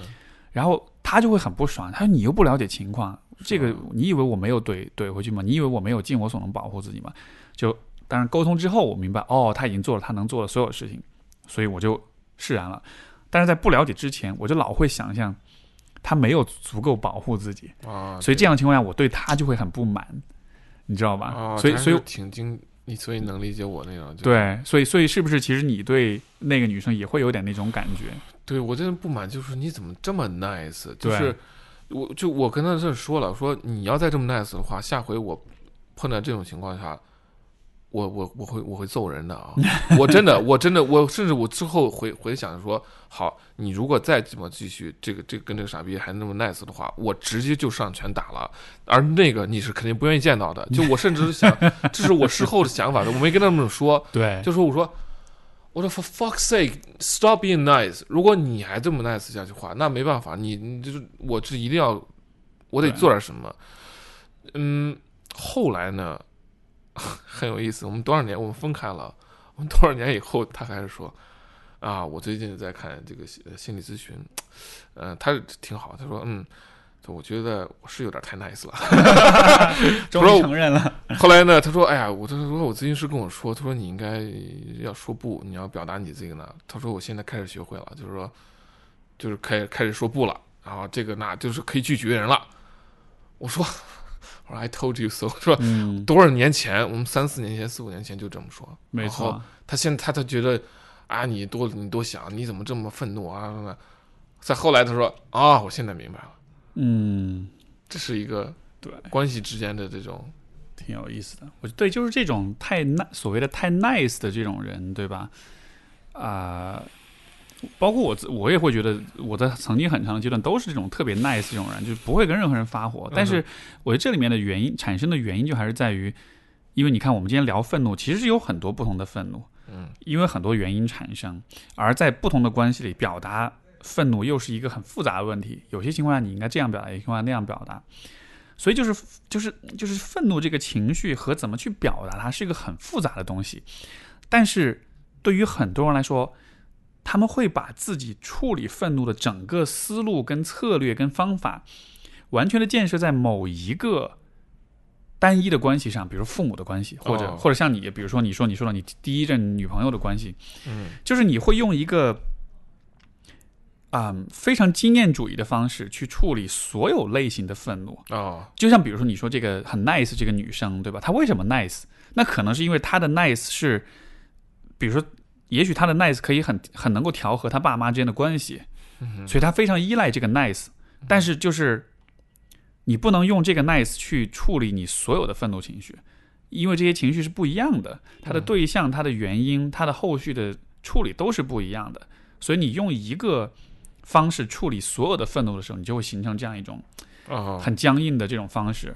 然后他就会很不爽，他说你又不了解情况，这个你以为我没有怼怼回去吗？你以为我没有尽我所能保护自己吗？就当然沟通之后，我明白哦，他已经做了他能做的所有事情，所以我就释然了。但是在不了解之前，我就老会想象他没有足够保护自己，啊，所以这样的情况下，我对他就会很不满，你知道吧？啊，所以所以挺经你，所以能理解我那种。就是对，所以所以是不是其实你对那个女生也会有点那种感觉？对我真的不满，就是你怎么这么 nice？就是我就我跟他这说了，说你要再这么 nice 的话，下回我碰到这种情况下，我我我会我会揍人的啊！我真的我真的我甚至我之后回回想说，好，你如果再这么继续这个这个跟这个傻逼还那么 nice 的话，我直接就上拳打了。而那个你是肯定不愿意见到的，就我甚至是想，这是我事后的想法的，我没跟他们说，对，就说我说我说 for fuck's sake stop being nice。如果你还这么 nice 下去的话，那没办法，你你就是我是一定要，我得做点什么。嗯，后来呢，很有意思。我们多少年我们分开了，我们多少年以后，他还是说啊，我最近在看这个心心理咨询，嗯、他挺好。他说嗯。我觉得我是有点太 nice 了，终于承认了。后来呢，他说：“哎呀，我他说我咨询师跟我说，他说你应该要说不，你要表达你这个呢。他说我现在开始学会了，就是说，就是开开始说不了，然后这个那就是可以拒绝人了。我说，我说 I told you so，说嗯，多少年前，我们三四年前、四五年前就这么说。没错，他现在他他觉得啊，你多你多想，你怎么这么愤怒啊？再后来他说啊，我现在明白了，嗯，这是一个对，关系之间的这种挺有意思的。我对，就是这种太所谓的太 nice 的这种人，对吧？啊、包括我，我也会觉得，我在曾经很长的阶段都是这种特别 nice 这种人，就是不会跟任何人发火。但是，我觉得这里面的原因产生的原因，就还是在于，因为你看，我们今天聊愤怒，其实是有很多不同的愤怒，嗯，因为很多原因产生，而在不同的关系里表达愤怒又是一个很复杂的问题。有些情况下你应该这样表达，有些情况下那样表达。所以就是就是就是愤怒这个情绪和怎么去表达它是一个很复杂的东西，但是对于很多人来说，他们会把自己处理愤怒的整个思路、跟策略、跟方法，完全的建设在某一个单一的关系上，比如父母的关系，或者、哦或者像你，比如说你说你说到你第一任女朋友的关系，嗯就是你会用一个嗯非常经验主义的方式去处理所有类型的愤怒。啊，就像比如说你说这个很 nice 这个女生，对吧？她为什么 nice？那可能是因为她的 nice 是，比如说，也许他的 nice 可以很很能够调和他爸妈之间的关系，所以他非常依赖这个 nice。但是就是你不能用这个 nice 去处理你所有的愤怒情绪，因为这些情绪是不一样的，它的对象、它的原因、它的后续的处理都是不一样的。所以你用一个方式处理所有的愤怒的时候，你就会形成这样一种啊，很僵硬的这种方式。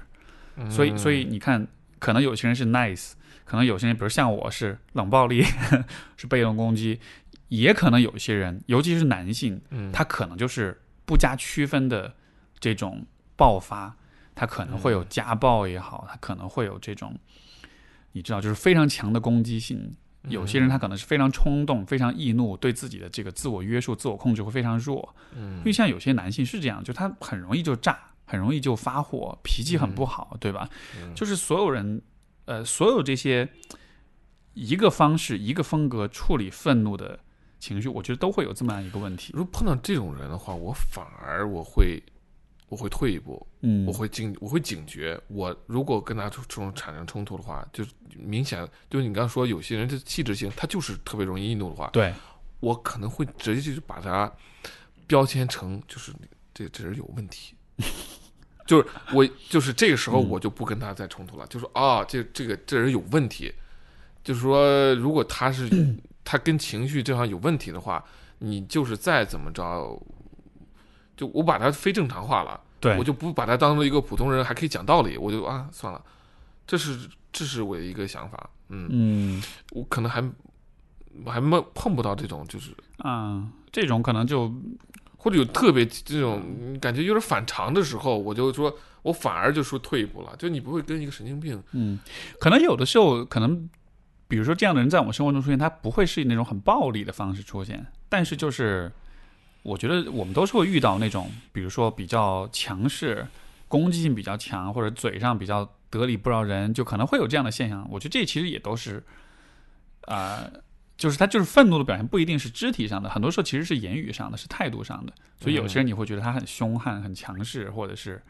所以，所以你看，可能有些人是 nice，可能有些人，比如像我是冷暴力，是被动攻击，也可能有一些人，尤其是男性，嗯他可能就是不加区分的这种爆发，他可能会有家暴也好，他可能会有这种，你知道，就是非常强的攻击性。有些人他可能是非常冲动、非常易怒，对自己的这个自我约束、自我控制会非常弱。嗯因为像有些男性是这样，就他很容易就炸，很容易就发火，脾气很不好，对吧？嗯就是所有人，呃，所有这些一个方式、一个风格处理愤怒的情绪，我觉得都会有这么样一个问题。如果碰到这种人的话，我反而我会我会退一步，嗯，我会警我会警觉。我如果跟他这种产生冲突的话，就明显就是你刚刚说有些人的气质性，他就是特别容易易怒的话，对，我可能会直接就把他标签成就是这这人有问题。就是我，就是这个时候嗯。我就不跟他再冲突了，就说啊，这这个这人有问题，就是说，如果他是 他跟情绪这样有问题的话，你就是再怎么着，就我把他非正常化了，对我就不把他当做一个普通人，还可以讲道理，我就啊算了，这是这是我的一个想法，嗯，嗯。我可能还我还没碰不到这种，就是啊，这种可能就或者有特别这种感觉有点反常的时候，我就说我反而就说退一步了，就你不会跟一个神经病，嗯，可能有的时候可能。比如说，这样的人在我们生活中出现，他不会是以那种很暴力的方式出现，但是就是，我觉得我们都是会遇到那种，比如说比较强势、攻击性比较强，或者嘴上比较得理不饶人，就可能会有这样的现象。我觉得这其实也都是，啊、就是他就是愤怒的表现，不一定是肢体上的，很多时候其实是言语上的，是态度上的。所以有些人你会觉得他很凶悍、很强势，或者是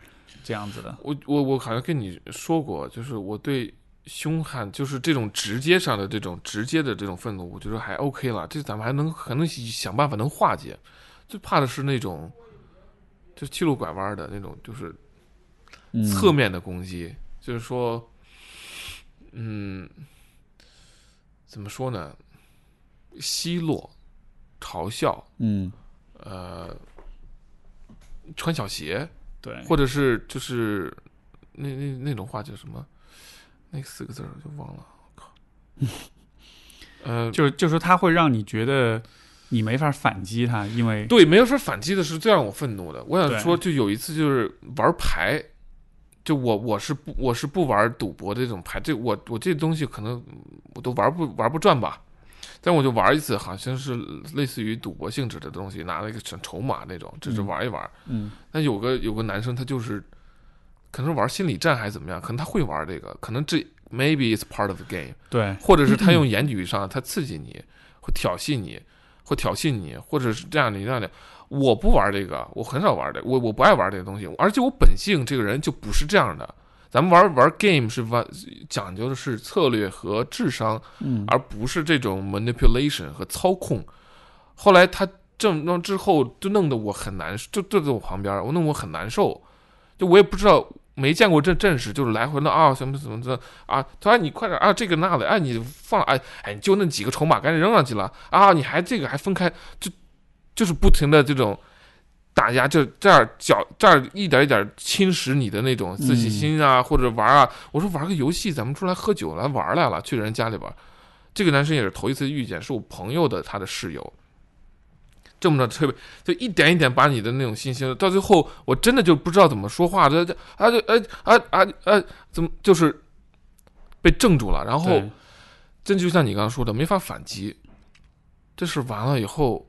这样子的。我我我好像跟你说过，就是我对凶悍，就是这种直接上的这种直接的这种愤怒，我觉得还 OK 了，这咱们还能还能想办法能化解。最怕的是那种，就七路拐弯的那种，就是嗯侧面的攻击，就是说，嗯，怎么说呢？奚落、嘲笑，嗯，呃，穿小鞋，对，或者是就是那那那种话叫什么？那四个字儿我就忘了，我靠。呃，就就是他会让你觉得你没法反击他，因为对，没有说反击的是最让我愤怒的。我想说，就有一次就是玩牌，就我我是不我是不玩赌博的这种牌，这我我这东西可能我都玩不玩不转吧。但我就玩一次，好像是类似于赌博性质的东西，拿了一个筹筹码那种，只是嗯玩一玩。嗯但有个有个男生，他就是可能是玩心理战还是怎么样，可能他会玩这个，可能这 maybe it's part of the game，对，或者是他用 言语上他刺激你，会挑衅你，会挑衅你，或者是这样的那样的。我不玩这个，我很少玩这个，我我不爱玩这个东西，而且我本性这个人就不是这样的。咱们玩玩 game 是玩讲究的是策略和智商，嗯而不是这种 manipulation 和操控。后来他这么弄之后，就弄得我很难受，就坐在我旁边，我弄得我很难受。就我也不知道，没见过这阵势，就是来回的啊，什么什么的啊。他说你快点啊，这个那的，哎，你放哎哎，你就那几个筹码，赶紧扔上去了啊！你还这个还分开，就就是不停的这种打压，就这样脚这儿一点一点侵蚀你的那种自信心啊，或者玩啊。我说玩个游戏，咱们出来喝酒来玩来了，去人家里玩。这个男生也是头一次遇见，是我朋友的他的室友。这么着特别，就一点一点把你的那种信心，到最后我真的就不知道怎么说话，这这啊就呃啊啊啊，怎么就是被镇住了，然后对真就像你刚刚说的，没法反击。这事完了以后，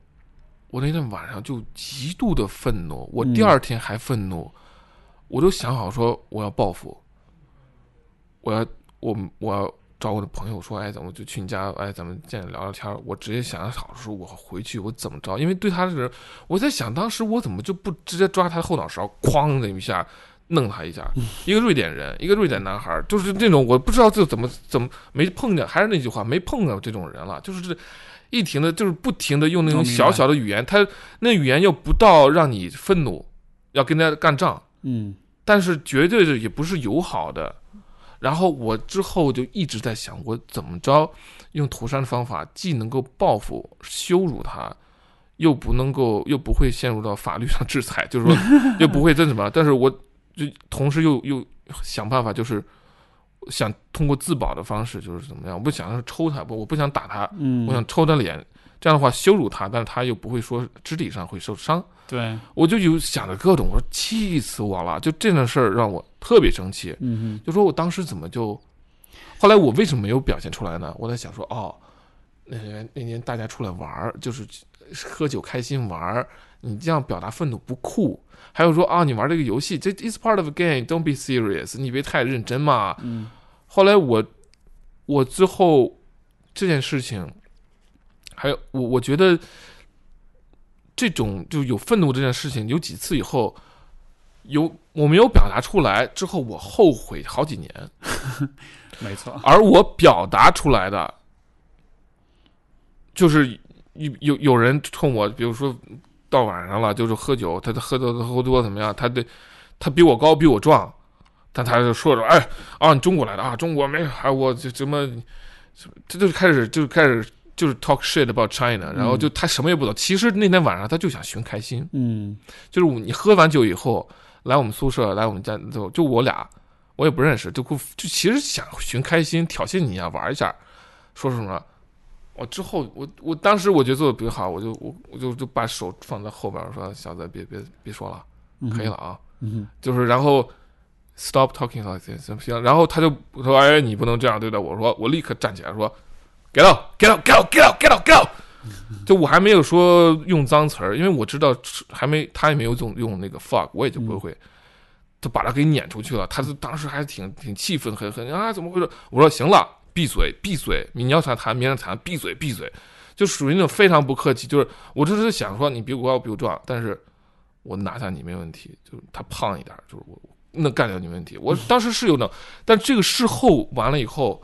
我那天晚上就极度的愤怒，我第嗯二天还愤怒，我都想好说我要报复，我要我我要找我的朋友说，哎，咱们就去你家，哎，咱们见聊聊天。我直接想好说，我回去我怎么着？因为对他这个人，我在想，当时我怎么就不直接抓他的后脑勺，哐的一下弄他一下？一个瑞典人，一个瑞典男孩，就是那种我不知道这怎么怎么没碰见，还是那句话，没碰到这种人了，就是这一停的，就是不停的用那种小小的语言，他那语言又不到让你愤怒，要跟他干仗。嗯但是绝对的也不是友好的。然后我之后就一直在想，我怎么着用涂山的方法，既能够报复、羞辱他，又不能够又不会陷入到法律上制裁，就是说 又不会这什么。但是我就同时又又想办法，就是想通过自保的方式，就是怎么样？我不想抽他，不，我不想打他，嗯，我想抽他脸，这样的话羞辱他，但是他又不会说肢体上会受伤。对，我就有想着各种，我说气死我了，就这件事儿让我特别生气。嗯就说我当时怎么就，后来我为什么没有表现出来呢？我在想说，哦，那年那年大家出来玩儿，就是喝酒开心玩儿，你这样表达愤怒不酷。还有说啊，你玩这个游戏，这 is part of a game，don't be serious，你别太认真嘛。嗯。后来我我之后这件事情，还有我我觉得这种就有愤怒这件事情，有几次以后，有我没有表达出来之后，我后悔好几年，嗯，没错，而我表达出来的，就是有有有人冲我，比如说到晚上了，就是喝酒，他他喝多喝多怎么样？他对他比我高，比我壮，但他就说着，哎啊，你中国来的啊，中国没有，哎，我这什么，他就开始就开始就是 talk shit about China，然后就他什么也不懂。其实那天晚上他就想寻开心，嗯就是你喝完酒以后来我们宿舍，来我们家就就我俩，我也不认识，就就其实想寻开心，挑衅你一下，玩一下，说什么。我之后，我我当时我觉得做的比较好，我就我我就就把手放在后边，我说小子别别别说了，嗯，可以了，啊，嗯就是然后 stop talking like this 行不行？然后他就说哎你不能这样对待我，说我立刻站起来说 get out get out get out get out get out get out，就我还没有说用脏词儿，因为我知道还没他也没有用用那个 fuck，我也就不会。就把他给撵出去了，他就当时还挺挺气愤，很很啊，怎么回事？我说行了，闭嘴闭嘴，你要想谈，明天谈，闭嘴闭嘴，就属于那种非常不客气。就是我就是想说，你比我高，比我壮，但是我拿下你没问题，就是他胖一点，就是我能干掉你没问题。我当时是有那，但这个事后完了以后，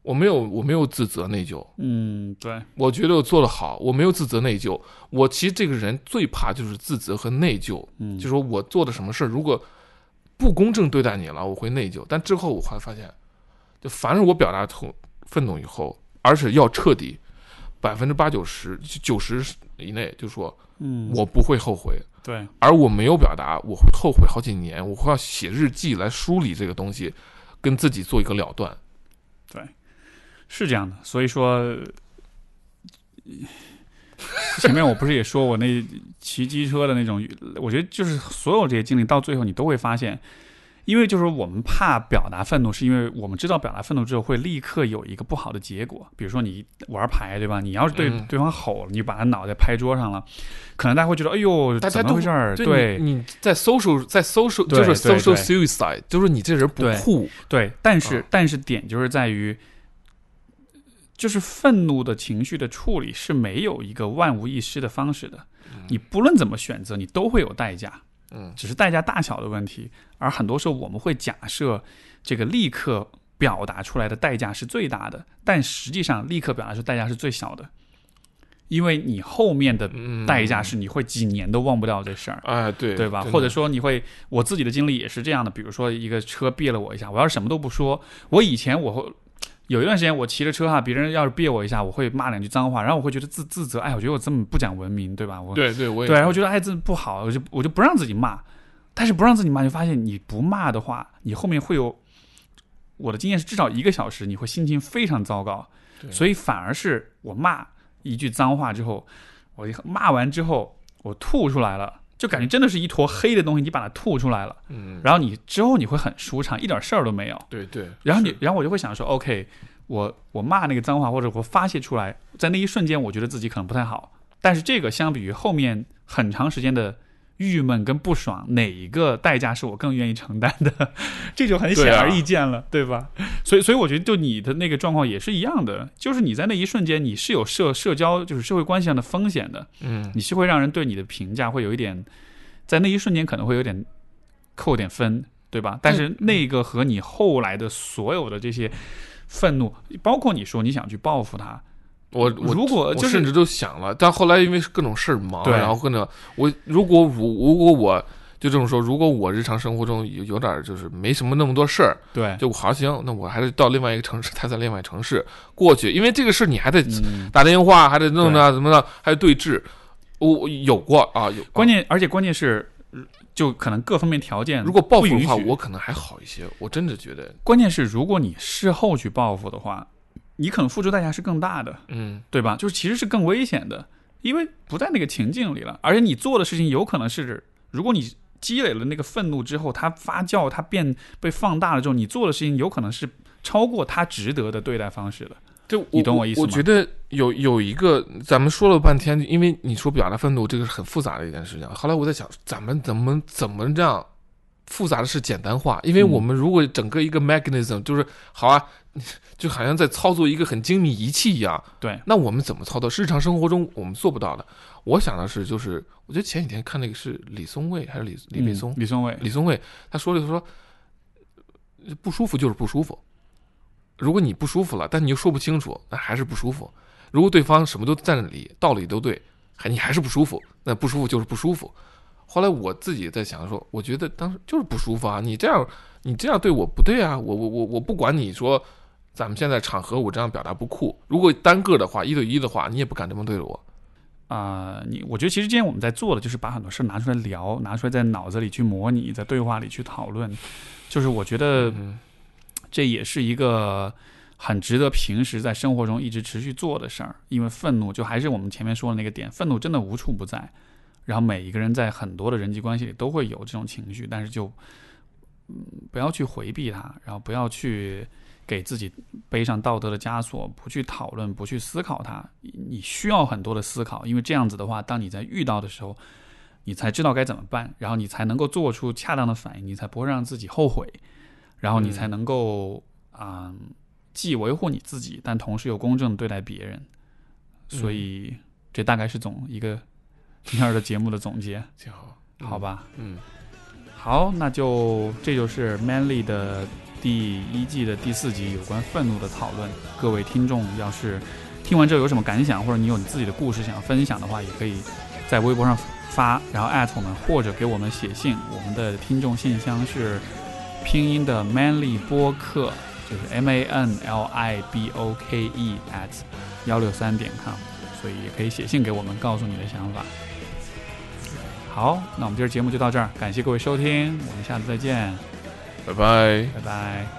我没有我没有自责内疚，嗯，对，我觉得我做的好，我没有自责内疚。我其实这个人最怕就是自责和内疚，嗯，就说我做的什么事儿如果不公正对待你了，我会内疚。但之后我会发现，就凡是我表达痛愤怒以后，而且要彻底，百分之八九十、九十以内，就说嗯，我不会后悔。对，而我没有表达，我会后悔好几年，我会要写日记来梳理这个东西，跟自己做一个了断。对是这样的，所以说，前面我不是也说我那骑机车的那种，我觉得就是所有这些经历到最后，你都会发现，因为就是我们怕表达愤怒，是因为我们知道表达愤怒之后会立刻有一个不好的结果，比如说你玩牌对吧？你要是对嗯对方吼了，你把他脑袋拍桌上了，可能大家会觉得，哎呦，怎么回事儿？对对你你在 social 在 social 就是 social suicide，就是你这人不酷。对，但是、啊但是点就是在于，就是愤怒的情绪的处理是没有一个万无一失的方式的。你不论怎么选择，你都会有代价，嗯只是代价大小的问题。而很多时候我们会假设这个立刻表达出来的代价是最大的，但实际上立刻表达出代价是最小的，因为你后面的嗯，代价是你会几年都忘不掉这事儿。哎，对对吧？或者说你会，我自己的经历也是这样的。比如说一个车别了我一下，我要是什么都不说，我以前我会有一段时间我骑着车哈，别人要是别我一下，我会骂两句脏话，然后我会觉得自自责，哎，我觉得我这么不讲文明，对吧？我对对，我也对，然后觉得哎这不好，我就我就不让自己骂，但是不让自己骂，就发现你不骂的话，你后面会有。我的经验是，至少一个小时你会心情非常糟糕，对所以反而是我骂一句脏话之后，我骂完之后我吐出来了，就感觉真的是一坨黑的东西，你把它吐出来了，嗯，然后你之后你会很舒畅，一点事儿都没有。对对，然后你，然后我就会想说，OK，我我骂那个脏话或者我发泄出来，在那一瞬间，我觉得自己可能不太好，但是这个相比于后面很长时间的郁闷跟不爽，哪一个代价是我更愿意承担的？这就很显而易见了，对吧？所以，所以我觉得就你的那个状况也是一样的，就是你在那一瞬间你是有社社交就是社会关系上的风险的，嗯你是会让人对你的评价会有一点，在那一瞬间可能会有点扣点分，对吧？但是那个和你后来的所有的这些愤怒，包括你说你想去报复他，我我如果就甚至都想了，但后来因为各种事儿忙，然后跟着我如果如如果我就这么说，如果我日常生活中有有点儿就是没什么那么多事儿，对，就好行，那我还是到另外一个城市，他在另外一个城市过去，因为这个事你还得嗯，打电话，还得弄的怎么的，还得对峙。我我有过啊，有关键而且关键是，就可能各方面条件如果报复的话，我可能还好一些。我真的觉得，关键是如果你事后去报复的话，你可能付出代价是更大的。嗯，对吧？就是其实是更危险的，因为不在那个情境里了，而且你做的事情有可能是，如果你积累了那个愤怒之后，它发酵，它变被放大了之后，你做的事情有可能是超过他值得的对待方式的。就你懂我意思吗我觉得有有一个，咱们说了半天，因为你说表达愤怒，这个是很复杂的一件事情。后来我在想，咱们怎么怎么这样复杂的事简单化？因为嗯我们如果整个一个 mechanism 就是好啊，就好像在操作一个很精密仪器一样，对，那我们怎么操作？日常生活中我们做不到的。我想的是，就是我觉得前几天看那个是李松蔚还是李李卫松嗯，李松蔚，李松蔚他说了，他说不舒服就是不舒服。如果你不舒服了，但你又说不清楚，那还是不舒服。如果对方什么都在那里，道理都对，还你还是不舒服，那不舒服就是不舒服。后来我自己在想说，我觉得当时就是不舒服啊！你这样，你这样对我不对啊！我我我我不管你说，咱们现在场合我这样表达不酷。如果单个的话，一对一的话，你也不敢这么对着我。啊、你我觉得其实今天我们在做的就是把很多事拿出来聊，拿出来在脑子里去模拟，在对话里去讨论。就是我觉得嗯这也是一个很值得平时在生活中一直持续做的事儿，因为愤怒就还是我们前面说的那个点，愤怒真的无处不在。然后每一个人在很多的人际关系里都会有这种情绪，但是就嗯不要去回避它，然后不要去给自己背上道德的枷锁，不去讨论，不去思考它。你需要很多的思考，因为这样子的话，当你在遇到的时候，你才知道该怎么办，然后你才能够做出恰当的反应，你才不会让自己后悔，然后你才能够啊、既维护你自己，但同时又公正对待别人。所以这大概是总一个今天的节目的总结，挺好，好吧？嗯，好，那就这就是 Manly 的第一季的第四集有关愤怒的讨论。各位听众要是听完之后有什么感想，或者你有你自己的故事想要分享的话，也可以在微博上发，然后艾特我们，或者给我们写信。我们的听众信箱是拼音的 Manly 播客，就是 M A N L I B O K E at 幺六三点 com，所以也可以写信给我们，告诉你的想法。好，那我们今儿节目就到这儿，感谢各位收听，我们下次再见，拜拜。拜拜。